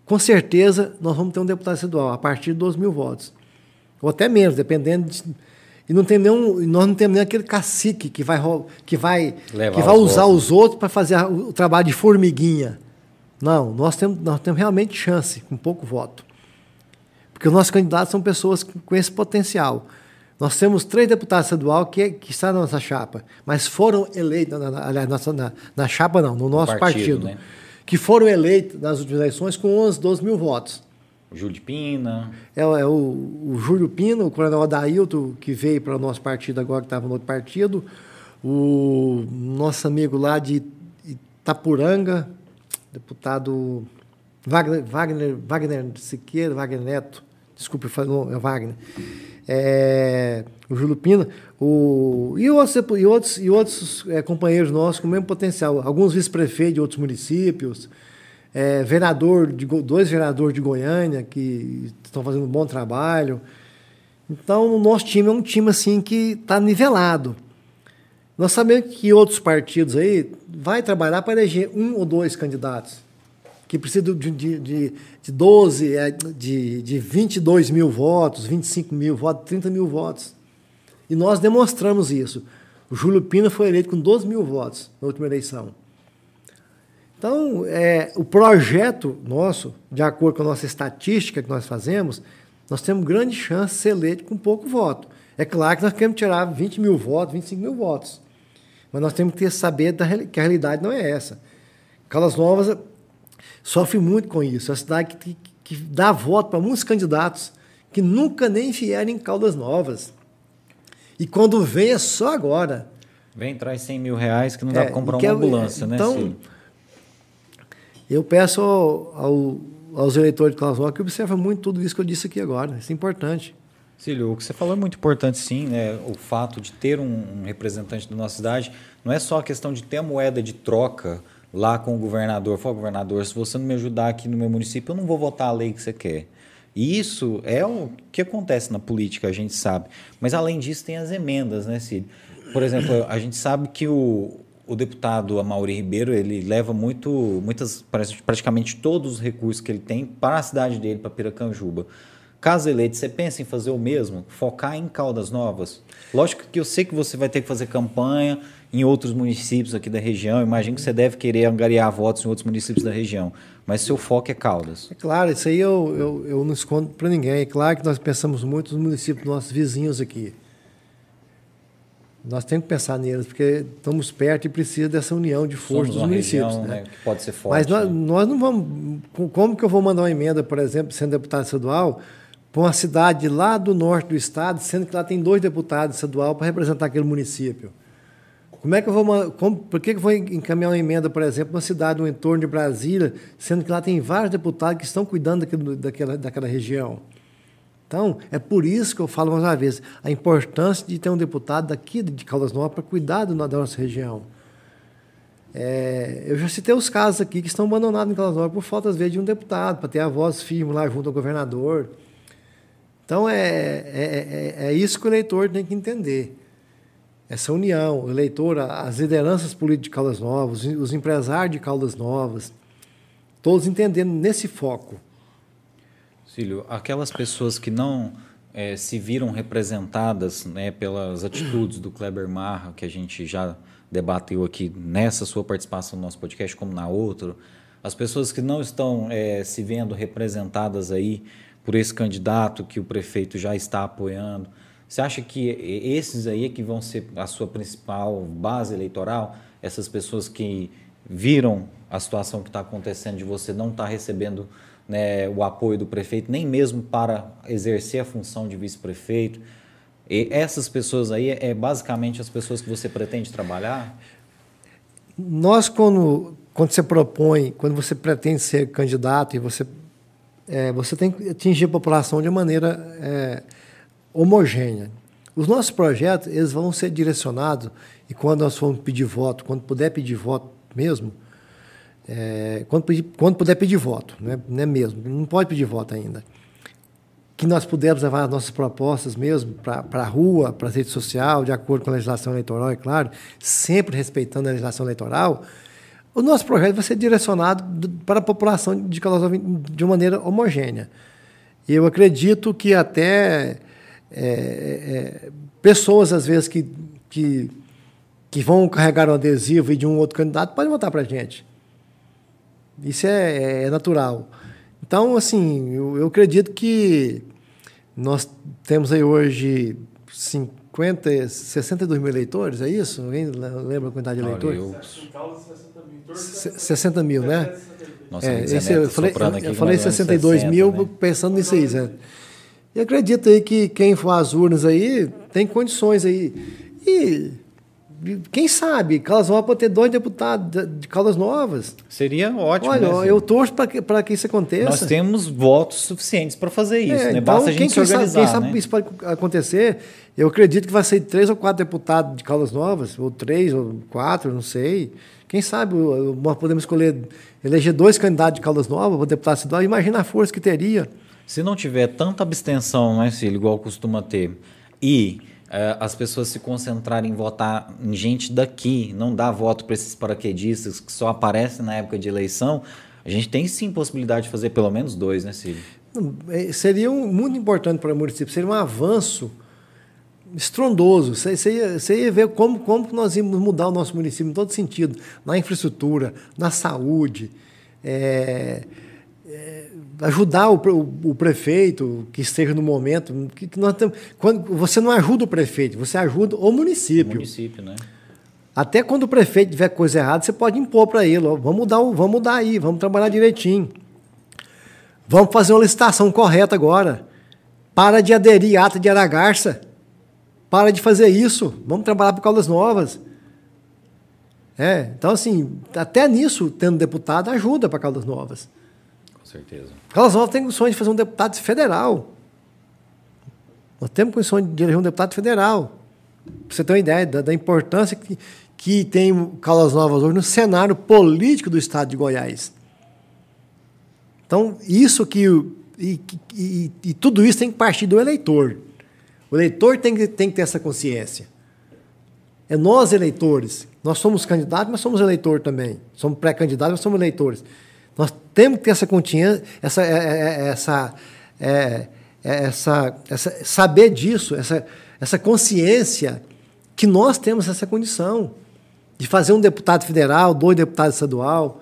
com certeza nós vamos ter um deputado estadual, a partir de 12 mil votos. Ou até menos, dependendo de, e não tem nenhum, nós não temos nem aquele cacique que vai, que vai, que vai usar votos. os outros para fazer o trabalho de formiguinha. Não, nós temos, nós temos realmente chance, com pouco voto. Porque os nossos candidatos são pessoas com esse potencial. Nós temos três deputados estaduais que, que estão na nossa chapa, mas foram eleitos, aliás, na, na, na, chapa não, no nosso partido, partido né? que foram eleitos nas últimas eleições com 11, 12 mil votos. O Júlio Pina. É, é o, o Júlio Pina, o coronel Adailton, que veio para o nosso partido agora, que estava no outro partido. O nosso amigo lá de Itapuranga, deputado Wagner, Wagner, Wagner Siqueira, Wagner Neto, desculpe, é Wagner. É, o Júlio Pina, o, e outros, e outros, e outros é, companheiros nossos com o mesmo potencial, alguns vice-prefeitos de outros municípios, é, vereador de, dois vereadores de Goiânia que estão fazendo um bom trabalho. Então, o nosso time é um time assim que está nivelado. Nós sabemos que outros partidos aí vai trabalhar para eleger um ou dois candidatos que precisam de, de, de, de 12, é, de, de 22 mil votos, 25 mil votos, 30 mil votos. E nós demonstramos isso. O Júlio Pina foi eleito com 12 mil votos na última eleição. Então, é, o projeto nosso, de acordo com a nossa estatística que nós fazemos, nós temos grande chance de ser eleito com pouco voto. É claro que nós queremos tirar 20 mil votos, 25 mil votos. Mas nós temos que saber que a realidade não é essa. Caldas Novas sofre muito com isso. É uma cidade que, que, que dá voto para muitos candidatos que nunca nem vieram em Caldas Novas. E quando vem é só agora. Vem, traz 100 mil reais que não dá é, para comprar uma ambulância, né, então, né, eu peço ao, ao, aos eleitores de Klaus que observem muito tudo isso que eu disse aqui agora. Isso é importante. Cílio, o que você falou é muito importante, sim. Né? O fato de ter um, um representante da nossa cidade não é só a questão de ter a moeda de troca lá com o governador. Fala, governador, se você não me ajudar aqui no meu município, eu não vou votar a lei que você quer. E isso é o que acontece na política, a gente sabe. Mas além disso, tem as emendas, né, Cílio? Por exemplo, a gente sabe que o, o deputado Amaury Ribeiro ele leva muito, muitas, praticamente todos os recursos que ele tem para a cidade dele, para Piracanjuba. Caso eleito, você pensa em fazer o mesmo? Focar em Caldas Novas? Lógico que eu sei que você vai ter que fazer campanha em outros municípios aqui da região. Imagino que você deve querer angariar votos em outros municípios da região. Mas seu foco é Caldas. É claro, isso aí eu, eu, eu não escondo para ninguém. É claro que nós pensamos muito nos municípios nossos vizinhos aqui. Nós temos que pensar neles, porque estamos perto e precisa dessa união de forças dos municípios. Região, né? né? Que pode ser forte. Mas nós, né? nós não vamos. Como que eu vou mandar uma emenda, por exemplo, sendo deputado estadual, para uma cidade lá do norte do estado, sendo que lá tem dois deputados estadual para representar aquele município? Como é que eu vou. Como, por que, eu vou encaminhar uma emenda, por exemplo, uma cidade no entorno de Brasília, sendo que lá tem vários deputados que estão cuidando daquilo, daquela, daquela região? Então, é por isso que eu falo mais uma vez, a importância de ter um deputado daqui de Caldas Novas para cuidar da nossa região. É, eu já citei os casos aqui que estão abandonados em Caldas Novas por falta, às vezes, de um deputado, para ter a voz firme lá junto ao governador. Então, é, é, é, é isso que o eleitor tem que entender. Essa união, o eleitor, as lideranças políticas de Caldas Novas, os empresários de Caldas Novas, todos entendendo nesse foco. Cílio, aquelas pessoas que não é, se viram representadas né, pelas atitudes do Kleber Marra, que a gente já debateu aqui nessa sua participação no nosso podcast, como na outra, as pessoas que não estão é, se vendo representadas aí por esse candidato que o prefeito já está apoiando, você acha que esses aí é que vão ser a sua principal base eleitoral? Essas pessoas que viram a situação que está acontecendo de você não estar tá recebendo né, o apoio do prefeito, nem mesmo para exercer a função de vice-prefeito. E essas pessoas aí é basicamente as pessoas que você pretende trabalhar? Nós, quando, quando você propõe, quando você pretende ser candidato e você, é, você tem que atingir a população de maneira é, homogênea. Os nossos projetos eles vão ser direcionados, e quando nós formos pedir voto, quando puder pedir voto mesmo, é, quando, quando puder pedir voto, né, é mesmo, não pode pedir voto ainda. Que nós pudermos levar as nossas propostas mesmo para a rua, para a rede social, de acordo com a legislação eleitoral, é claro, sempre respeitando a legislação eleitoral, o nosso projeto vai ser direcionado para a população de Calazó de maneira homogênea. Eu acredito que até é, é, pessoas, às vezes, que, que, que vão carregar um adesivo e de um outro candidato podem votar para a gente. Isso é, é, natural. Então, assim, eu, eu, acredito que nós temos aí hoje 50, 62 mil eleitores, é isso? Alguém lembra a quantidade de eleitores? Eu... 60 mil, né? Nossa, é, esse, eu falei, eu falei 62 60, mil né? pensando nisso aí, Zé. E acredito aí que quem for às urnas aí tem condições aí. E quem sabe, Caldas Novas pode ter dois deputados de Caldas Novas. Seria ótimo. Olha, né, eu torço para que, que isso aconteça. Nós temos votos suficientes para fazer isso, é, né? Então, Basta a gente quem, se organizar. Sabe, quem sabe né? isso pode acontecer? Eu acredito que vai ser três ou quatro deputados de Caldas Novas, ou três, ou quatro, não sei. Quem sabe nós podemos escolher, eleger dois candidatos de Caldas Novas para deputado estadual. Imagina a força que teria. Se não tiver tanta abstenção, né, Cílio, igual costuma ter, e é, as pessoas se concentrarem em votar em gente daqui, não dar voto para esses paraquedistas que só aparecem na época de eleição, a gente tem sim possibilidade de fazer pelo menos dois, né, Cílio? É, seria um, muito importante para o município, seria um avanço estrondoso. Você, ia, ia ver como, como nós íamos mudar o nosso município em todo sentido, na infraestrutura, na saúde. É, é, ajudar o, o, o, prefeito que esteja no momento. Que, que nós temos, quando, você não ajuda o prefeito, você ajuda o município. O município, né? Até quando o prefeito tiver coisa errada, você pode impor para ele: ó, vamos, mudar, vamos mudar aí, vamos trabalhar direitinho. Vamos fazer uma licitação correta agora. Para de aderir à ata de Aragarça. Para de fazer isso. Vamos trabalhar por Caldas Novas. É, então, assim, até nisso, tendo deputado, ajuda para Caldas Novas certeza. Caldas Novas tem condições de fazer um deputado federal. Nós temos condições de eleger um deputado federal. Para você ter uma ideia da, da importância que, que tem Caldas Novas hoje no cenário político do estado de Goiás. Então, isso que. E, e, e, tudo isso tem que partir do eleitor. O eleitor tem que, tem que ter essa consciência. É nós, eleitores. Nós somos candidatos, mas somos eleitor também. Somos pré-candidatos, mas somos eleitores. Nós temos que ter essa continha, essa, é, é, é, essa, é, essa, essa, saber disso, essa, essa consciência que nós temos essa condição de fazer um deputado federal, dois deputados estadual,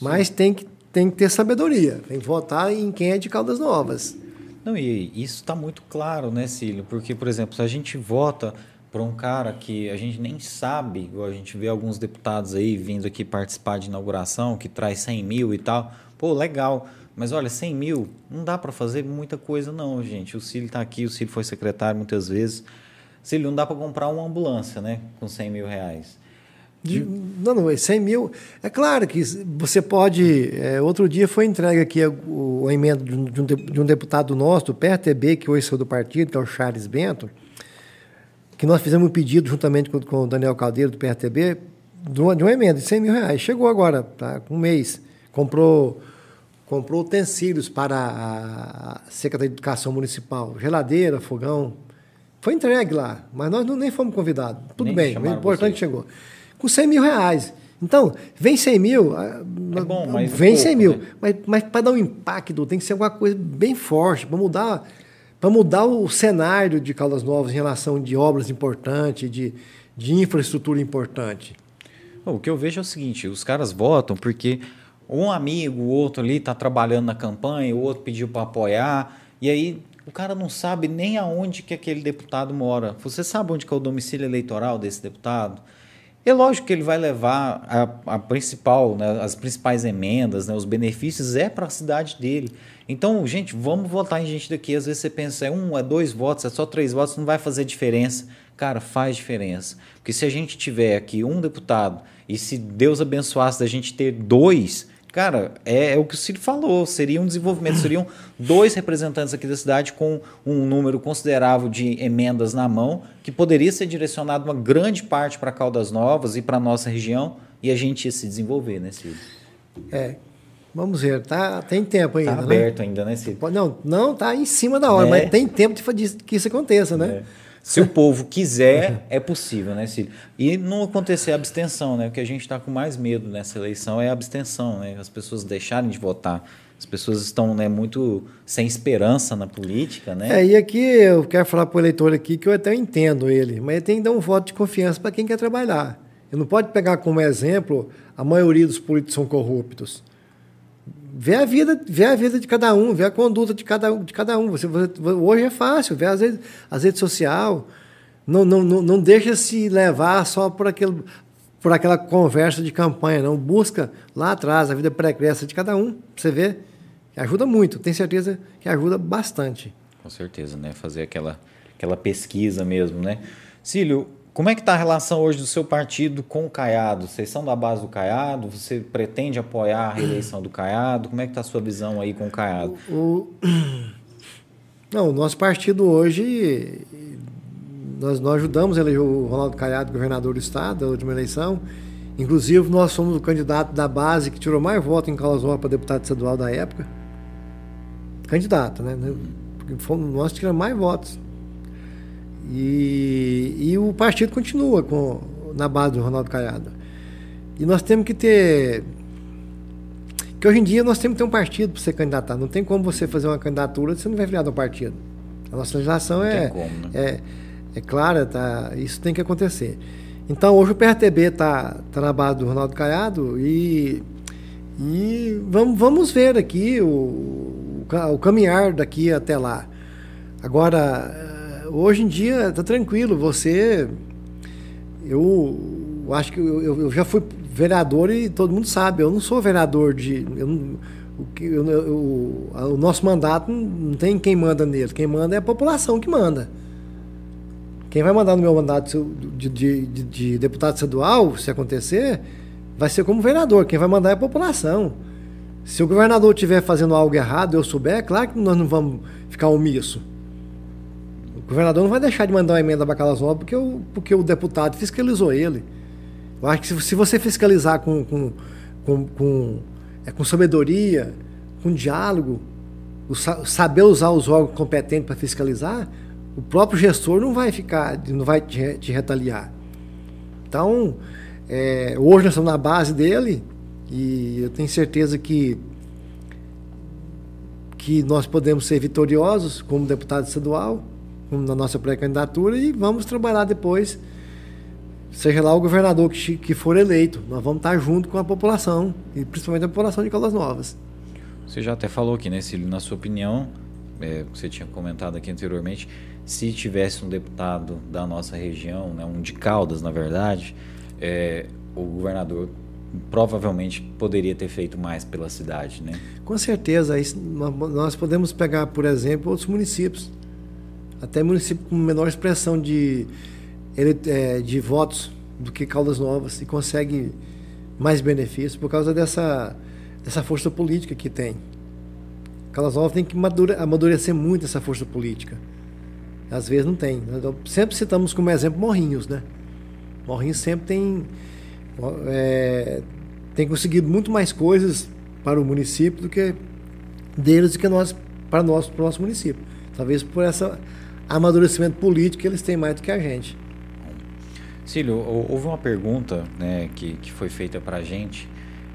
mas tem que, tem que ter sabedoria, tem que votar em quem é de Caldas Novas. Não, e isso está muito claro, né, Cílio? Porque, por exemplo, se a gente vota para um cara que a gente nem sabe, igual a gente vê alguns deputados aí vindo aqui participar de inauguração, que traz 100 mil e tal, pô, legal. Mas olha, 100 mil não dá para fazer muita coisa, não, gente. O Cílio está aqui, o Cílio foi secretário muitas vezes. Cílio, não dá para comprar uma ambulância, né, com 100 mil reais. De, não, não, 100 mil. É claro que você pode. É, outro dia foi entregue aqui o, o emenda de um, de um, deputado nosso, do PRTB, que hoje saiu do partido, que é o Charles Bento, que nós fizemos um pedido juntamente com, com o Daniel Caldeiro, do PRTB, de uma, de uma emenda de 100 mil reais. Chegou agora, tá, um mês. Comprou, comprou utensílios para a Secretaria de Educação Municipal, geladeira, fogão. Foi entregue lá, mas nós não, nem fomos convidados. Tudo nem bem, o importante você. chegou com 100 mil reais. Então, vem 100 mil, ah, é bom, mas vem pouco, 100 mil, né? mas, mas para dar um impacto tem que ser alguma coisa bem forte, para mudar, para mudar o cenário de Caldas Novas em relação de obras importantes, de, de infraestrutura importante. O que eu vejo é o seguinte, os caras votam porque um amigo, o outro ali está trabalhando na campanha, o outro pediu para apoiar, e aí o cara não sabe nem aonde que aquele deputado mora. Você sabe onde é o domicílio eleitoral desse deputado? É lógico que ele vai levar a, a principal, né, as principais emendas, né, os benefícios é para a cidade dele. Então, gente, vamos votar em gente daqui. Às vezes você pensa, é um, é dois votos, é só três votos, não vai fazer diferença. Cara, faz diferença. Porque se a gente tiver aqui um deputado e se Deus abençoasse da gente ter dois, Cara, é, é, o que o Ciro falou. Seria um desenvolvimento, *clears throat* seriam dois representantes aqui da cidade com um número considerável de emendas na mão, que poderia ser direcionado uma grande parte para Caldas Novas e para a nossa região, e a gente ia se desenvolver, né, Ciro? É. Vamos ver, tá, tem tempo ainda. Está aberto né? ainda, né, Ciro? Não, não, tá em cima da hora, é. mas tem tempo de que isso aconteça, né? É. Se o povo quiser, é possível, né, Cílio? E não acontecer abstenção, né? O que a gente está com mais medo nessa eleição é a abstenção, né? As pessoas deixarem de votar. As pessoas estão né, muito sem esperança na política, né? É, e aqui eu quero falar para o eleitor aqui que eu até entendo ele, mas ele tem que dar um voto de confiança para quem quer trabalhar. Ele não pode pegar como exemplo a maioria dos políticos são corruptos vê a vida, vê a vida de cada um, vê a conduta de cada, de cada um. Você, você hoje é fácil, vê as redes, as redes sociais. Não, não, não, não deixa se levar só por, aquele, por aquela conversa de campanha, não. Busca lá atrás a vida pregressa de cada um, você vê. Ajuda muito, tenho certeza que ajuda bastante. Com certeza, né? Fazer aquela, aquela pesquisa mesmo, né? Cílio, como é que está a relação hoje do seu partido com o Caiado? Vocês são da base do Caiado? Você pretende apoiar a reeleição do Caiado? Como é que está a sua visão aí com o Caiado? O, *clears throat* Não, o nosso partido hoje, nós, nós ajudamos a eleger o Ronaldo Caiado governador do estado, da última eleição. Inclusive, nós somos o candidato da base que tirou mais votos em Calazó para deputado estadual da época. Candidato, né? Fomos, nós tiramos mais votos. E, e o partido continua com, na base do Ronaldo Caiado. E nós temos que ter. Que hoje em dia nós temos que ter um partido para ser candidatar. Não tem como você fazer uma candidatura se você não vai virar um partido. A nossa legislação é, como, né? é, é clara, tá? isso tem que acontecer. Então hoje o PRTB está tá na base do Ronaldo Caiado e, e vamos, vamos ver aqui o, o caminhar daqui até lá. Agora, hoje em dia está tranquilo. Você. Eu acho que eu, eu, já fui vereador e todo mundo sabe. Eu não sou vereador de. Eu eu, eu, o nosso mandato não tem quem manda nele. Quem manda é a população que manda. Quem vai mandar no meu mandato de, de, de, de deputado estadual, se acontecer, vai ser como vereador. Quem vai mandar é a população. Se o governador estiver fazendo algo errado, eu souber, é claro que nós não vamos ficar omisso. Governador não vai deixar de mandar uma emenda para Caldas Novas porque o, porque o deputado fiscalizou ele. Eu acho que se, se você fiscalizar com, com, com, com, é, com sabedoria, com diálogo, o, saber usar os órgãos competentes para fiscalizar, o próprio gestor não vai ficar, não vai te, te retaliar. Então, é, hoje nós estamos na base dele e eu tenho certeza que que nós podemos ser vitoriosos como deputado estadual, na nossa pré-candidatura, e vamos trabalhar depois, seja lá o governador que, que for eleito. Nós vamos estar junto com a população, e principalmente a população de Caldas Novas. Você já até falou aqui, né, Cílio, na sua opinião, é, você tinha comentado aqui anteriormente, se tivesse um deputado da nossa região, né, um de Caldas, na verdade, é, o governador provavelmente poderia ter feito mais pela cidade, né? Com certeza, nós podemos pegar, por exemplo, outros municípios, até municípios com menor expressão de, é, de votos do que Caldas Novas e consegue mais benefícios por causa dessa, dessa força política que tem. Caldas Novas tem que amadurecer muito essa força política. Às vezes não tem. Sempre citamos como exemplo Morrinhos, né? Morrinhos sempre tem é, tem conseguido muito mais coisas para o município do que deles do que nós para nós para o nosso município. Talvez por esse amadurecimento político que eles têm mais do que a gente. Cílio, houve uma pergunta né, que, que foi feita para a gente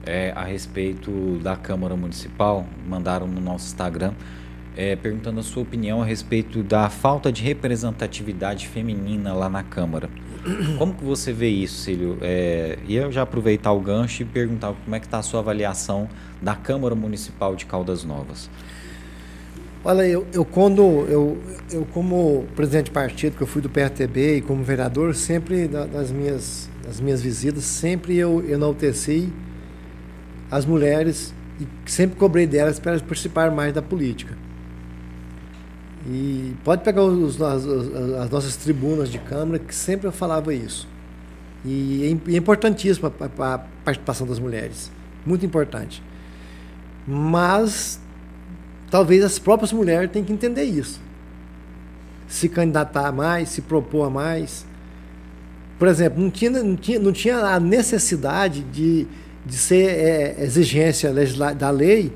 é, a respeito da Câmara Municipal, mandaram no nosso Instagram, é, perguntando a sua opinião a respeito da falta de representatividade feminina lá na Câmara. *clears throat* Como que você vê isso, Cílio? É, e eu já aproveitar o gancho e perguntar como é que está a sua avaliação da Câmara Municipal de Caldas Novas. Olha, eu, eu quando eu, eu como presidente de partido, que eu fui do PRTB e como vereador, sempre nas minhas, nas minhas visitas, sempre eu enalteci as mulheres e sempre cobrei delas para elas mais da política. E pode pegar os, as, as, nossas tribunas de Câmara, que sempre eu falava isso. E é, é importantíssimo a, a participação das mulheres. Muito importante. Mas talvez as próprias mulheres tenham que entender isso. Se candidatar a mais, se propor a mais. Por exemplo, não tinha, não tinha, não tinha a necessidade de, de ser é, exigência da lei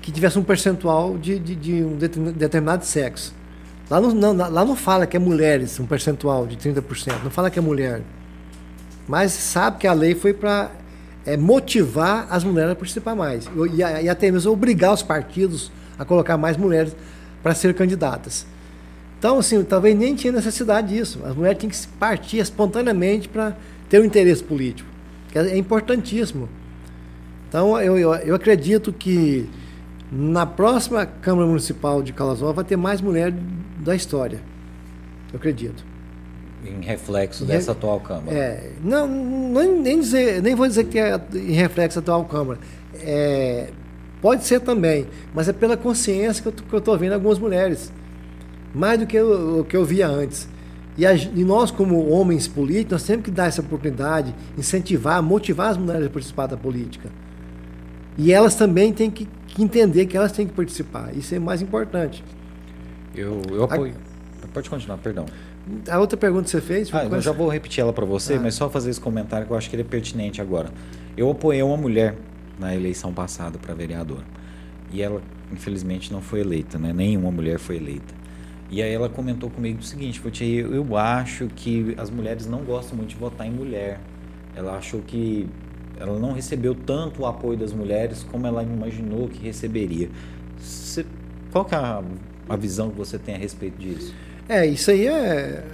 que tivesse um percentual de, de, de um determinado sexo. Lá não, não, lá não fala que é mulheres, um percentual de 30%, não fala que é mulher. Mas sabe que a lei foi para é, motivar as mulheres a participar mais. E, e até mesmo obrigar os partidos a colocar mais mulheres para ser candidatas. Então, assim, talvez nem tinha necessidade disso. As mulheres tinham que partir espontaneamente para ter um interesse político. Que é importantíssimo. Então, eu, eu, eu acredito que na próxima Câmara Municipal de Caldas Novas vai ter mais mulheres da história. Eu acredito. Em reflexo dessa atual Câmara. É, não, não, nem, dizer, nem vou dizer que é em reflexo da atual Câmara. É, pode ser também, mas é pela consciência que eu estou vendo algumas mulheres. Mais do que o que eu via antes. E, a, e, nós, como homens políticos, nós temos que dar essa oportunidade, incentivar, motivar as mulheres a participar da política. E elas também têm que que entender que elas têm que participar. Isso é mais importante. Eu, eu apoio. A... Pode continuar, perdão. A outra pergunta que você fez. Ah, eu já vou repetir ela para você, ah. mas só fazer esse comentário que eu acho que ele é pertinente agora. Eu apoiei uma mulher na eleição passada para vereadora. E ela, infelizmente, não foi eleita, né? Nenhuma mulher foi eleita. E aí ela comentou comigo o seguinte, eu, eu acho que as mulheres não gostam muito de votar em mulher. Ela achou que ela não recebeu tanto o apoio das mulheres como ela imaginou que receberia. Você, qual que é a, a, visão que você tem a respeito disso? É, isso aí é,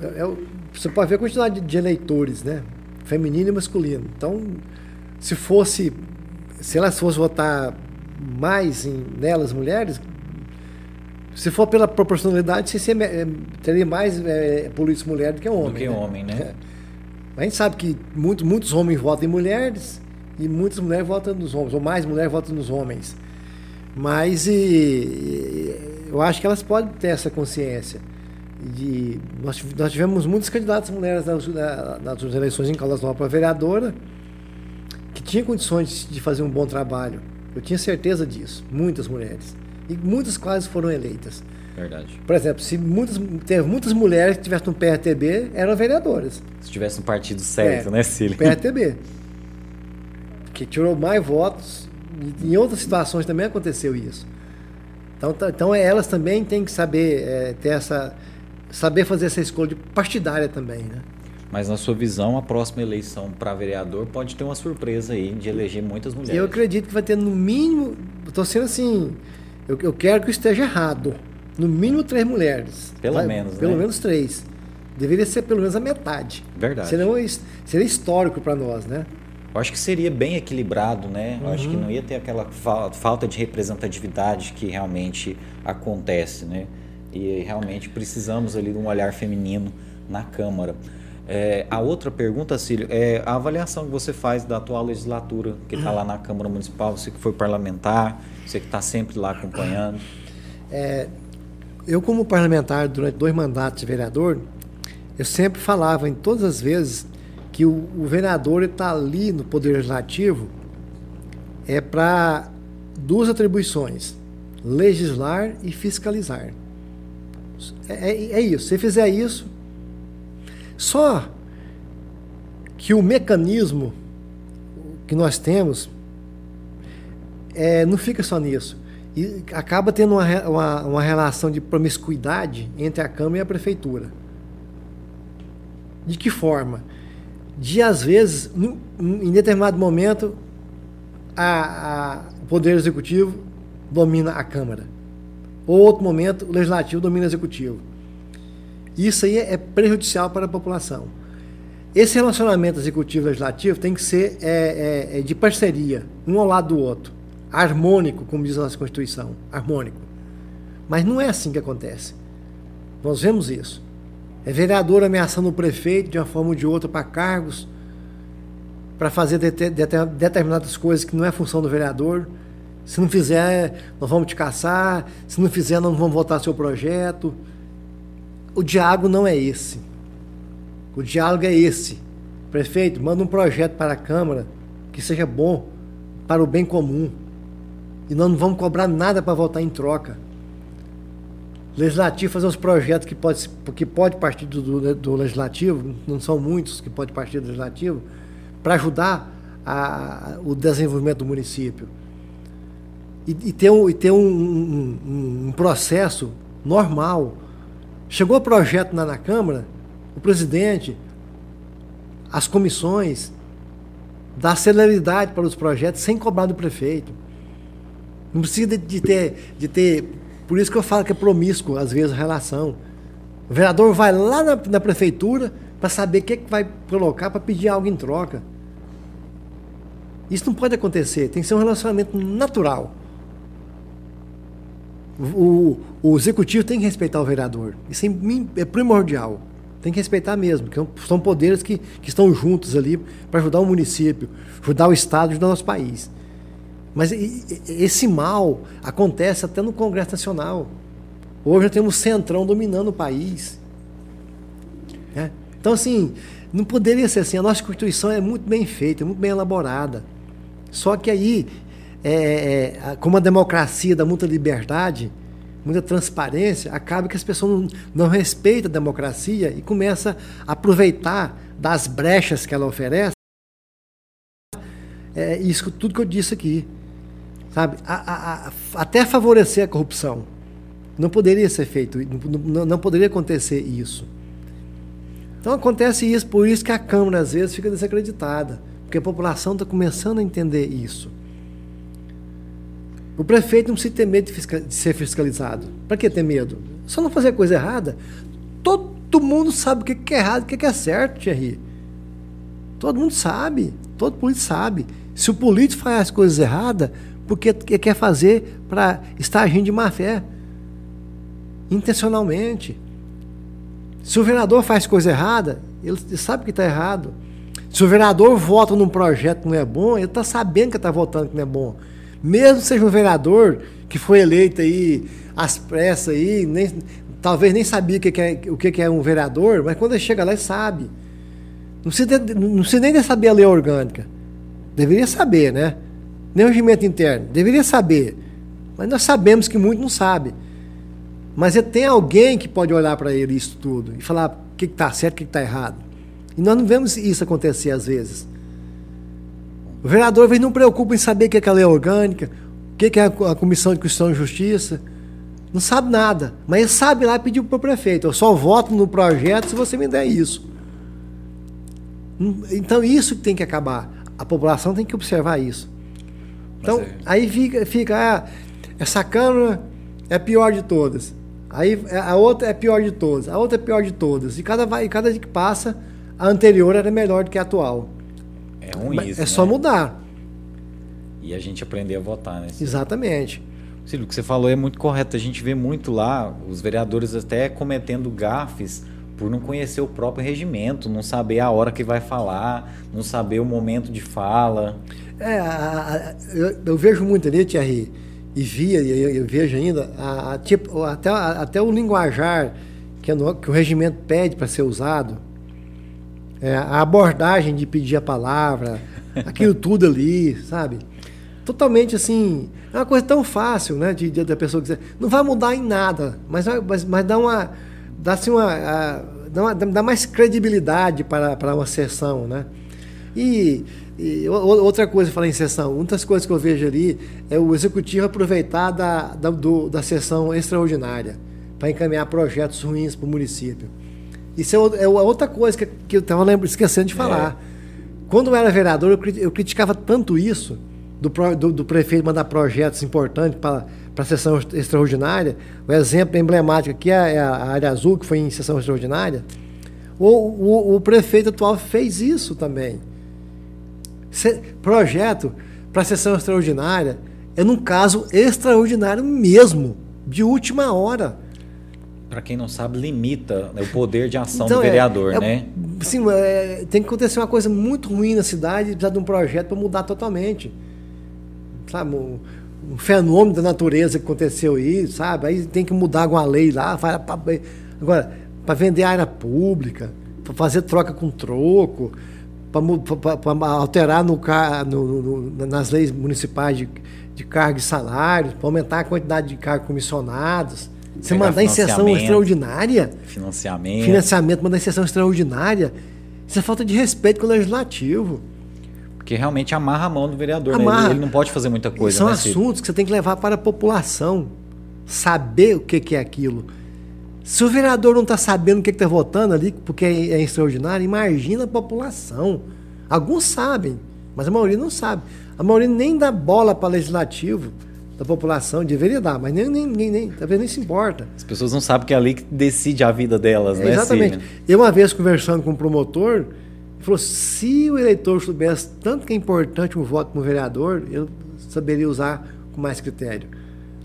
é, é você pode ver a quantidade de eleitores, né? Feminino e masculino. Então, se fosse, se elas fossem votar mais em, nelas, mulheres, se for pela proporcionalidade, você teria mais é, políticos mulheres do que homem. Do que né? homem, né? É. A gente sabe que muito, muitos homens votam em mulheres e muitas mulheres votam nos homens, ou mais mulheres votam nos homens. Mas e, eu acho que elas podem ter essa consciência. De, nós, nós tivemos muitos candidatos mulheres nas, nas eleições em Caldas Novas para vereadora que tinham condições de fazer um bom trabalho. Eu tinha certeza disso, muitas mulheres. E muitas quase foram eleitas. Verdade. Por exemplo, se muitas, teve muitas mulheres que tivessem no PRTB, eram vereadoras. Se tivesse no partido certo, é, né, Cílio? PRTB. Que tirou mais votos. E em outras situações também aconteceu isso. Então, então elas também têm que saber é, ter essa. saber fazer essa escolha partidária também, né? Mas na sua visão, a próxima eleição para vereador pode ter uma surpresa aí de eleger muitas mulheres. Eu acredito que vai ter no mínimo, estou sendo assim, Eu, eu quero que esteja errado. No mínimo três mulheres. Pelo Vai- menos, Pelo né? menos três. Deveria ser pelo menos a metade. Verdade. Seria, um his- seria histórico para nós, né? Eu acho que seria bem equilibrado, né? Eu Uhum. acho que não ia ter aquela fa- falta de representatividade que realmente acontece, né? E realmente precisamos ali de um olhar feminino na Câmara. É, a outra pergunta, Cílio, é a avaliação que você faz da atual legislatura que está lá na Câmara Municipal, você que foi parlamentar, você que está sempre lá acompanhando. Eu, como parlamentar, durante dois mandatos de vereador, eu sempre falava em todas as vezes que o, o vereador está ali no Poder Legislativo é para duas atribuições: legislar e fiscalizar. É, é- é isso. Se fizer isso, só que o mecanismo que nós temos é, não fica só nisso. E acaba tendo uma, uma, uma relação de promiscuidade entre a Câmara e a Prefeitura. De que forma? De, às vezes, em determinado momento, a- a- o Poder Executivo domina a Câmara. Ou outro momento, o Legislativo domina o Executivo. Isso aí é prejudicial para a população. Esse relacionamento executivo-legislativo tem que ser é, é, é de parceria, um ao lado do outro. Harmônico, como diz a nossa Constituição. Harmônico. Mas não é assim que acontece. Nós vemos isso. É vereador ameaçando o prefeito de uma forma ou de outra para cargos, para fazer dete- dete- determinadas coisas que não é função do vereador. Se não fizer, nós vamos te caçar. Se não fizer, nós não vamos votar seu projeto. O diálogo não é esse. O diálogo é esse. Prefeito, manda um projeto para a Câmara que seja bom para o bem comum. E nós não vamos cobrar nada para votar em troca. Legislativo fazer os projetos que pode, que pode partir do, do- Legislativo, não são muitos que pode partir do Legislativo, para ajudar a- o desenvolvimento do município. E, e ter, um, e ter um- um- um processo normal. Chegou o projeto lá na Câmara, o presidente, as comissões, dá celeridade para os projetos sem cobrar do prefeito. Não precisa de, ter, de ter. Por isso que eu falo que é promíscuo, às vezes, a relação. O vereador vai lá na, na prefeitura para saber o que, que vai colocar para pedir algo em troca. Isso não pode acontecer, tem que ser um relacionamento natural. O, o executivo tem que respeitar o vereador. Isso é é primordial. Tem que respeitar mesmo, que são poderes que, que estão juntos ali para ajudar o município, ajudar o Estado, ajudar o nosso país. Mas esse mal acontece até no Congresso Nacional. Hoje temos o Centrão dominando o país. né? Então, assim, não poderia ser assim. A nossa Constituição é muito bem feita, é muito bem elaborada. Só que aí, é, é, a- como a democracia dá muita liberdade, muita transparência, acaba que as pessoas não, não respeitam a democracia e começam a aproveitar das brechas que ela oferece. É isso tudo que eu disse aqui. Sabe? A- a- a- até favorecer a corrupção. Não poderia ser feito, não- não poderia acontecer isso. Então acontece isso, por isso que a Câmara às vezes fica desacreditada, porque a população está começando a entender isso. O prefeito não precisa ter medo de, fisca- de ser fiscalizado. Para que ter medo? Só não fazer coisa errada. Todo mundo sabe o que é errado e o que é certo, Thierry. Todo mundo sabe. Todo político sabe. Se o político faz as coisas erradas, porque que quer fazer para estar agindo de má fé. Intencionalmente. Se o vereador faz coisa errada, ele sabe que está errado. Se o vereador vota num projeto que não é bom, ele está sabendo que está votando que não é bom. Mesmo seja um vereador que foi eleito aí às pressas aí, nem, talvez nem sabia o que, é, o que, é um vereador, mas quando ele chega lá ele sabe. Não precisa, não precisa nem saber a lei orgânica. Deveria saber, né? Nem o regimento interno. Deveria saber. Mas nós sabemos que muito não sabe. Mas tem alguém que pode olhar para ele isso tudo e falar o que está certo, o que está errado. E nós não vemos isso acontecer às vezes. O vereador não preocupa em saber o que é a lei orgânica, o que é a a Comissão de Constituição e Justiça. Não sabe nada. Mas ele sabe lá pedir para o prefeito. Eu só voto no projeto se você me der isso. Hum, Então isso que tem que acabar. A população tem que observar isso. Então, é- aí fica, fica ah, essa Câmara é a pior de todas. Aí a outra é a pior de todas, a outra é a pior de todas. E cada, vai, cada dia que passa, a anterior era melhor do que a atual. É ruim isso. É né? só mudar. E a gente aprender a votar, né? Exatamente. Cílio, o que você falou é muito correto. A gente vê muito lá os vereadores até cometendo gafes por não conhecer o próprio regimento, não saber a hora que vai falar, não saber o momento de fala. É, a, a, eu, eu, vejo muito ali, Thierry, e via, e eu, eu, vejo ainda, a, tipo, até, até o linguajar que, no, que o regimento pede para ser usado, é, a abordagem de pedir a palavra, aquilo *laughs* tudo ali, sabe? Totalmente assim, é uma coisa tão fácil, né, de, de da pessoa dizer, não vai mudar em nada, mas, mas, mas dá uma, dá assim uma, a, dá, uma, dá mais credibilidade para, para uma sessão, né? E, e outra coisa, falar em sessão, uma das coisas que eu vejo ali é o executivo aproveitar da, da, do, da sessão extraordinária para encaminhar projetos ruins para o município. Isso é, é outra coisa que, que eu estava esquecendo de é. falar. É. Quando eu era vereador, eu, eu criticava tanto isso, do, do, do, prefeito mandar projetos importantes para a sessão extraordinária. O exemplo emblemático aqui é, é a área azul, que foi em sessão extraordinária. O, o, o prefeito atual fez isso também projeto para sessão extraordinária é num caso extraordinário mesmo, de última hora. Para quem não sabe, limita né, o poder de ação então, do é, vereador, é, é, né? Sim, é, tem que acontecer uma coisa muito ruim na cidade, precisa de um projeto para mudar totalmente. Sabe, um, um, fenômeno da natureza que aconteceu aí, sabe? Aí tem que mudar alguma lei lá. Agora, para vender área pública, para fazer troca com troco, para alterar no, no, no, nas leis municipais de, de cargos e salários, para aumentar a quantidade de cargos comissionados. Você mandar em sessão extraordinária. Financiamento. Financiamento, mandar em sessão extraordinária. Isso é falta de respeito com o legislativo. Porque realmente amarra a mão do vereador, amarra. Né? Ele, ele, não pode fazer muita coisa. São né, assuntos que você tem que levar para a população. Saber o que, que é aquilo. Se o vereador não está sabendo o que está votando ali, porque é, é extraordinário, imagina a população. Alguns sabem, mas a maioria não sabe. A maioria nem dá bola para legislativo da população, deveria dar, mas nem, nem, nem, nem, talvez nem se importa. As pessoas não sabem que é ali que decide a vida delas, é, né? Exatamente. Eu, uma vez conversando com um promotor, ele falou: se o eleitor soubesse tanto que é importante um voto para um vereador, eu saberia usar com mais critério.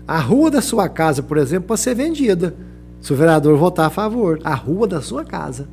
A rua da sua casa, por exemplo, pode ser vendida se o vereador votar a favor, a rua da sua casa.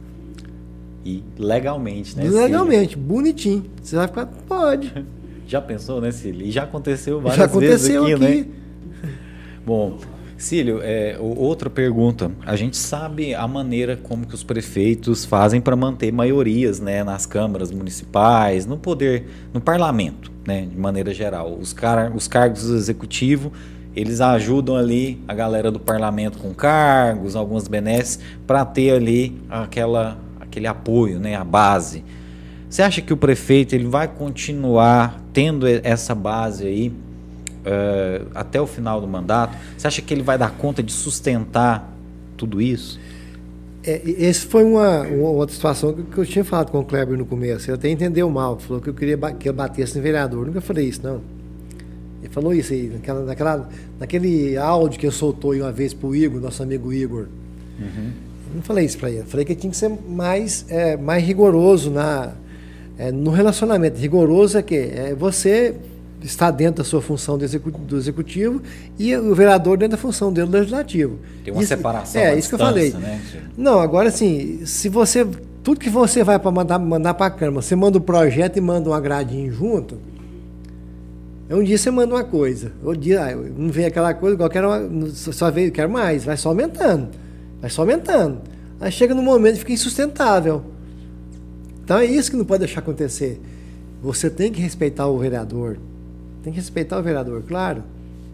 E legalmente, né? Legalmente, bonitinho. Você vai ficar. Pode. *laughs* Já pensou, né, Cílio? E já aconteceu várias já aconteceu vezes aqui, aqui, né? *laughs* Bom, Cílio, é, outra pergunta. A gente sabe a maneira como que os prefeitos fazem para manter maiorias né, nas câmaras municipais, no poder, no parlamento, né, de maneira geral. Os, car os cargos do executivo eles ajudam ali a galera do parlamento com cargos, algumas benesses, para ter ali aquela, aquele apoio, né, a base. Você acha que o prefeito ele vai continuar tendo essa base aí uh, até o final do mandato? Você acha que ele vai dar conta de sustentar tudo isso? É, esse foi uma, uma, outra situação que, eu tinha falado com o Kleber no começo. Ele até entendeu mal, falou que eu queria que eu batesse no vereador. Eu nunca falei isso, não. Ele falou isso aí, naquela, naquela, naquele áudio que eu soltou uma vez para o Igor, nosso amigo Igor. Uhum. Eu não falei isso para ele. Eu falei que tinha que ser mais, é, mais rigoroso na, é, no relacionamento. Rigoroso é que é você está dentro da sua função do executivo, do executivo e o vereador dentro da função dele do legislativo. Tem uma isso, separação. É, isso que eu falei. Né? Não, agora assim, se você. Tudo que você vai para mandar, mandar para a Câmara, você manda o um projeto e manda um agradinho junto é um dia você manda uma coisa, outro dia não vem aquela coisa, igual quero uma, só veio, quero mais, vai só aumentando, vai só aumentando. Aí chega no momento e fica insustentável. Então é isso que não pode deixar acontecer. Você tem que respeitar o vereador, tem que respeitar o vereador, claro,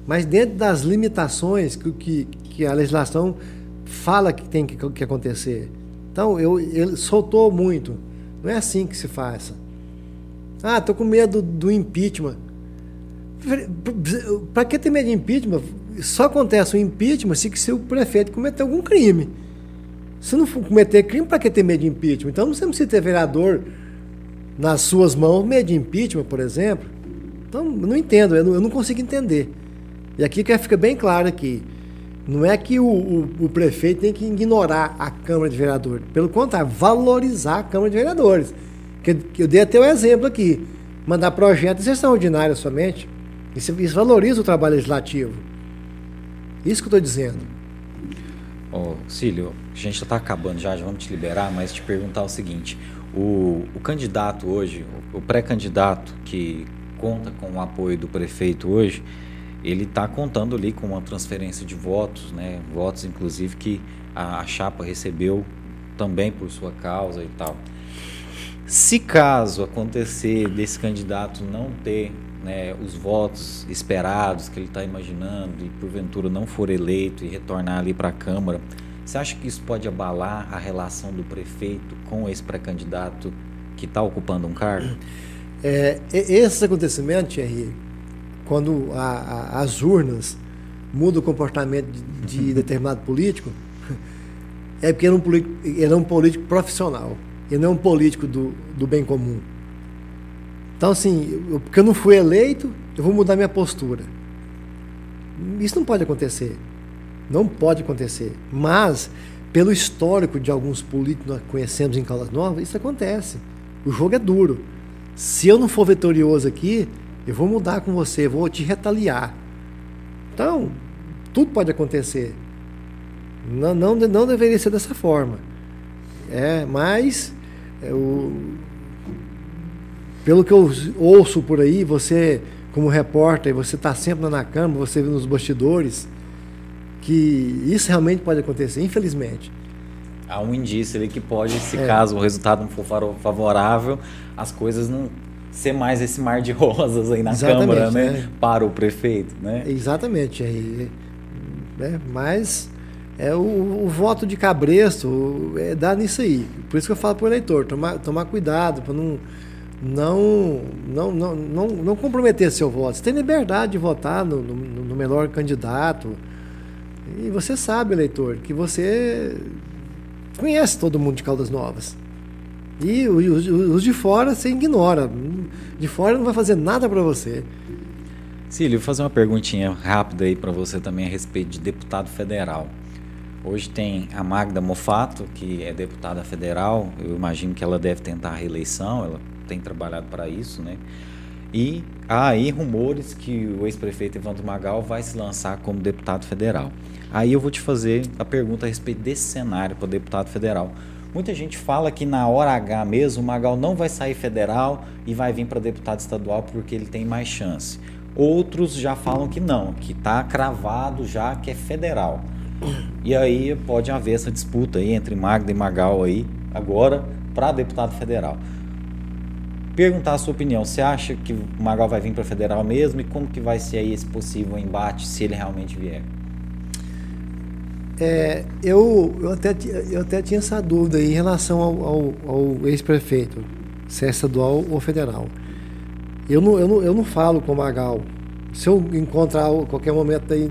mas dentro das limitações que, que, que a legislação fala que tem que, que acontecer. Então, eu, ele soltou muito. Não é assim que se faz. Ah, estou com medo do, do impeachment. Para que ter medo de impeachment? Só acontece o impeachment se, se o prefeito cometer algum crime. Se não cometer crime, para que ter medo de impeachment? Então você não precisa ter vereador nas suas mãos medo de impeachment, por exemplo. Então, não entendo, eu não, eu não consigo entender. E aqui que fica bem claro aqui. Não é que o, o, o, prefeito tem que ignorar a Câmara de Vereadores. Pelo contrário, valorizar a Câmara de Vereadores. Que, que eu dei até o um exemplo aqui. Mandar projetos extraordinários somente. Isso, isso valoriza o trabalho legislativo. Isso que eu estou dizendo. Ô, Cílio, a gente já está acabando já, já vamos te liberar, mas te perguntar o seguinte. O, o candidato hoje, o pré-candidato que conta com o apoio do prefeito hoje, ele está contando ali com uma transferência de votos, né? votos inclusive que a, a, chapa recebeu também por sua causa e tal. Se caso acontecer desse candidato não ter né, os votos esperados que ele está imaginando e porventura não for eleito e retornar ali para a Câmara, você acha que isso pode abalar a relação do prefeito com esse pré-candidato que está ocupando um cargo? É, esses acontecimentos, Thierry, quando a, a, as urnas mudam o comportamento de, de *laughs* determinado político, é porque ele é um político, ele é um político profissional. Ele não é um político do, do bem comum. Então, assim, eu, porque eu não fui eleito, eu vou mudar minha postura. Isso não pode acontecer. Não pode acontecer. Mas, pelo histórico de alguns políticos que nós conhecemos em Caldas Novas, isso acontece. O jogo é duro. Se eu não for vitorioso aqui, eu vou mudar com você, vou te retaliar. Então, tudo pode acontecer. Não, não, não deveria ser dessa forma. É, mas é, o, pelo que eu ouço por aí, você, como repórter, você está sempre na Câmara, você vê nos bastidores, que isso realmente pode acontecer, infelizmente. Há um indício ali que pode, se é. caso o resultado não for favorável, as coisas não ser mais esse mar de *laughs* rosas aí na Exatamente, Câmara, né? É. Para o prefeito, né? Exatamente. É, é, mas é o, o, voto de cabresto é dá nisso aí. Por isso que eu falo para o eleitor, tomar, tomar cuidado para não, não, não, não, não, não comprometer seu voto. Você tem liberdade de votar no, no, no melhor candidato. E você sabe, eleitor, que você conhece todo mundo de Caldas Novas. E os, os de fora você ignora. De fora não vai fazer nada para você. Cílio, vou fazer uma perguntinha rápida aí para você também a respeito de deputado federal. Hoje tem a Magda Mofato, que é deputada federal. Eu imagino que ela deve tentar a reeleição, ela tem trabalhado para isso, né? E há aí rumores que o ex-prefeito Evandro Magal vai se lançar como deputado federal. Aí eu vou te fazer a pergunta a respeito desse cenário para deputado federal. Muita gente fala que na hora H mesmo o Magal não vai sair federal e vai vir para deputado estadual porque ele tem mais chance. Outros já falam que não, que está cravado já que é federal. E aí pode haver essa disputa aí entre Magda e Magal aí agora para deputado federal. Perguntar a sua opinião, você acha que Magal vai vir para federal mesmo e como que vai ser aí esse possível embate se ele realmente vier? É, eu, eu, até, eu até tinha essa dúvida em relação ao, ao, ao ex-prefeito, se é estadual ou federal. Eu não, eu não, eu não falo com o Magal. Se eu encontrar a qualquer momento aí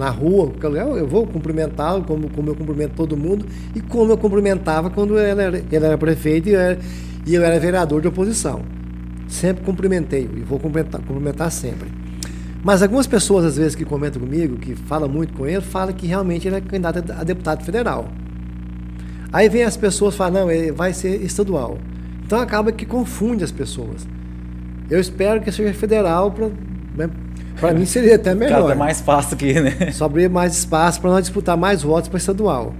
na rua, eu vou cumprimentá-lo como, como eu cumprimento todo mundo e como eu cumprimentava quando ele era, ele era prefeito e eu era, e eu era vereador de oposição. Sempre cumprimentei e vou cumprimentar, cumprimentar sempre. Mas algumas pessoas, às vezes, que comentam comigo, que falam muito com ele, falam que realmente ele é candidato a deputado federal. Aí vem as pessoas e falam, não, ele vai ser estadual. Então acaba que confunde as pessoas. Eu espero que seja federal para né, para mim seria até melhor. É mais fácil que, né? *laughs* Só abrir mais espaço para nós disputar mais votos para estadual.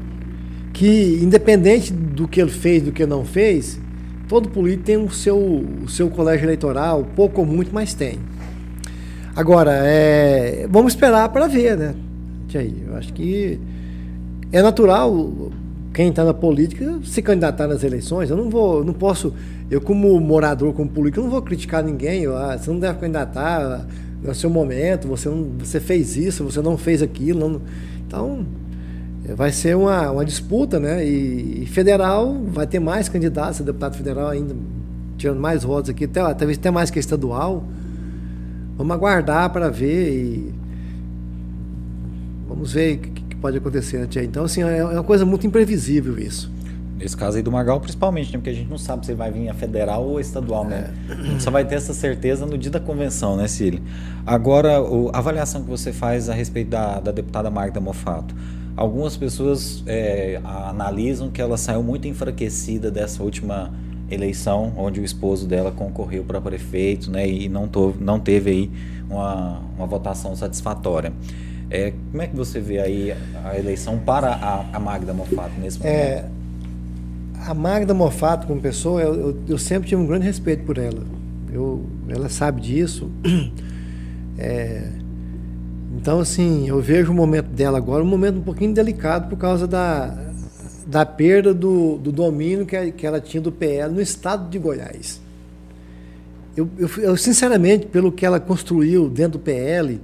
Que independente do que ele fez, do que não fez, todo político tem o seu, o seu colégio eleitoral, pouco ou muito, mas tem. Agora, é, vamos esperar para ver, né? Eu acho que é natural quem está na política se candidatar nas eleições. Eu não vou, não posso, eu como morador, como político, eu não vou criticar ninguém. Eu, ah, você não deve candidatar no seu momento. Você não, você fez isso, você não fez aquilo. Não, então vai ser uma, uma disputa, né? E, e, federal vai ter mais candidatos a deputado federal ainda, tirando mais votos aqui, até, talvez até mais que estadual. Vamos aguardar para ver e vamos ver o que, que pode acontecer. Né? Então, assim, é, é uma coisa muito imprevisível isso. Nesse caso aí do Magal, principalmente, né? porque a gente não sabe se vai vir a federal ou a estadual, né? É. A gente só vai ter essa certeza no dia da convenção, né, Cílio? Agora, o, a avaliação que você faz a respeito da, da deputada Magda Mofato. Algumas pessoas é, analisam que ela saiu muito enfraquecida dessa última eleição, onde o esposo dela concorreu para prefeito, né? E não, to, não teve aí uma, uma votação satisfatória. É, como é que você vê aí a eleição para a, a Magda Mofato nesse momento? É, a Magda Mofato, como pessoa, eu, eu, eu, sempre tive um grande respeito por ela. Eu, ela sabe disso. *clears throat* É, então, assim, eu vejo o momento dela agora um momento um pouquinho delicado por causa da, da perda do, do domínio que, que ela tinha do PL no estado de Goiás. Eu, eu, eu, sinceramente, pelo que ela construiu dentro do PL,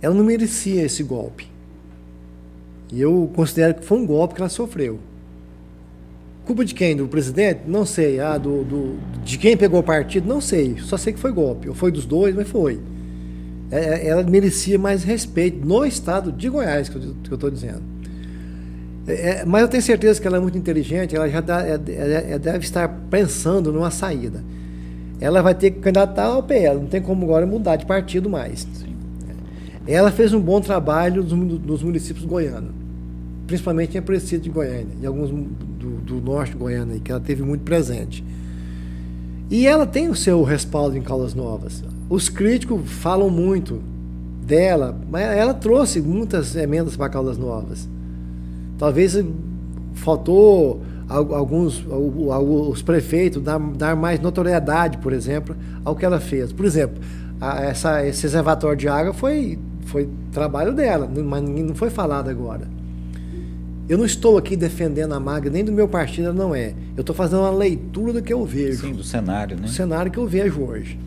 ela não merecia esse golpe. E eu considero que foi um golpe que ela sofreu. Culpa de quem? Do presidente? Não sei. Ah, do, do, de quem pegou o partido? Não sei. Só sei que foi golpe. Ou foi dos dois, mas foi. É, é ela merecia mais respeito no estado de Goiás, que eu estou dizendo. É, é, mas eu tenho certeza que ela é muito inteligente, ela já dá, é, é, deve estar pensando numa saída. Ela vai ter que candidatar ao PL, não tem como agora mudar de partido mais. Sim. Ela fez um bom trabalho nos, nos municípios goianos, principalmente em Aparecida de Goiânia, e alguns do, norte de Goiânia, que ela teve muito presente. E ela tem o seu respaldo em Caldas Novas. Os críticos falam muito dela, mas ela trouxe muitas emendas para Caldas Novas. Talvez faltou alguns os prefeitos dar, dar mais notoriedade, por exemplo, ao que ela fez. Por exemplo, a, essa, esse reservatório de água foi foi trabalho dela, mas não foi falado agora. Eu não estou aqui defendendo a Magda, nem do meu partido, ela não é. Eu estou fazendo uma leitura do que eu vejo. Sim, do cenário, né? Do cenário que eu vejo hoje.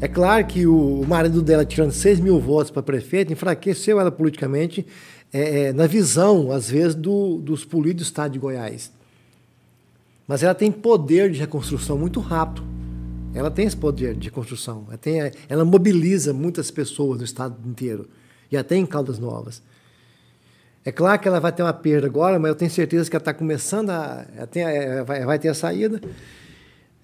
É claro que o marido dela, tirando 6 mil votos para prefeito, enfraqueceu ela politicamente, é, é, na visão, às vezes, do, dos políticos do estado de Goiás. Mas ela tem poder de reconstrução muito rápido. Ela tem esse poder de construção. Ela, tem, ela mobiliza muitas pessoas no estado inteiro. E até em Caldas Novas. É claro que ela vai ter uma perda agora, mas eu tenho certeza que ela está começando a. Tem, vai, vai, ter a saída.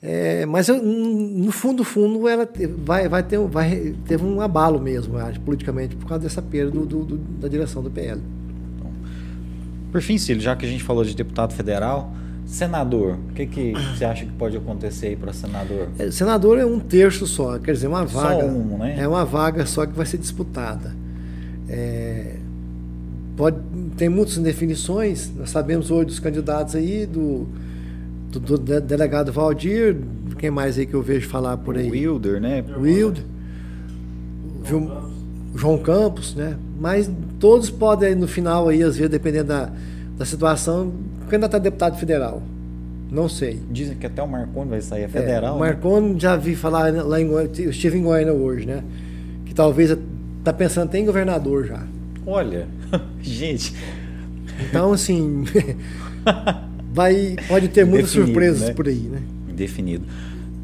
É, mas eu, no fundo, fundo, ela vai, vai ter vai, teve um abalo mesmo, acho, politicamente, por causa dessa perda do, do, do, da direção do PL. Por fim, Cílio, já que a gente falou de deputado federal, Senador, o que, que você acha que pode acontecer aí para senador? É, senador é um terço só, quer dizer, uma vaga. Só um, né? É uma vaga só que vai ser disputada. É, pode, tem muitas indefinições, nós sabemos hoje dos candidatos aí, do, do, do delegado Valdir, quem mais aí que eu vejo falar por aí? O Wilder, né? Wilder. João Campos, né? Mas todos podem, no final aí, às vezes, dependendo da, da situação, candidato a deputado federal. Não sei. Dizem que até o Marconi vai sair a federal. É, o né? Marconi né? já vi falar lá em Goiânia, eu estive em Goiânia hoje, né? Que talvez tá pensando até em governador já. Olha, *laughs* gente. Então, assim, *laughs* vai, pode ter muitas Definido, surpresas né? por aí, né? Definido.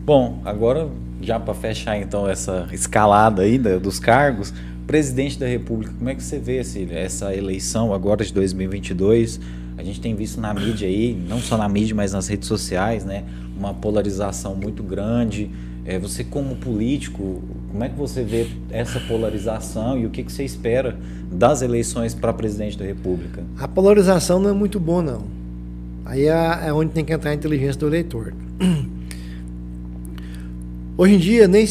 Bom, agora já para fechar então essa escalada aí dos cargos, presidente da República, como é que você vê esse, essa eleição agora de 2022? A gente tem visto na mídia aí, não só na mídia, mas nas redes sociais, né, uma polarização muito grande. É, você como político, como é que você vê essa polarização e o que, que você espera das eleições para presidente da República? A polarização não é muito boa, não. Aí é, é onde tem que entrar a inteligência do eleitor. *clears throat* Hoje em dia, nem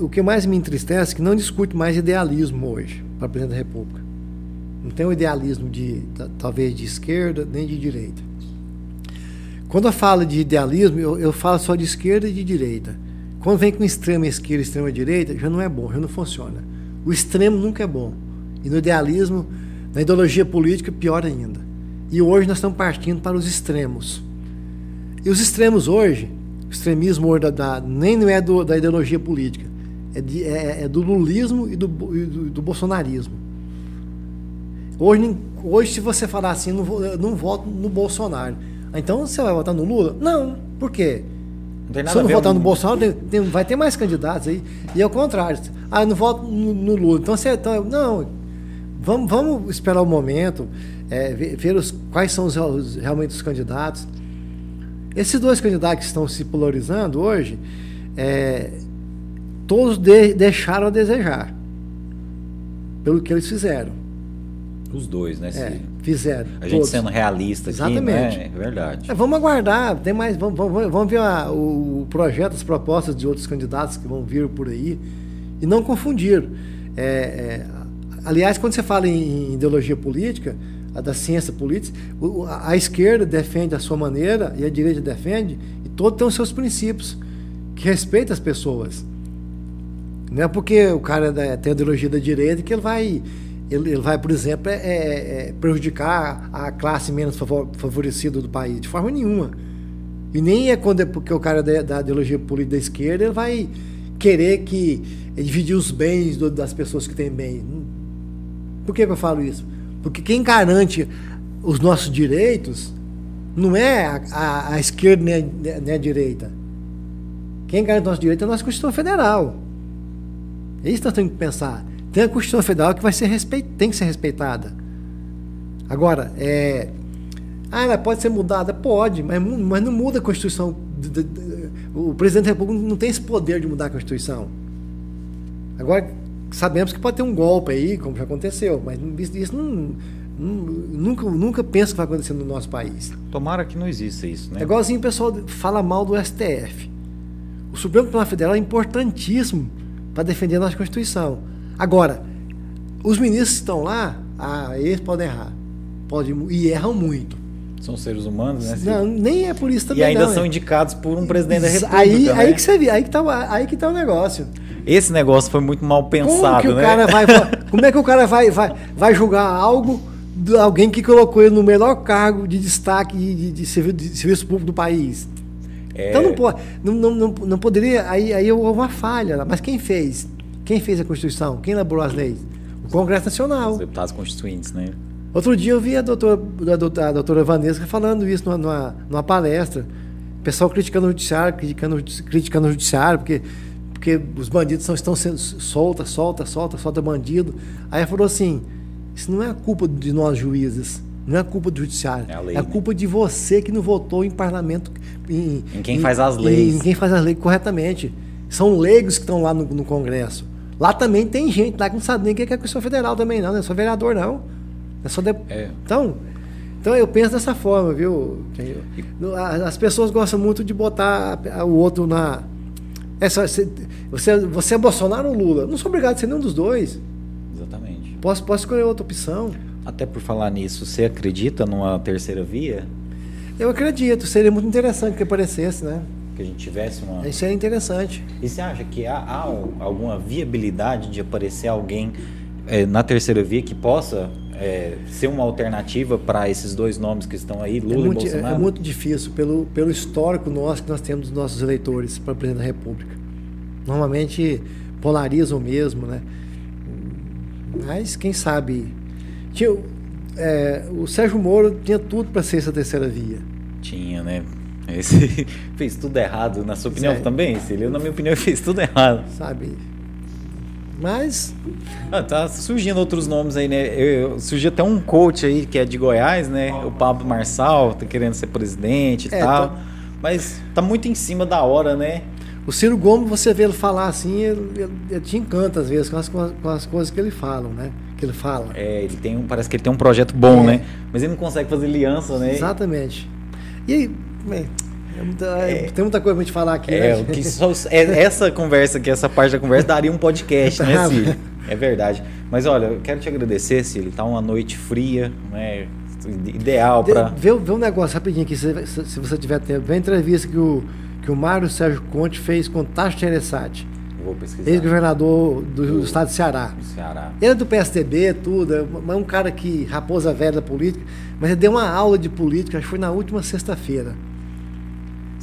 o que mais me entristece é que não discute mais idealismo hoje para presidente da República. Não tem um idealismo de talvez de esquerda nem de direita. Quando eu falo de idealismo, eu, eu falo só de esquerda e de direita. Quando vem com extrema esquerda e extrema direita, já não é bom, já não funciona. O extremo nunca é bom. E no idealismo, na ideologia política, pior ainda. E hoje nós estamos partindo para os extremos. E os extremos hoje, o extremismo hoje da, da, nem não é do, da ideologia política, é, de, é, é do lulismo e do, e do, do, bolsonarismo. Hoje, hoje, se você falar assim, não, não voto no Bolsonaro. Então você vai votar no Lula? Não. Por quê? Não se eu não votar no Bolsonaro, tem, tem, vai ter mais candidatos aí. E ao contrário. Ah, eu não voto no, no Lula. Então você. Então, não. vamos, vamos esperar o momento, é, ver, ver os, quais são os, os, realmente os candidatos. Esses dois candidatos que estão se polarizando hoje, é, todos de, deixaram a desejar pelo que eles fizeram. Os dois, né? É, fizeram. A gente sendo realista Exatamente. aqui, né? É verdade. É, vamos aguardar, tem mais, vamos, vamos, vamos ver a, o projeto, as propostas de outros candidatos que vão vir por aí e não confundir. É, é, aliás, quando você fala em, ideologia política, a da ciência política, a, a, esquerda defende a sua maneira e a direita defende, e todos têm os seus princípios, que respeita as pessoas. Não é porque o cara tem a ideologia da direita que ele vai ele, vai, por exemplo, é, é, é, prejudicar a classe menos favorecida do país, de forma nenhuma. E nem é quando é porque o cara é da, da ideologia política da esquerda ele vai querer que dividir os bens do, das pessoas que têm bem. Por que, que eu falo isso? Porque quem garante os nossos direitos não é a, a, a esquerda nem a, nem a, direita. Quem garante nossos direitos é a nossa Constituição Federal. É isso que nós temos que pensar. Tem a Constituição Federal que vai ser respeit... tem que ser respeitada. Agora, é... ah, ela pode ser mudada? Pode, mas, mas não muda a Constituição. O presidente da República não tem esse poder de mudar a Constituição. Agora, sabemos que pode ter um golpe aí, como já aconteceu, mas isso não, nunca, nunca penso que vai acontecer no nosso país. Tomara que não exista isso, né? É igualzinho o pessoal fala mal do STF. O Supremo Tribunal Federal é importantíssimo para defender a nossa Constituição. Agora, os ministros que estão lá, ah, eles podem errar. Podem, e erram muito. São seres humanos, né? Não, nem é por isso também. E ainda não, são indicados por um presidente da República. Aí, né? aí que você vê, aí que tá, aí que tá o negócio. Esse negócio foi muito mal pensado, como né? Cara vai, como é que o cara vai, vai, vai julgar algo de alguém que colocou ele no melhor cargo de destaque de, de, de, serviço, de serviço, público do país? É... Então não, pode, não, não, não, não poderia. Aí, aí houve uma falha. Mas quem fez? Quem fez a Constituição? Quem elaborou as leis? O Congresso Nacional. Os deputados constituintes, né? Outro dia eu vi a doutora, a doutora Vanessa falando isso numa, numa, numa palestra. O pessoal criticando o judiciário, criticando, criticando o judiciário, porque, porque os bandidos estão, estão sendo solta, solta, solta, solta bandido. Aí ela falou assim: isso não é a culpa de nós juízes, não é a culpa do judiciário, é a, lei, é a né? culpa de você que não votou em parlamento. Em, em quem em, faz as leis. Em, em quem faz as leis corretamente. São leigos que estão lá no, no Congresso. Lá também tem gente lá que não sabe nem o que é Constituição Federal também, não. Não é só vereador, não. É só de... é. Então, então eu penso dessa forma, viu? As pessoas gostam muito de botar o outro na. Essa, você, você é Bolsonaro ou Lula? Não sou obrigado a ser nenhum dos dois. Exatamente. Posso, posso escolher outra opção. Até por falar nisso, você acredita numa terceira via? Eu acredito, seria muito interessante que aparecesse, né? Que a gente tivesse uma. Isso é interessante. E você acha que há, há alguma viabilidade de aparecer alguém é, na terceira via que possa é, ser uma alternativa para esses dois nomes que estão aí, Lula é muito, e Bolsonaro? É muito difícil pelo, pelo histórico nosso que nós temos dos nossos eleitores para presidente da República. Normalmente polarizam mesmo, né? Mas quem sabe. Tinha, é, o Sérgio Moro tinha tudo para ser essa terceira via. Tinha, né? Esse *laughs* fez tudo errado, na sua opinião Sério? também, Cílio? Na minha opinião, *laughs* fez tudo errado. Sabe? Mas. Ah, tá surgindo outros nomes aí, né? Eu, eu, surgiu até um coach aí que é de Goiás, né? O Pablo Marçal, tá querendo ser presidente e é, tal. Tá... Mas tá muito em cima da hora, né? O Ciro Gomes, você vê ele falar assim, ele, ele, ele te encanta às vezes com as, com as coisas que ele fala, né? Que ele fala. É, ele tem um, parece que ele tem um projeto bom, é. né? Mas ele não consegue fazer aliança, né? Exatamente. E é, muita, é, tem muita coisa pra gente falar aqui, é, né? Que só, é, essa conversa aqui, essa parte da conversa, daria um podcast, né, Cílio? É verdade. Mas olha, eu quero te agradecer, Cílio. Tá uma noite fria, né? Ideal para. Vê, vê um negócio rapidinho aqui, se, se você tiver tempo. Vê a entrevista que o, que o Mário Sérgio Conte fez com Tacho Teresati. Vou pesquisar. Ex-governador do, do, estado de Ceará. Do Ceará. Ele é do PSDB, tudo, é um cara que raposa velha da política, mas ele deu uma aula de política, acho que foi na última sexta-feira.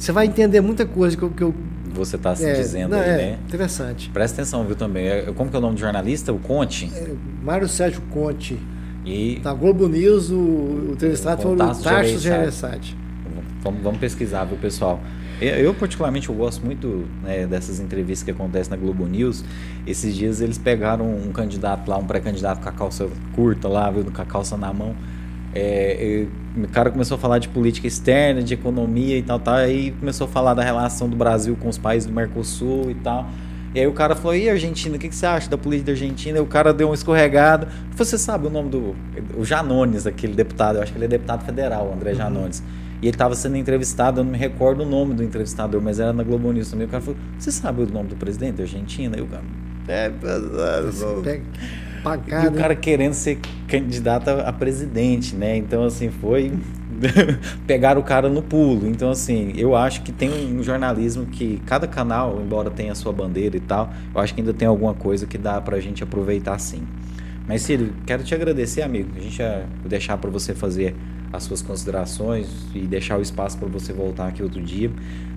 Você vai entender muita coisa que eu. Que eu você está se é, dizendo não, aí, é, né? Interessante. Presta atenção, viu, também. É, como que é o nome do jornalista? O Conte? É, Mário Sérgio Conte. E... Da Globo News, o, o entrevistado foi o Tarso Gereissati. Vamos, vamos pesquisar, viu, pessoal? Eu, particularmente, eu gosto muito né, dessas entrevistas que acontecem na Globo News. Esses dias eles pegaram um candidato lá, um pré-candidato com a calça curta lá, viu, com a calça na mão. É, o cara começou a falar de política externa, de economia e tal, tal, aí começou a falar da relação do Brasil com os países do Mercosul e tal. E aí o cara falou, e Argentina, o que, que você acha da política da Argentina? E o cara deu uma escorregada. Você sabe o nome do... O Janones, aquele deputado, eu acho que ele é deputado federal, o André uhum. Janones. Uhum. E ele estava sendo entrevistado, eu não me recordo o nome do entrevistador, mas era na Globo News também. O cara falou, você sabe o nome do presidente da Argentina? E o cara... É, E o cara querendo ser candidato a presidente, né? Então, assim, foi *laughs* pegar o cara no pulo. Então, assim, eu acho que tem um jornalismo que cada canal, embora tenha a sua bandeira e tal, eu acho que ainda tem alguma coisa que dá pra gente aproveitar sim. Mas, Ciro, quero te agradecer, amigo. A gente vai deixar para você fazer as suas considerações e deixar o espaço para você voltar aqui outro dia.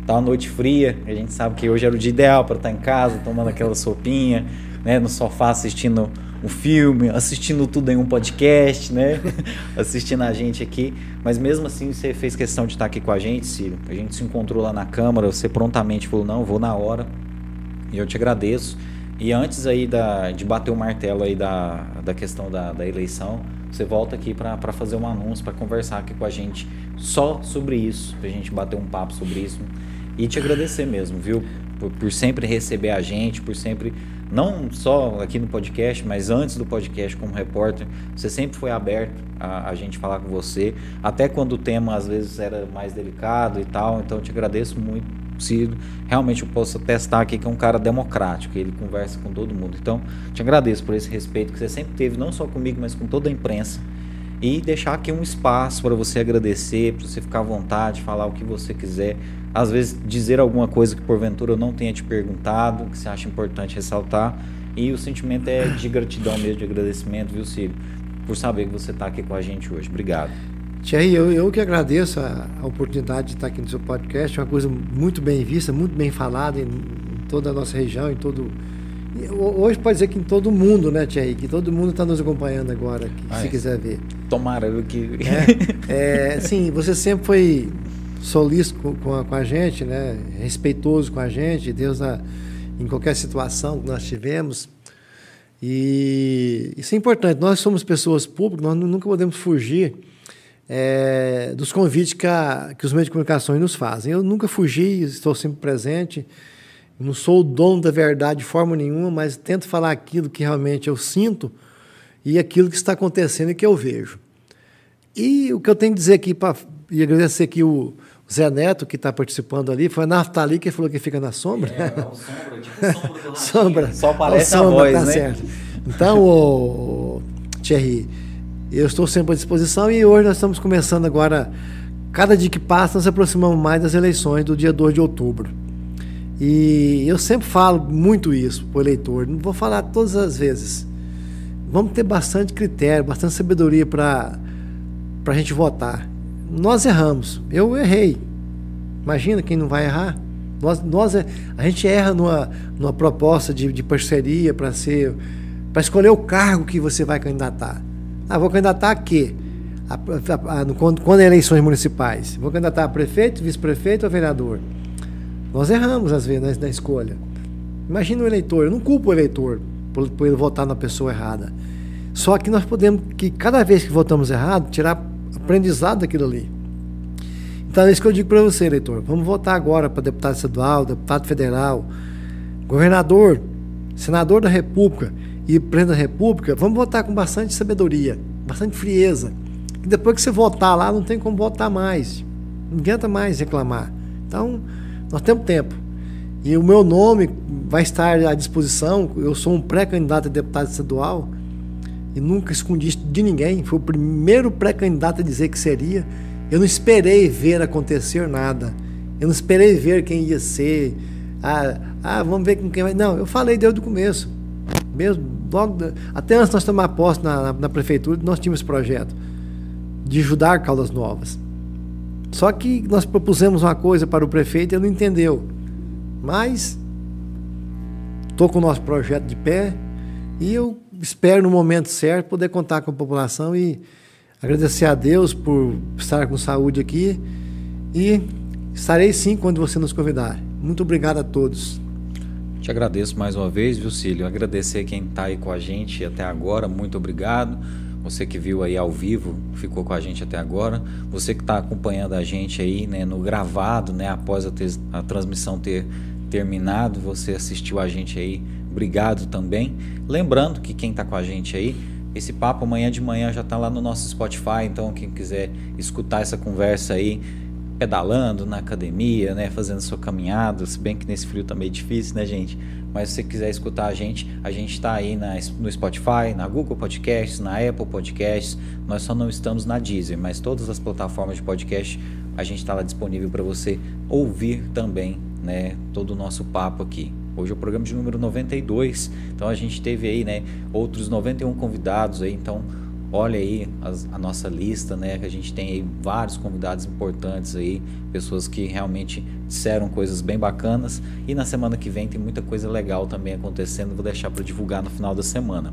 Tá uma noite fria, a gente sabe que hoje era o dia ideal para estar em casa, tomando aquela sopinha, né, no sofá assistindo um filme, assistindo tudo em um podcast, né? *laughs* assistindo a gente aqui. Mas mesmo assim, você fez questão de estar aqui com a gente, Ciro. A gente se encontrou lá na Câmara, você prontamente falou, não, vou na hora. E eu te agradeço. E antes aí da, de bater o martelo aí da, da questão da, da eleição, você volta aqui para fazer um anúncio, para conversar aqui com a gente só sobre isso, para a gente bater um papo sobre isso. E te agradecer mesmo, viu? Por, por sempre receber a gente, por sempre não só aqui no podcast, mas antes do podcast como repórter, você sempre foi aberto a, a, gente falar com você, até quando o tema às vezes era mais delicado e tal. Então eu te agradeço muito, Ciro. Realmente eu posso testar aqui que é um cara democrático, ele conversa com todo mundo. Então te agradeço por esse respeito que você sempre teve, não só comigo, mas com toda a imprensa. E deixar aqui um espaço para você agradecer, para você ficar à vontade, falar o que você quiser às vezes dizer alguma coisa que porventura eu não tenha te perguntado, que você acha importante ressaltar. E o sentimento é de gratidão mesmo, de agradecimento, viu, Círio? Por saber que você está aqui com a gente hoje. Obrigado. Thierry, eu, eu que agradeço a, a, oportunidade de estar aqui no seu podcast. É uma coisa muito bem vista, muito bem falada em, em toda a nossa região, em todo. Hoje pode dizer que em todo mundo, né, Thierry? Que todo mundo está nos acompanhando agora, que, ah, se é. quiser ver. Tomara que. É, é, sim, você sempre foi solícito com a, com a gente, né? respeitoso com a gente, Deus na, em qualquer situação que nós tivemos. E isso é importante. Nós somos pessoas públicas, nós nunca podemos fugir é, dos convites que, a, que os meios de comunicação nos fazem. Eu nunca fugi, estou sempre presente. Não sou o dono da verdade de forma nenhuma, mas tento falar aquilo que realmente eu sinto e aquilo que está acontecendo e que eu vejo. E o que eu tenho que dizer aqui, pra, e agradecer aqui o, Zé Neto, que está participando ali, foi a Naftali que falou que fica na sombra. É, é o *laughs* sombra, tipo sombra sombra. Só aparece sombra, a voz, tá né? Certo. Então, o, Thierry, eu estou sempre à disposição e hoje nós estamos começando agora, cada dia que passa, nós aproximamos mais das eleições do dia 2 de outubro. E eu sempre falo muito isso para o eleitor, não vou falar todas as vezes. Vamos ter bastante critério, bastante sabedoria para a gente votar nós erramos. Eu errei. Imagina quem não vai errar. Nós, nós, a gente erra numa, numa proposta de, de parceria para ser para escolher o cargo que você vai candidatar. Ah, vou candidatar a quê? A, a, a, quando, quando é eleições municipais. Vou candidatar a prefeito, vice-prefeito ou vereador. Nós erramos, às vezes, na, escolha. Imagina o eleitor. Eu não culpo o eleitor por, por ele votar na pessoa errada. Só que nós podemos, que cada vez que votamos errado, tirar aprendizado daquilo ali. Então é isso que eu digo para você, eleitor. Vamos votar agora para deputado estadual, deputado federal, governador, senador da República e presidente da República. Vamos votar com bastante sabedoria, bastante frieza. E depois que você votar lá, não tem como votar mais. Não adianta mais reclamar. Então, nós temos tempo. E o meu nome vai estar à disposição. Eu sou um pré-candidato a deputado estadual e nunca escondi isso de ninguém. Foi o primeiro pré-candidato a dizer que seria. Eu não esperei ver acontecer nada. Eu não esperei ver quem ia ser. Ah, ah vamos ver com quem vai. Não, eu falei desde o começo. Mesmo, logo, até antes de nós tomar posse na, na, na prefeitura, nós tínhamos esse projeto de ajudar Caldas Novas. Só que nós propusemos uma coisa para o prefeito e ele não entendeu. Mas estou com o nosso projeto de pé e eu espero no momento certo poder contar com a população e agradecer a Deus por estar com saúde aqui e Estarei sim quando você nos convidar. Muito obrigado a todos. Te agradeço mais uma vez, viu, Cílio? Agradecer quem está aí com a gente até agora, muito obrigado. Você que viu aí ao vivo, ficou com a gente até agora. Você que está acompanhando a gente aí né, no gravado, né, após a, a transmissão ter terminado, você assistiu a gente aí, obrigado também. Lembrando que quem está com a gente aí, esse papo amanhã de manhã já está lá no nosso Spotify, então quem quiser escutar essa conversa aí, pedalando na academia, né, fazendo sua caminhada, se bem que nesse frio tá meio difícil, né, gente? Mas se você quiser escutar a gente, a gente está aí na, no Spotify, na Google Podcasts, na Apple Podcasts. Nós só não estamos na Deezer, mas todas as plataformas de podcast a gente está lá disponível para você ouvir também, né, todo o nosso papo aqui. Hoje é o programa de número 92, então a gente teve aí, né, outros 91 convidados aí, então olha aí as, a nossa lista, né? Que a gente tem aí vários convidados importantes aí, pessoas que realmente disseram coisas bem bacanas. E na semana que vem tem muita coisa legal também acontecendo. Vou deixar para divulgar no final da semana.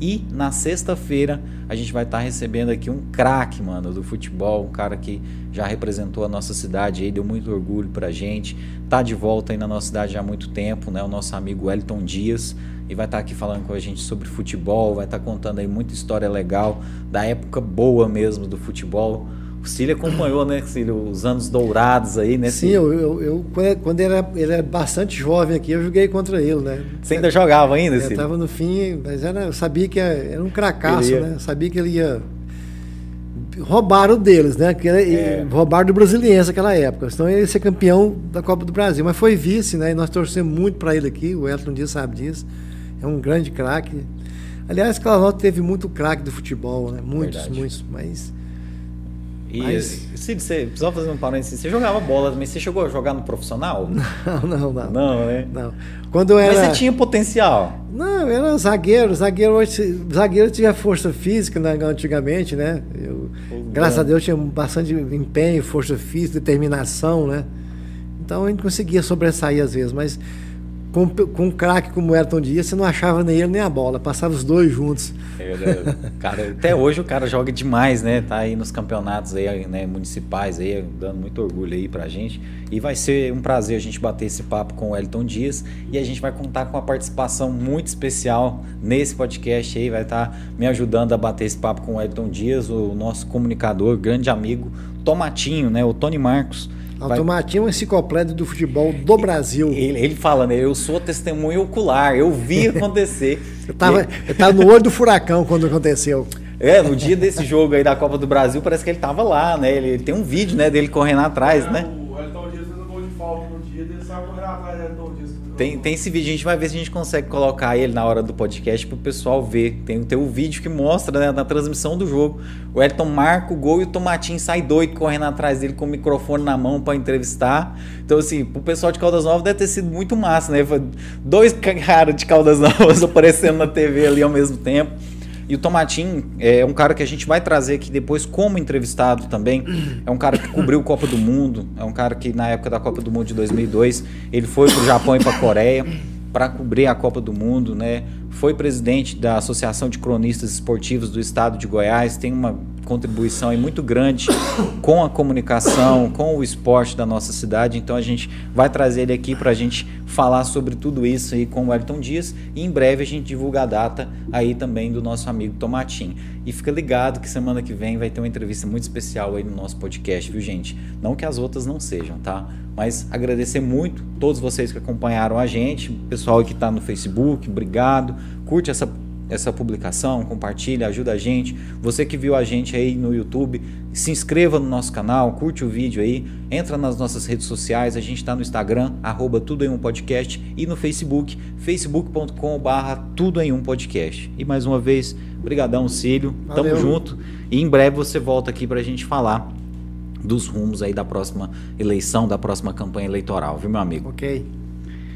E na sexta-feira a gente vai estar tá recebendo aqui um craque, mano, do futebol, um cara que já representou a nossa cidade aí, deu muito orgulho pra gente. Tá de volta aí na nossa cidade há muito tempo, né? O nosso amigo Wellington Dias e vai estar tá aqui falando com a gente sobre futebol, vai estar tá contando aí muita história legal da época boa mesmo do futebol. O Cílio acompanhou, né, Cílio, os anos dourados aí, né? Sim, eu, eu, eu, quando ele era, ele era bastante jovem aqui, eu joguei contra ele, né? Você ainda jogava ainda, Cílio? Eu estava no fim, mas era, eu sabia que era um cracaço, né? Eu sabia que ele ia roubaram deles, né? Que é. roubaram do Brasiliense naquela época. Então ele ia ser campeão da Copa do Brasil, mas foi vice, né? E nós torcemos muito para ele aqui, o Elton Dias sabe disso é um grande craque. Aliás, Claudete teve muito craque do futebol, né? Muitos, Verdade. muitos, mas. E, mas... Cid, você precisava fazer um parênteses. Você jogava bola, mas você chegou a jogar no profissional? *laughs* Não, não, não. Não, né? Não. Quando eu era... Mas você tinha potencial. Não, eu era zagueiro. Zagueiro, hoje, zagueiro tinha força física né, antigamente, né? Eu, graças a Deus tinha bastante empenho, força física, determinação, né? Então a gente conseguia sobressair às vezes, mas com, com um craque como o Elton Dias, você não achava nem ele nem a bola, passava os dois juntos. É, cara, até hoje o cara joga demais, né? Tá aí nos campeonatos aí, né, municipais aí, dando muito orgulho aí pra gente. E vai ser um prazer a gente bater esse papo com o Elton Dias e a gente vai contar com uma participação muito especial nesse podcast aí, vai estar tá me ajudando a bater esse papo com o Elton Dias, o nosso comunicador, grande amigo, Tomatinho, né? O Tony Marcos Automatinho é uma enciclopédia do futebol do Brasil. Ele, ele fala, né? Eu sou testemunho ocular, eu vi *laughs* acontecer. eu, estava eu tava no olho do furacão quando aconteceu. É, no dia desse jogo aí da Copa do Brasil, parece que ele tava lá, né? Ele, ele tem um vídeo, né, dele correndo atrás, né? Tem, tem esse vídeo, a gente vai ver se a gente consegue colocar ele na hora do podcast pro pessoal ver. Tem, tem o vídeo que mostra, né, na transmissão do jogo. O Elton marca o gol e o Tomatinho sai doido correndo atrás dele com o microfone na mão para entrevistar. Então, assim, pro pessoal de Caldas Novas deve ter sido muito massa, né? Dois *laughs* caras de Caldas Novas *laughs* aparecendo na TV ali ao mesmo tempo. E o Tomatinho é um cara que a gente vai trazer aqui depois como entrevistado também. É um cara que cobriu Copa do Mundo, é um cara que na época da Copa do Mundo de 2002, ele foi para o Japão e para a Coreia para cobrir a Copa do Mundo, né? Foi presidente da Associação de Cronistas Esportivos do Estado de Goiás, tem uma contribuição aí muito grande com a comunicação, com o esporte da nossa cidade. Então a gente vai trazer ele aqui para a gente falar sobre tudo isso aí com o Wellington Dias e em breve a gente divulga a data aí também do nosso amigo Tomatinho. E fica ligado que semana que vem vai ter uma entrevista muito especial aí no nosso podcast, viu gente? Não que as outras não sejam, tá? Mas agradecer muito todos vocês que acompanharam a gente, pessoal que está no Facebook, obrigado. Curte essa essa publicação, compartilha, ajuda a gente. Você que viu a gente aí no YouTube, se inscreva no nosso canal, curte o vídeo aí, entra nas nossas redes sociais, a gente está no Instagram, arroba tudo em um podcast e no Facebook, facebook.com barra tudo em um podcast. E mais uma vez, brigadão Cílio, Valeu. tamo junto e em breve você volta aqui para a gente falar dos rumos aí da próxima eleição, da próxima campanha eleitoral, viu meu amigo? Ok.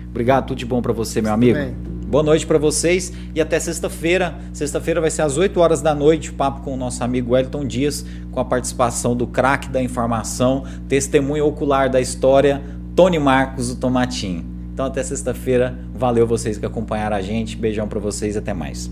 Obrigado, tudo de bom para você, meu amigo. Bem. Boa noite para vocês e até sexta-feira. Sexta-feira vai ser às 8 horas da noite, papo com o nosso amigo Wellington Dias, com a participação do craque da informação, testemunho ocular da história, Tony Marcos, o Tomatinho. Então até sexta-feira. Valeu vocês que acompanharam a gente. Beijão para vocês, até mais.